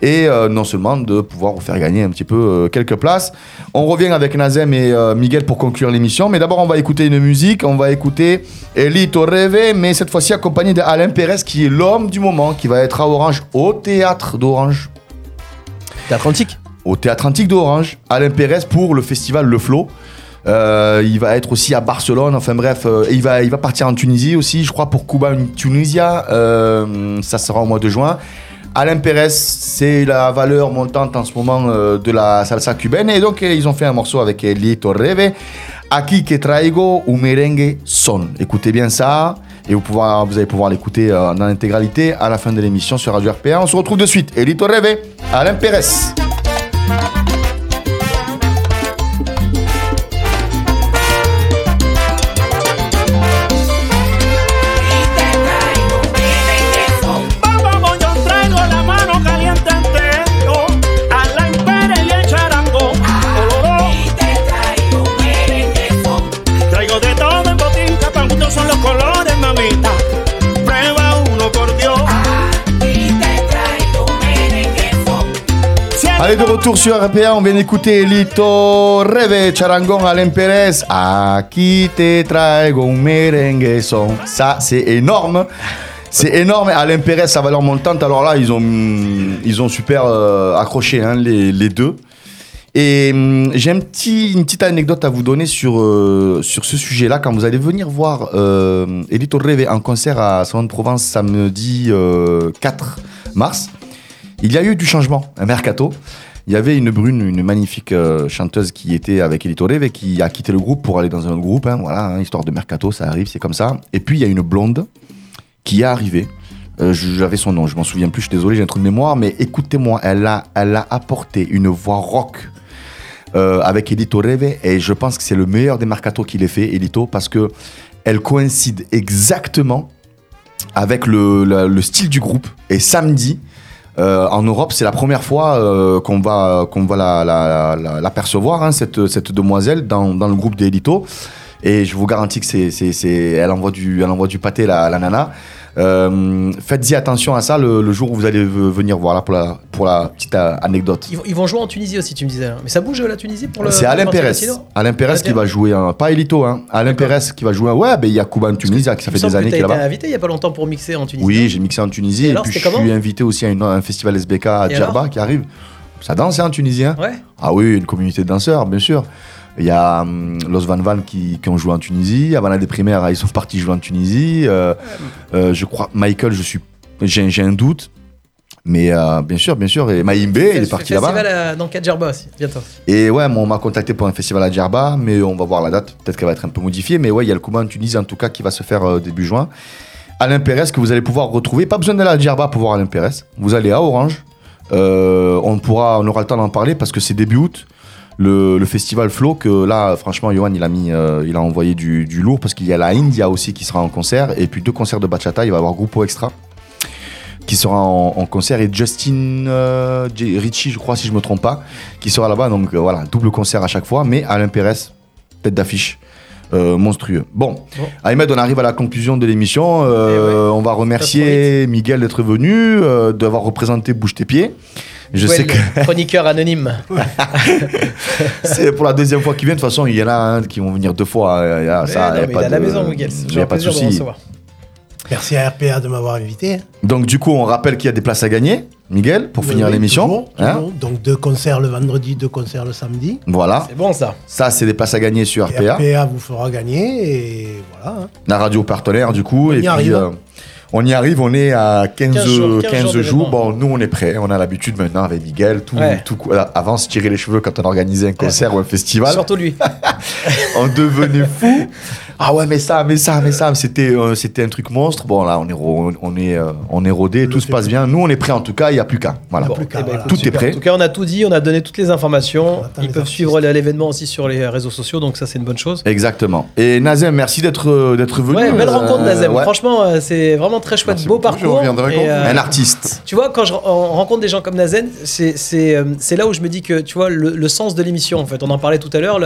Et euh, non seulement de pouvoir vous faire gagner un petit peu euh, quelques places. On revient avec Nazem et Miguel pour conclure l'émission. Mais d'abord, on va écouter une musique. On va écouter Elito Rêve, mais cette fois-ci accompagné d'Alain Pérez, qui est l'homme du moment, qui va être à Orange, au théâtre d'Orange Théâtre antique? au Théâtre Antique d'Orange, Alain Pérez pour le festival Le Flow. Euh, il va être aussi à Barcelone, enfin bref, euh, il, va, il va partir en Tunisie aussi, je crois pour Cuba Tunisia, euh, ça sera au mois de juin. Alain Pérez, c'est la valeur montante en ce moment de la salsa cubaine et donc ils ont fait un morceau avec Elito Reve, Aquí que traigo un merengue son. Écoutez bien ça et vous, pouvoir- vous allez pouvoir l'écouter dans l'intégralité à la fin de l'émission sur Radio RPA. On se retrouve de suite. Elito Reve, Alain Pérez. Allez, de retour sur RPA, on vient d'écouter Lito Reve, Charangon, Alain Pérez. Aquí te traigo un merengue son. Ça, c'est énorme. C'est énorme. Alain Pérez, sa valeur montante. Alors là, ils ont, ils ont super euh, accroché hein, les, les deux. Et hum, j'ai une petite anecdote à vous donner sur, euh, sur ce sujet-là. Quand vous allez venir voir euh, Elito Reve en concert à Salon de Provence samedi euh, 4 mars, il y a eu du changement, un mercato. Il y avait une brune, une magnifique euh, chanteuse qui était avec Elito Reve qui a quitté le groupe pour aller dans un autre groupe. hein, voilà, hein, histoire de mercato, ça arrive, c'est comme ça. Et puis il y a une blonde qui est arrivée. Euh, J'avais son nom, je m'en souviens plus, je suis désolé, j'ai un trou de mémoire, mais écoutez-moi, elle a, elle a apporté une voix rock euh, avec Elito Reve et je pense que c'est le meilleur des mercato qu'il ait fait, Elito, parce que elle coïncide exactement avec le style du groupe. Et samedi, euh, en Europe, c'est la première fois euh, qu'on va, qu'on va la, la, la- l'apercevoir, hein, cette, cette demoiselle, dans, dans le groupe des Elito. Et je vous garantis que c'est- elle, envoie du, elle envoie du pâté, la, la nana. Euh, faites-y attention à ça le, le jour où vous allez venir voir là pour la, pour la petite euh, anecdote. Ils vont, ils vont jouer en Tunisie aussi, tu me disais. hein. Mais ça bouge la Tunisie pour le. C'est Alain Pérez. Alain Pérez Alain qui va jouer un. Pas Elito, hein. Alain Pérez qui va jouer un. Ouais, ben il y a Kuban Tunisie qui ça fait des années qu'il est là-bas. invité il y a pas longtemps pour mixer en Tunisie. Oui, j'ai mixé en Tunisie Et et, alors, puis je suis invité aussi à une- un festival SBK à Djerba qui arrive. Ça danse hein, en tunisien. Ouais. Ah oui, une communauté de danseurs, bien sûr. Il y a hum, Los Van Van qui, qui ont joué en Tunisie. Havana des Primaires, ils sont partis jouer en Tunisie. Euh, euh, je crois, Michael, je suis, j'ai un doute. Mais euh, bien sûr, bien sûr. Et Maïmbe, il est parti là-bas. Festival à- dans Kadjerba aussi, bientôt. Et ouais, on m'a contacté pour un festival à Djerba, mais on va voir la date. Peut-être qu'elle va être un peu modifiée. Mais ouais, il y a le Kouba en Tunisie, en tout cas, qui va se faire début juin. Alain Pérez, que vous allez pouvoir retrouver. Pas besoin d'aller à Djerba pour voir Alain Pérez. Vous allez à Orange. On, pourra, on aura le temps d'en parler parce que c'est début août. Le, le festival Flow, que là, franchement, Johan, il a, mis, euh, il a envoyé du, du lourd parce qu'il y a la India aussi qui sera en concert. Et puis deux concerts de bachata. Il va y avoir Grupo Extra qui sera en, en concert et Justin euh, Ritchie, je crois, si je me trompe pas, qui sera là-bas. Donc euh, voilà, double concert à chaque fois. Mais Alain Pérez, tête d'affiche. euh, monstrueux. Bon. Ahmed, on arrive à la conclusion de l'émission. Euh, On va remercier Miguel d'être venu, euh, d'avoir représenté Bouge tes pieds. Je sais que [laughs] Chroniqueur anonyme. [laughs] c'est pour la deuxième fois qu'il vient. De toute façon, il y en a un qui vont venir deux fois. euh, y a- ça, non, y a pas il est à la de- maison, Miguel. C'est y toujours a pas de de souci. Merci à RPA de m'avoir invité. Donc, du coup, on rappelle qu'il y a des places à gagner, Miguel, pour finir Oui, l'émission. Hein. Donc deux concerts le vendredi, deux concerts le samedi. voilà. C'est bon ça. Ça, c'est des places à gagner sur Et RPA, RPA vous fera gagner et voilà. hein. la radio partenaire, du coup. On et y puis, arrive. euh, on y arrive, on est à 15, 15 jours, 15 15 jours jours. d'événement. Bon, nous, on est prêts. On a l'habitude maintenant avec Miguel. Tout, Ouais. tout, voilà, avant, se tirer les cheveux quand on organisait un concert ou un festival. Surtout lui. [laughs] on devenait fou. Ah ouais, mais ça, mais ça, mais ça, c'était euh, c'était un truc monstre. Bon, là, on est, ro- on est, euh, on est rodé, tout se passe bien. Nous, on est prêts en tout cas, il n'y a plus qu'à. Voilà. Bon, plus qu'à, eh ben, voilà. écoute, Tout est prêt. En tout cas, on a tout dit, on a donné toutes les informations. Ils les peuvent artistes. suivre l'événement aussi sur les réseaux sociaux, donc ça, c'est une bonne chose. Exactement. Et Nazem, merci d'être euh, d'être venu. Ouais, belle rencontre, Nazem. ouais. Franchement, c'est vraiment très chouette, Merci beau parcours. Et, Un artiste. Tu vois, quand je, on rencontre des gens comme Nazen, c'est c'est, c'est là où je me dis que, tu vois, le, le sens de l'émission, en fait, on en parlait tout à l'heure,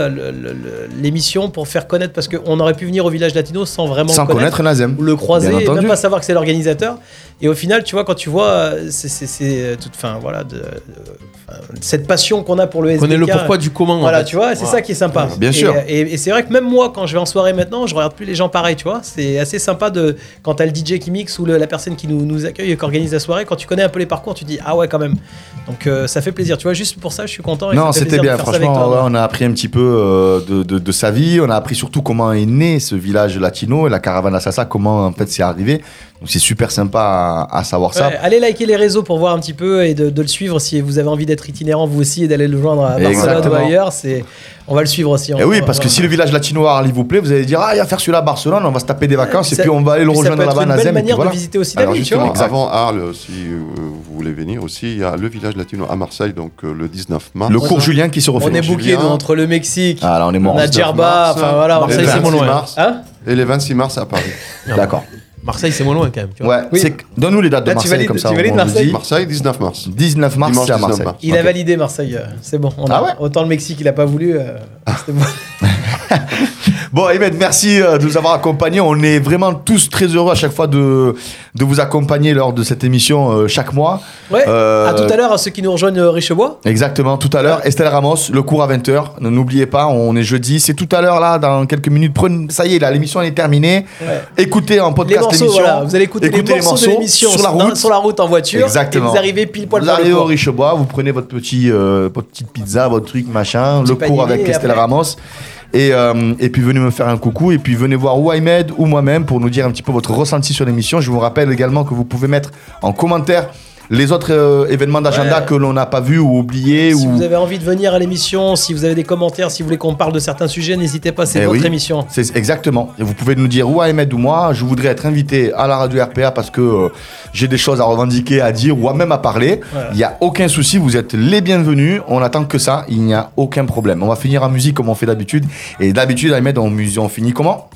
l'émission pour faire connaître, parce qu'on aurait pu venir au village latino sans vraiment Sans connaître, connaître Nazem. ou le croiser, et même pas savoir que c'est l'organisateur. Et au final, tu vois, quand tu vois, euh, c'est euh, toute, fin, voilà, de, de- enfin, cette passion qu'on a pour le On SBK. connaît le pourquoi du comment. en Voilà, fait. tu vois, c'est ça qui est sympa. Bien Et, sûr. euh, Et, et c'est vrai que même moi, quand je vais en soirée maintenant, je regarde plus les gens pareil, tu vois. C'est assez sympa de quand t'as le DJ qui mixe ou le- la personne qui nous, nous accueille et qui organise la soirée, quand tu connais un peu les parcours, tu dis ah ouais quand même. Donc euh, ça fait plaisir, tu vois. Juste pour ça, je suis content. et Non, c'était bien. Franchement, toi. ouais, on a appris un petit peu euh, de, de- de sa vie. On a appris surtout comment est né ce village latino et la caravane à Sassa, comment en fait c'est arrivé? Donc c'est super sympa à, à savoir ça. Allez liker les réseaux pour voir un petit peu et de, de le suivre si vous avez envie d'être itinérant vous aussi et d'aller le joindre à Barcelone ou ailleurs. C'est, on va le suivre aussi. Et On- Eh oui, parce que si le village latino à Arles vous plaît, vous allez dire Ah, il va faire celui-là à Barcelone, on va se taper des vacances et puis on va aller le rejoindre là-bas, une belle Nazem. et puis manière voilà. de visiter aussi la Alors ville, avant Arles, si vous voulez venir aussi, il y a le village latino à Marseille, donc euh, le 19 mars. Le cours Julien qui se refait. On est bouqué entre le Mexique, Ah là, on est mort. on a 19 Djerba, mars, enfin voilà, on Marseille, c'est moins 26 loin. mars, Hein? Et les 26 mars à Paris. D'accord. Marseille, c'est moins loin quand même. Tu vois. Ouais, Oui. donne-nous les dates de Là, tu Marseille valides- comme ça. tu valides Marseille dit. Marseille, 19 mars. 19 mars, c'est à 19 Marseille. mars. Il a validé Marseille, euh, c'est bon. On a- Ah ouais Autant le Mexique, il a pas voulu. euh, c'était bon. [laughs] Bon, Ahmed, merci euh, de nous avoir accompagnés. On est vraiment tous très heureux à chaque fois de, de vous accompagner lors de cette émission euh, chaque mois. Ouais. Euh, À tout à l'heure, à ceux qui nous rejoignent Richebois. Exactement, tout à l'heure. Estelle Ramos, le cours à 20h. N'oubliez pas, on est jeudi. C'est tout à l'heure, là, dans quelques minutes. Prenez, ça y est, là, l'émission elle est terminée. Ouais. Écoutez en podcast l'émission. voilà. Vous allez écouter Écoutez les morceaux de l'émission sur la dans- route. sur la route en voiture. Exactement. Et vous arrivez pile poil Vous arrivez au. Richebois, vous prenez votre, petit, euh, votre petite pizza, votre truc, machin, Petit le cours avec Estelle après- Ramos. Et, euh, et puis venez me faire un coucou et puis venez voir ou Ahmed ou moi-même pour nous dire un petit peu votre ressenti sur l'émission. Je vous rappelle également que vous pouvez mettre en commentaire les autres euh, événements d'agenda Ouais. que l'on n'a pas vus ou oubliés. Si ou... vous avez envie de venir à l'émission, si vous avez des commentaires, si vous voulez qu'on parle de certains sujets, n'hésitez pas, c'est Eh votre oui. émission. C'est exactement. Et vous pouvez nous dire ou Ahmed ou moi, je voudrais être invité à la radio RPA parce que euh, j'ai des choses à revendiquer, à dire ou à même à parler. Voilà. Il n'y a aucun souci, vous êtes les bienvenus. On attend que ça, il n'y a aucun problème. On va finir en musique comme on fait d'habitude. Et d'habitude, Ahmed, on finit comment?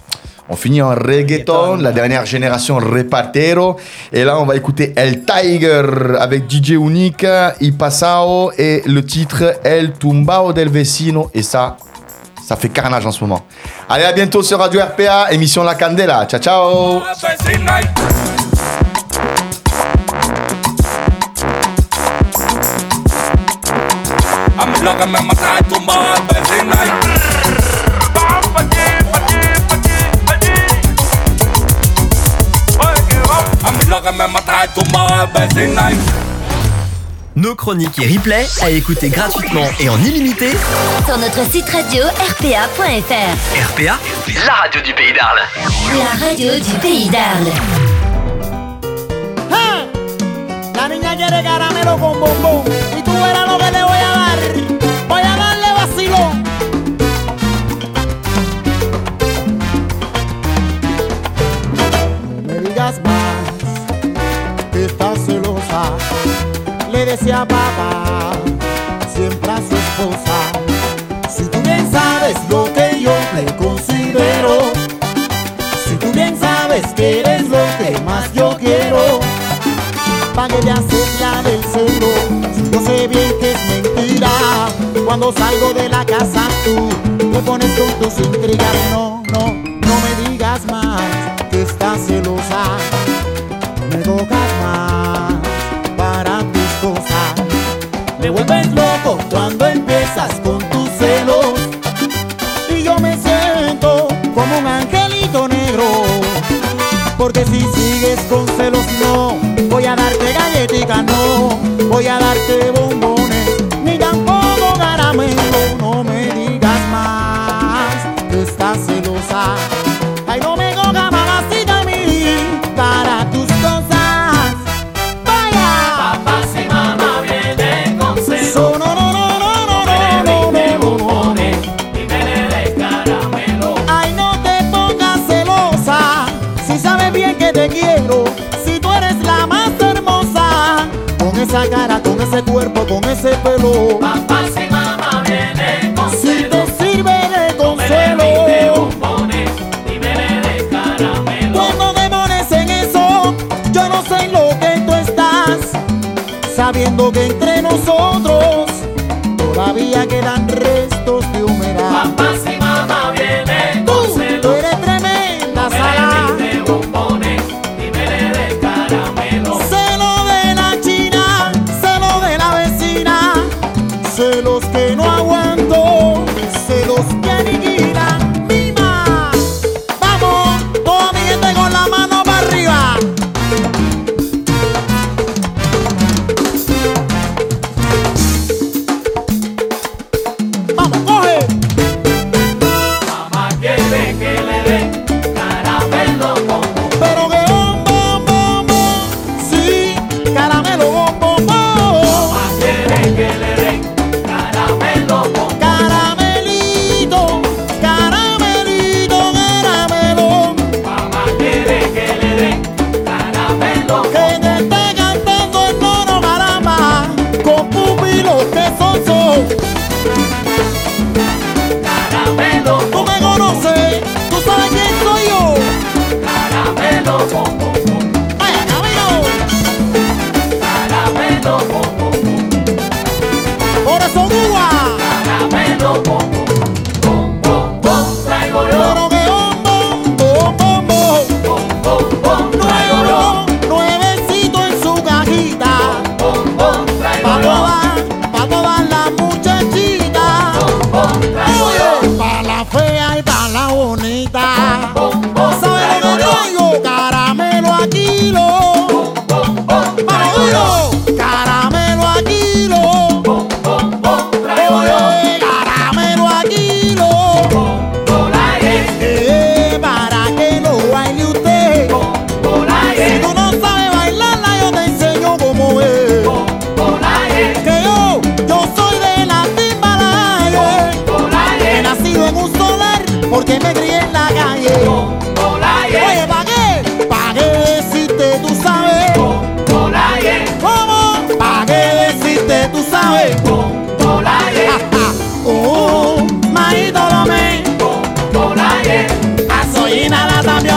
On finit en reggaeton, Reggaeton. la dernière génération repartero. Et là, on va écouter El Tiger avec DJ Unique, Ipasao et le titre El Tumbao del Vecino. Et ça, ça fait carnage en ce moment. Allez, à bientôt sur Radio RPA, émission La Candela. Ciao, ciao. Nos chroniques et replays à écouter gratuitement et en illimité. Sur notre site radio rpa.fr. RPA, la radio du pays d'Arles. La radio du pays d'Arles. La niña quiere caramelo con bombón y tú verás lo que le voy a dar. Voy a darle vacilón. No me digas más decía papá siempre a su esposa. Si tú bien sabes lo que yo te considero. Si tú bien sabes que eres lo que más yo quiero. Pa' que te haces la del celo yo sé bien que es mentira Cuando salgo de la casa tú Te pones con tus intrigas No, no, no me digas más Que estás celosa Porque si sigues con celos no. Voy a darte galletica no. Voy a darte Papá si mamá viene consuelo. Si te sirve de consuelo. Dime bombones, dime de caramelo. Cuando demores en eso, yo no sé lo que tú estás. Sabiendo que entre nosotros todavía quedan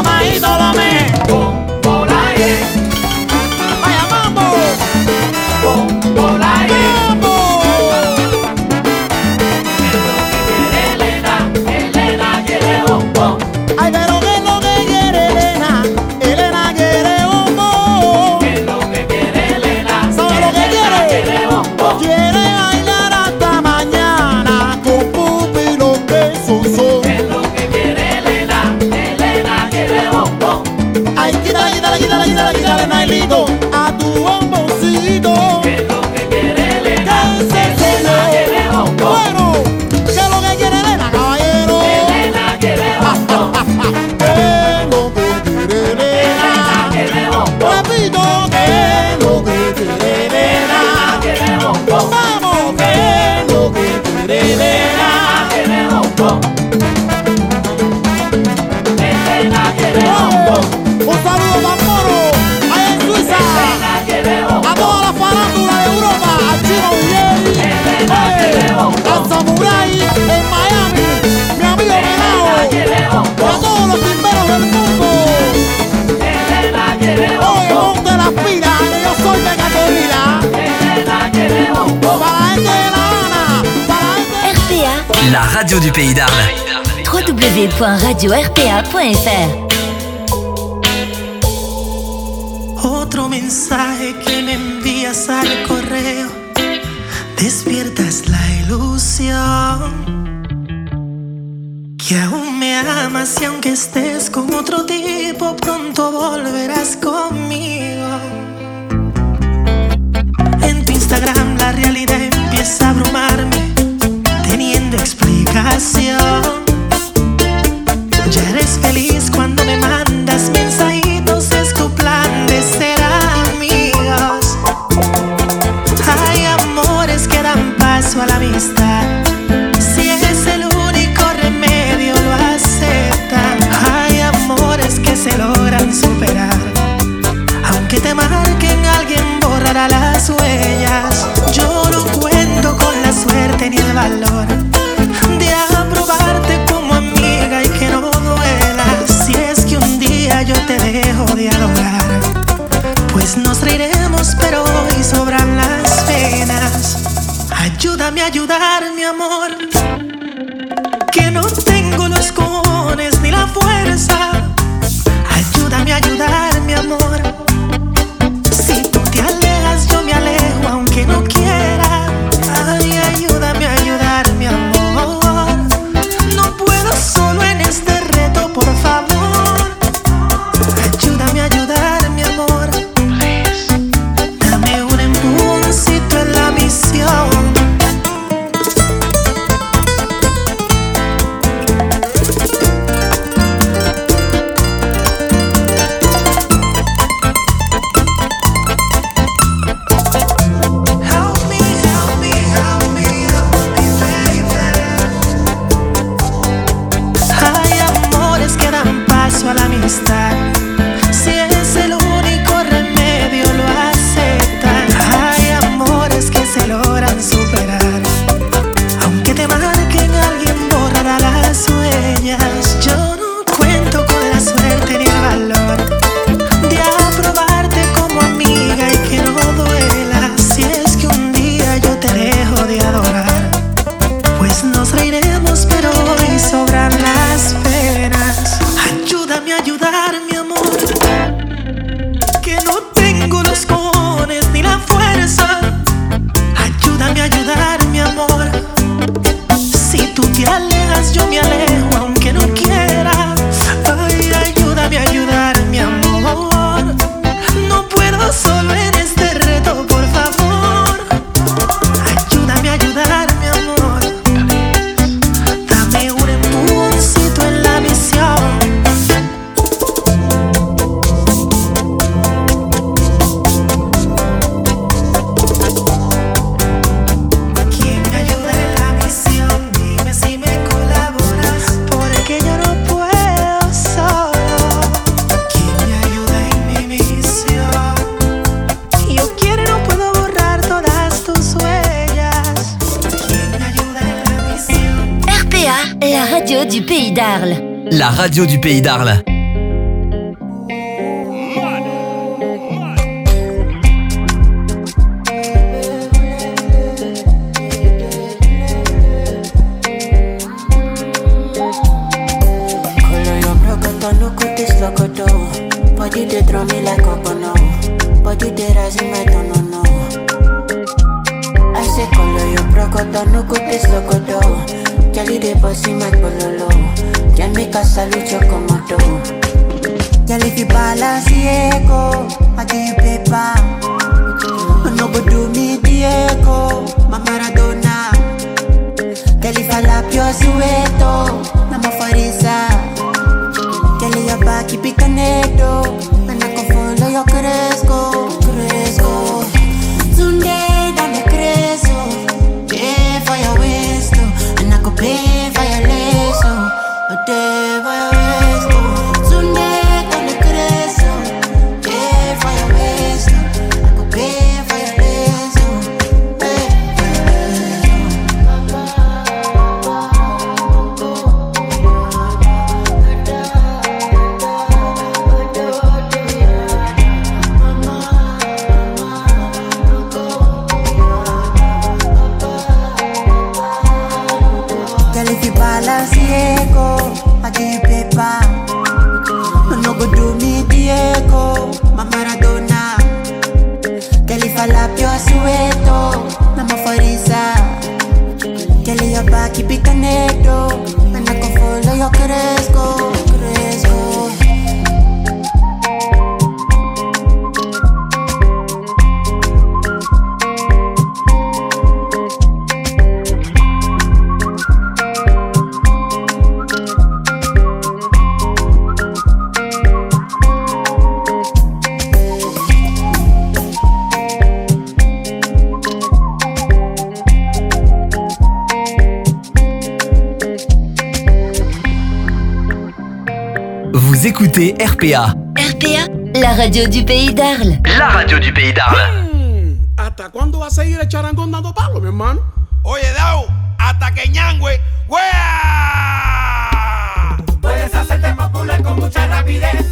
Toma ídolo, la radio du pays d'Arles. www.radiorpa.fr Otro mensaje que me envías al correo. Despiertas la ilusión. Que aún me amas y aunque estés con otro tipo, pronto volverás pays d'Arles. RPA. RPA, la radio du pays d'Arles. La radio du pays d'Arles. Hmm, ¿Hasta cuándo va a seguir el charangón dando palo, mi hermano? Oye, Dao, hasta que ñangüe, ¡Wea! Puedes hacerte popular con mucha rapidez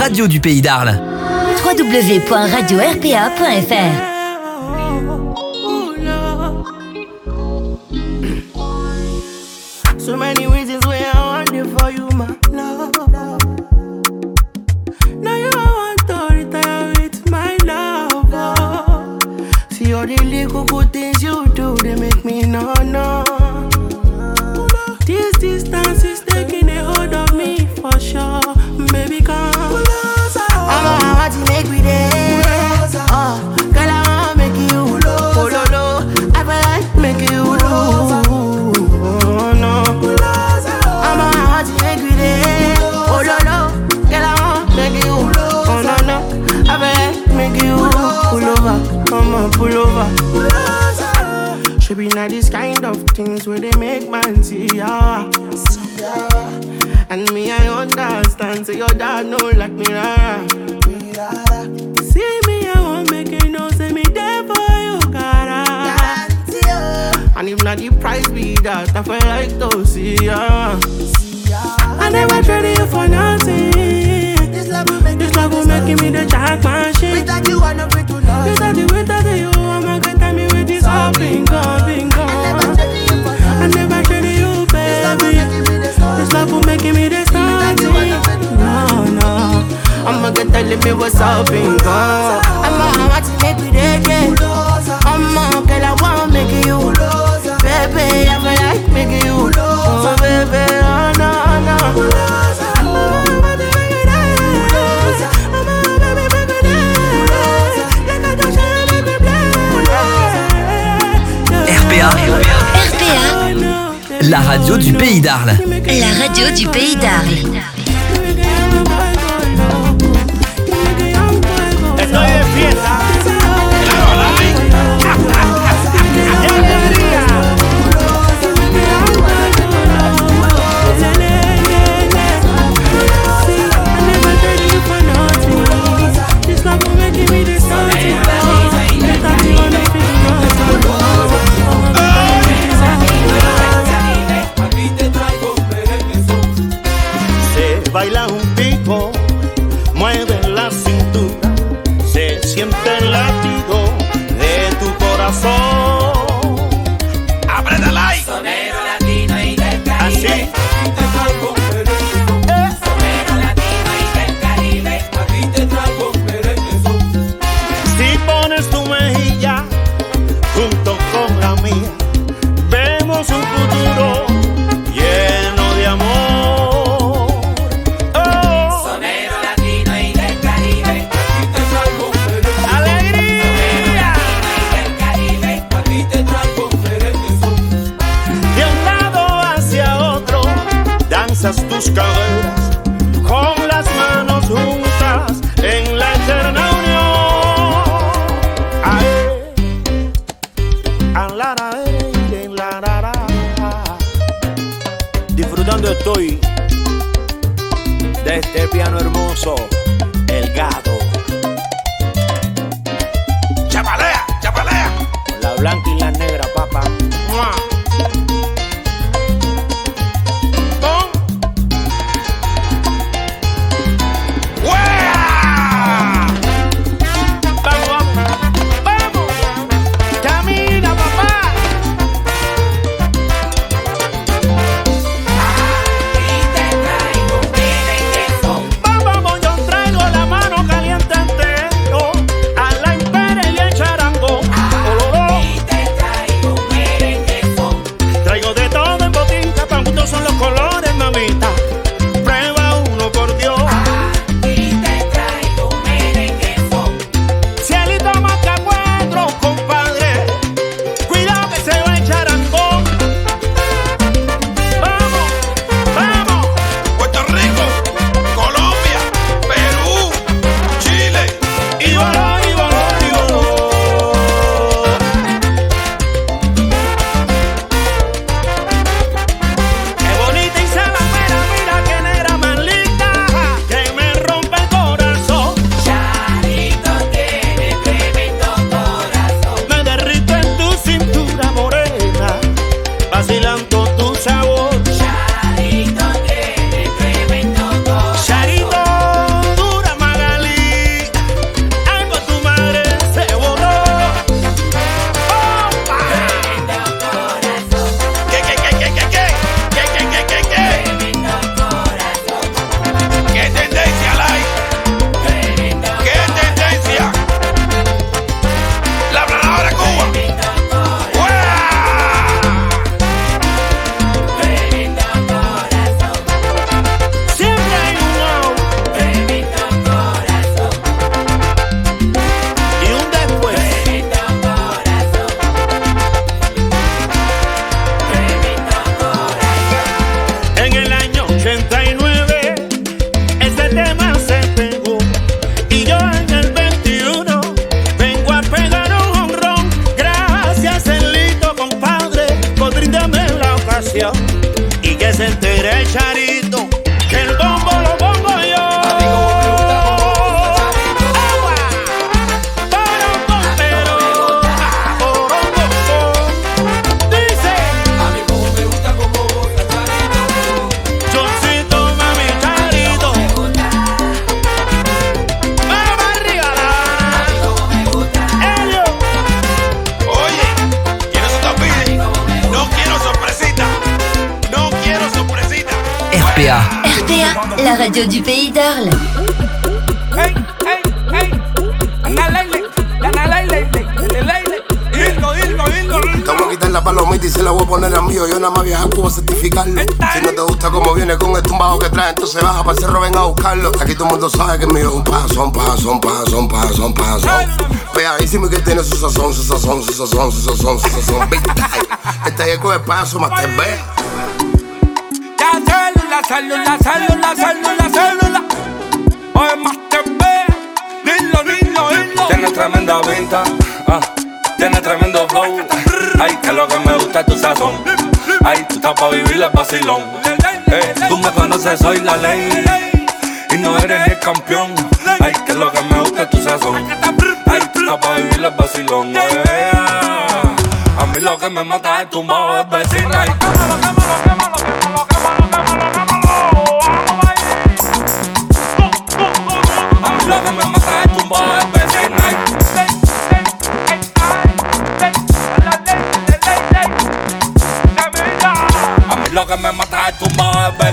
radio du pays d'Arles. www.radio-rpa.fr. la radio du pays d'Arles. Hey, hey, hey. Te voy a quitar la palomita y se la voy a poner a mío. Yo nada más viajar puedo certificarlo. Si no te gusta como viene con el tumbado que trae, entonces baja para el cerro, ven a buscarlo. Aquí todo el mundo sabe que es mío. Un paso, un paso, un paso, un paso, un paso. Pegadísimo y que tiene su sazón, su sazón, su sazón, su sazón, su sazón. Time. Este es el con el paso, más te ve. Célula, célula, célula, célula, célula. Hoy más te ve. Dilo, dilo, dilo. Tiene tremenda pinta, ah, tiene tremendo flow. Ay, que lo que me gusta es tu sazón. Ay, tú estás pa' vivir el vacilón. Eh, tú me conoces, soy la ley. Y no eres el campeón. Ay, que lo que me gusta es tu sazón. Ay, tú estás pa' vivir el vacilón. Eh, a mí lo que me mata es tu modo vecina. Ay, a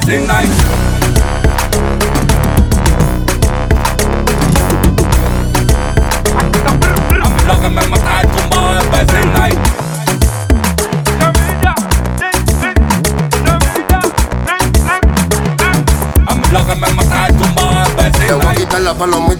modo de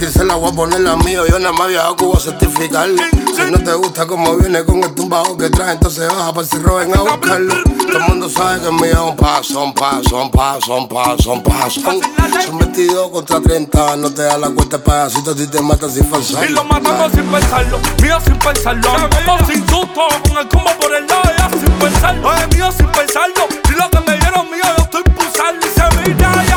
y se la voy a poner la mía. Yo nada más viajo a Cuba a certificarlo. Si no te gusta como viene con el tumbado que trae, entonces baja para cerro, ven a buscarlo. Todo el mundo sabe que el mío es un paso, un paso, un paso, un paso, un paso. Son 22 contra 30, no te da la cuenta pedacito si te matan sin falsar. Y lo matamos sin pensarlo, mío sin pensarlo. Andamos sin susto, con el combo por el lado, ya sin pensarlo. Es mío sin pensarlo. Y lo que me dieron mío, yo estoy pulsando y se mira yo.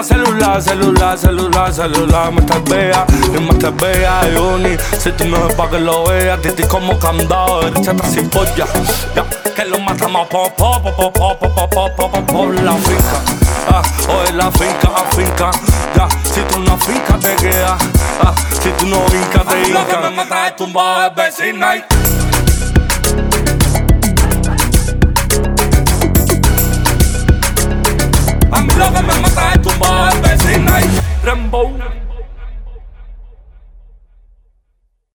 celular, celular, celular, celular. Me estás bella, y me estás bella, Johnny. Si tú no es pa' que lo veas, Titi como candado, derecha está sin polla. Ya, que lo matamos pop, pop, pop, pop, pop, pop, pop, por la finca. Ah, hoy la finca, finca. Ya, si tú no finca te quedas. Ah, si tú no finca te inca. Lo que me mata es tumbado es vecina y... I'm loving Rumba, Thursday night, Rambo.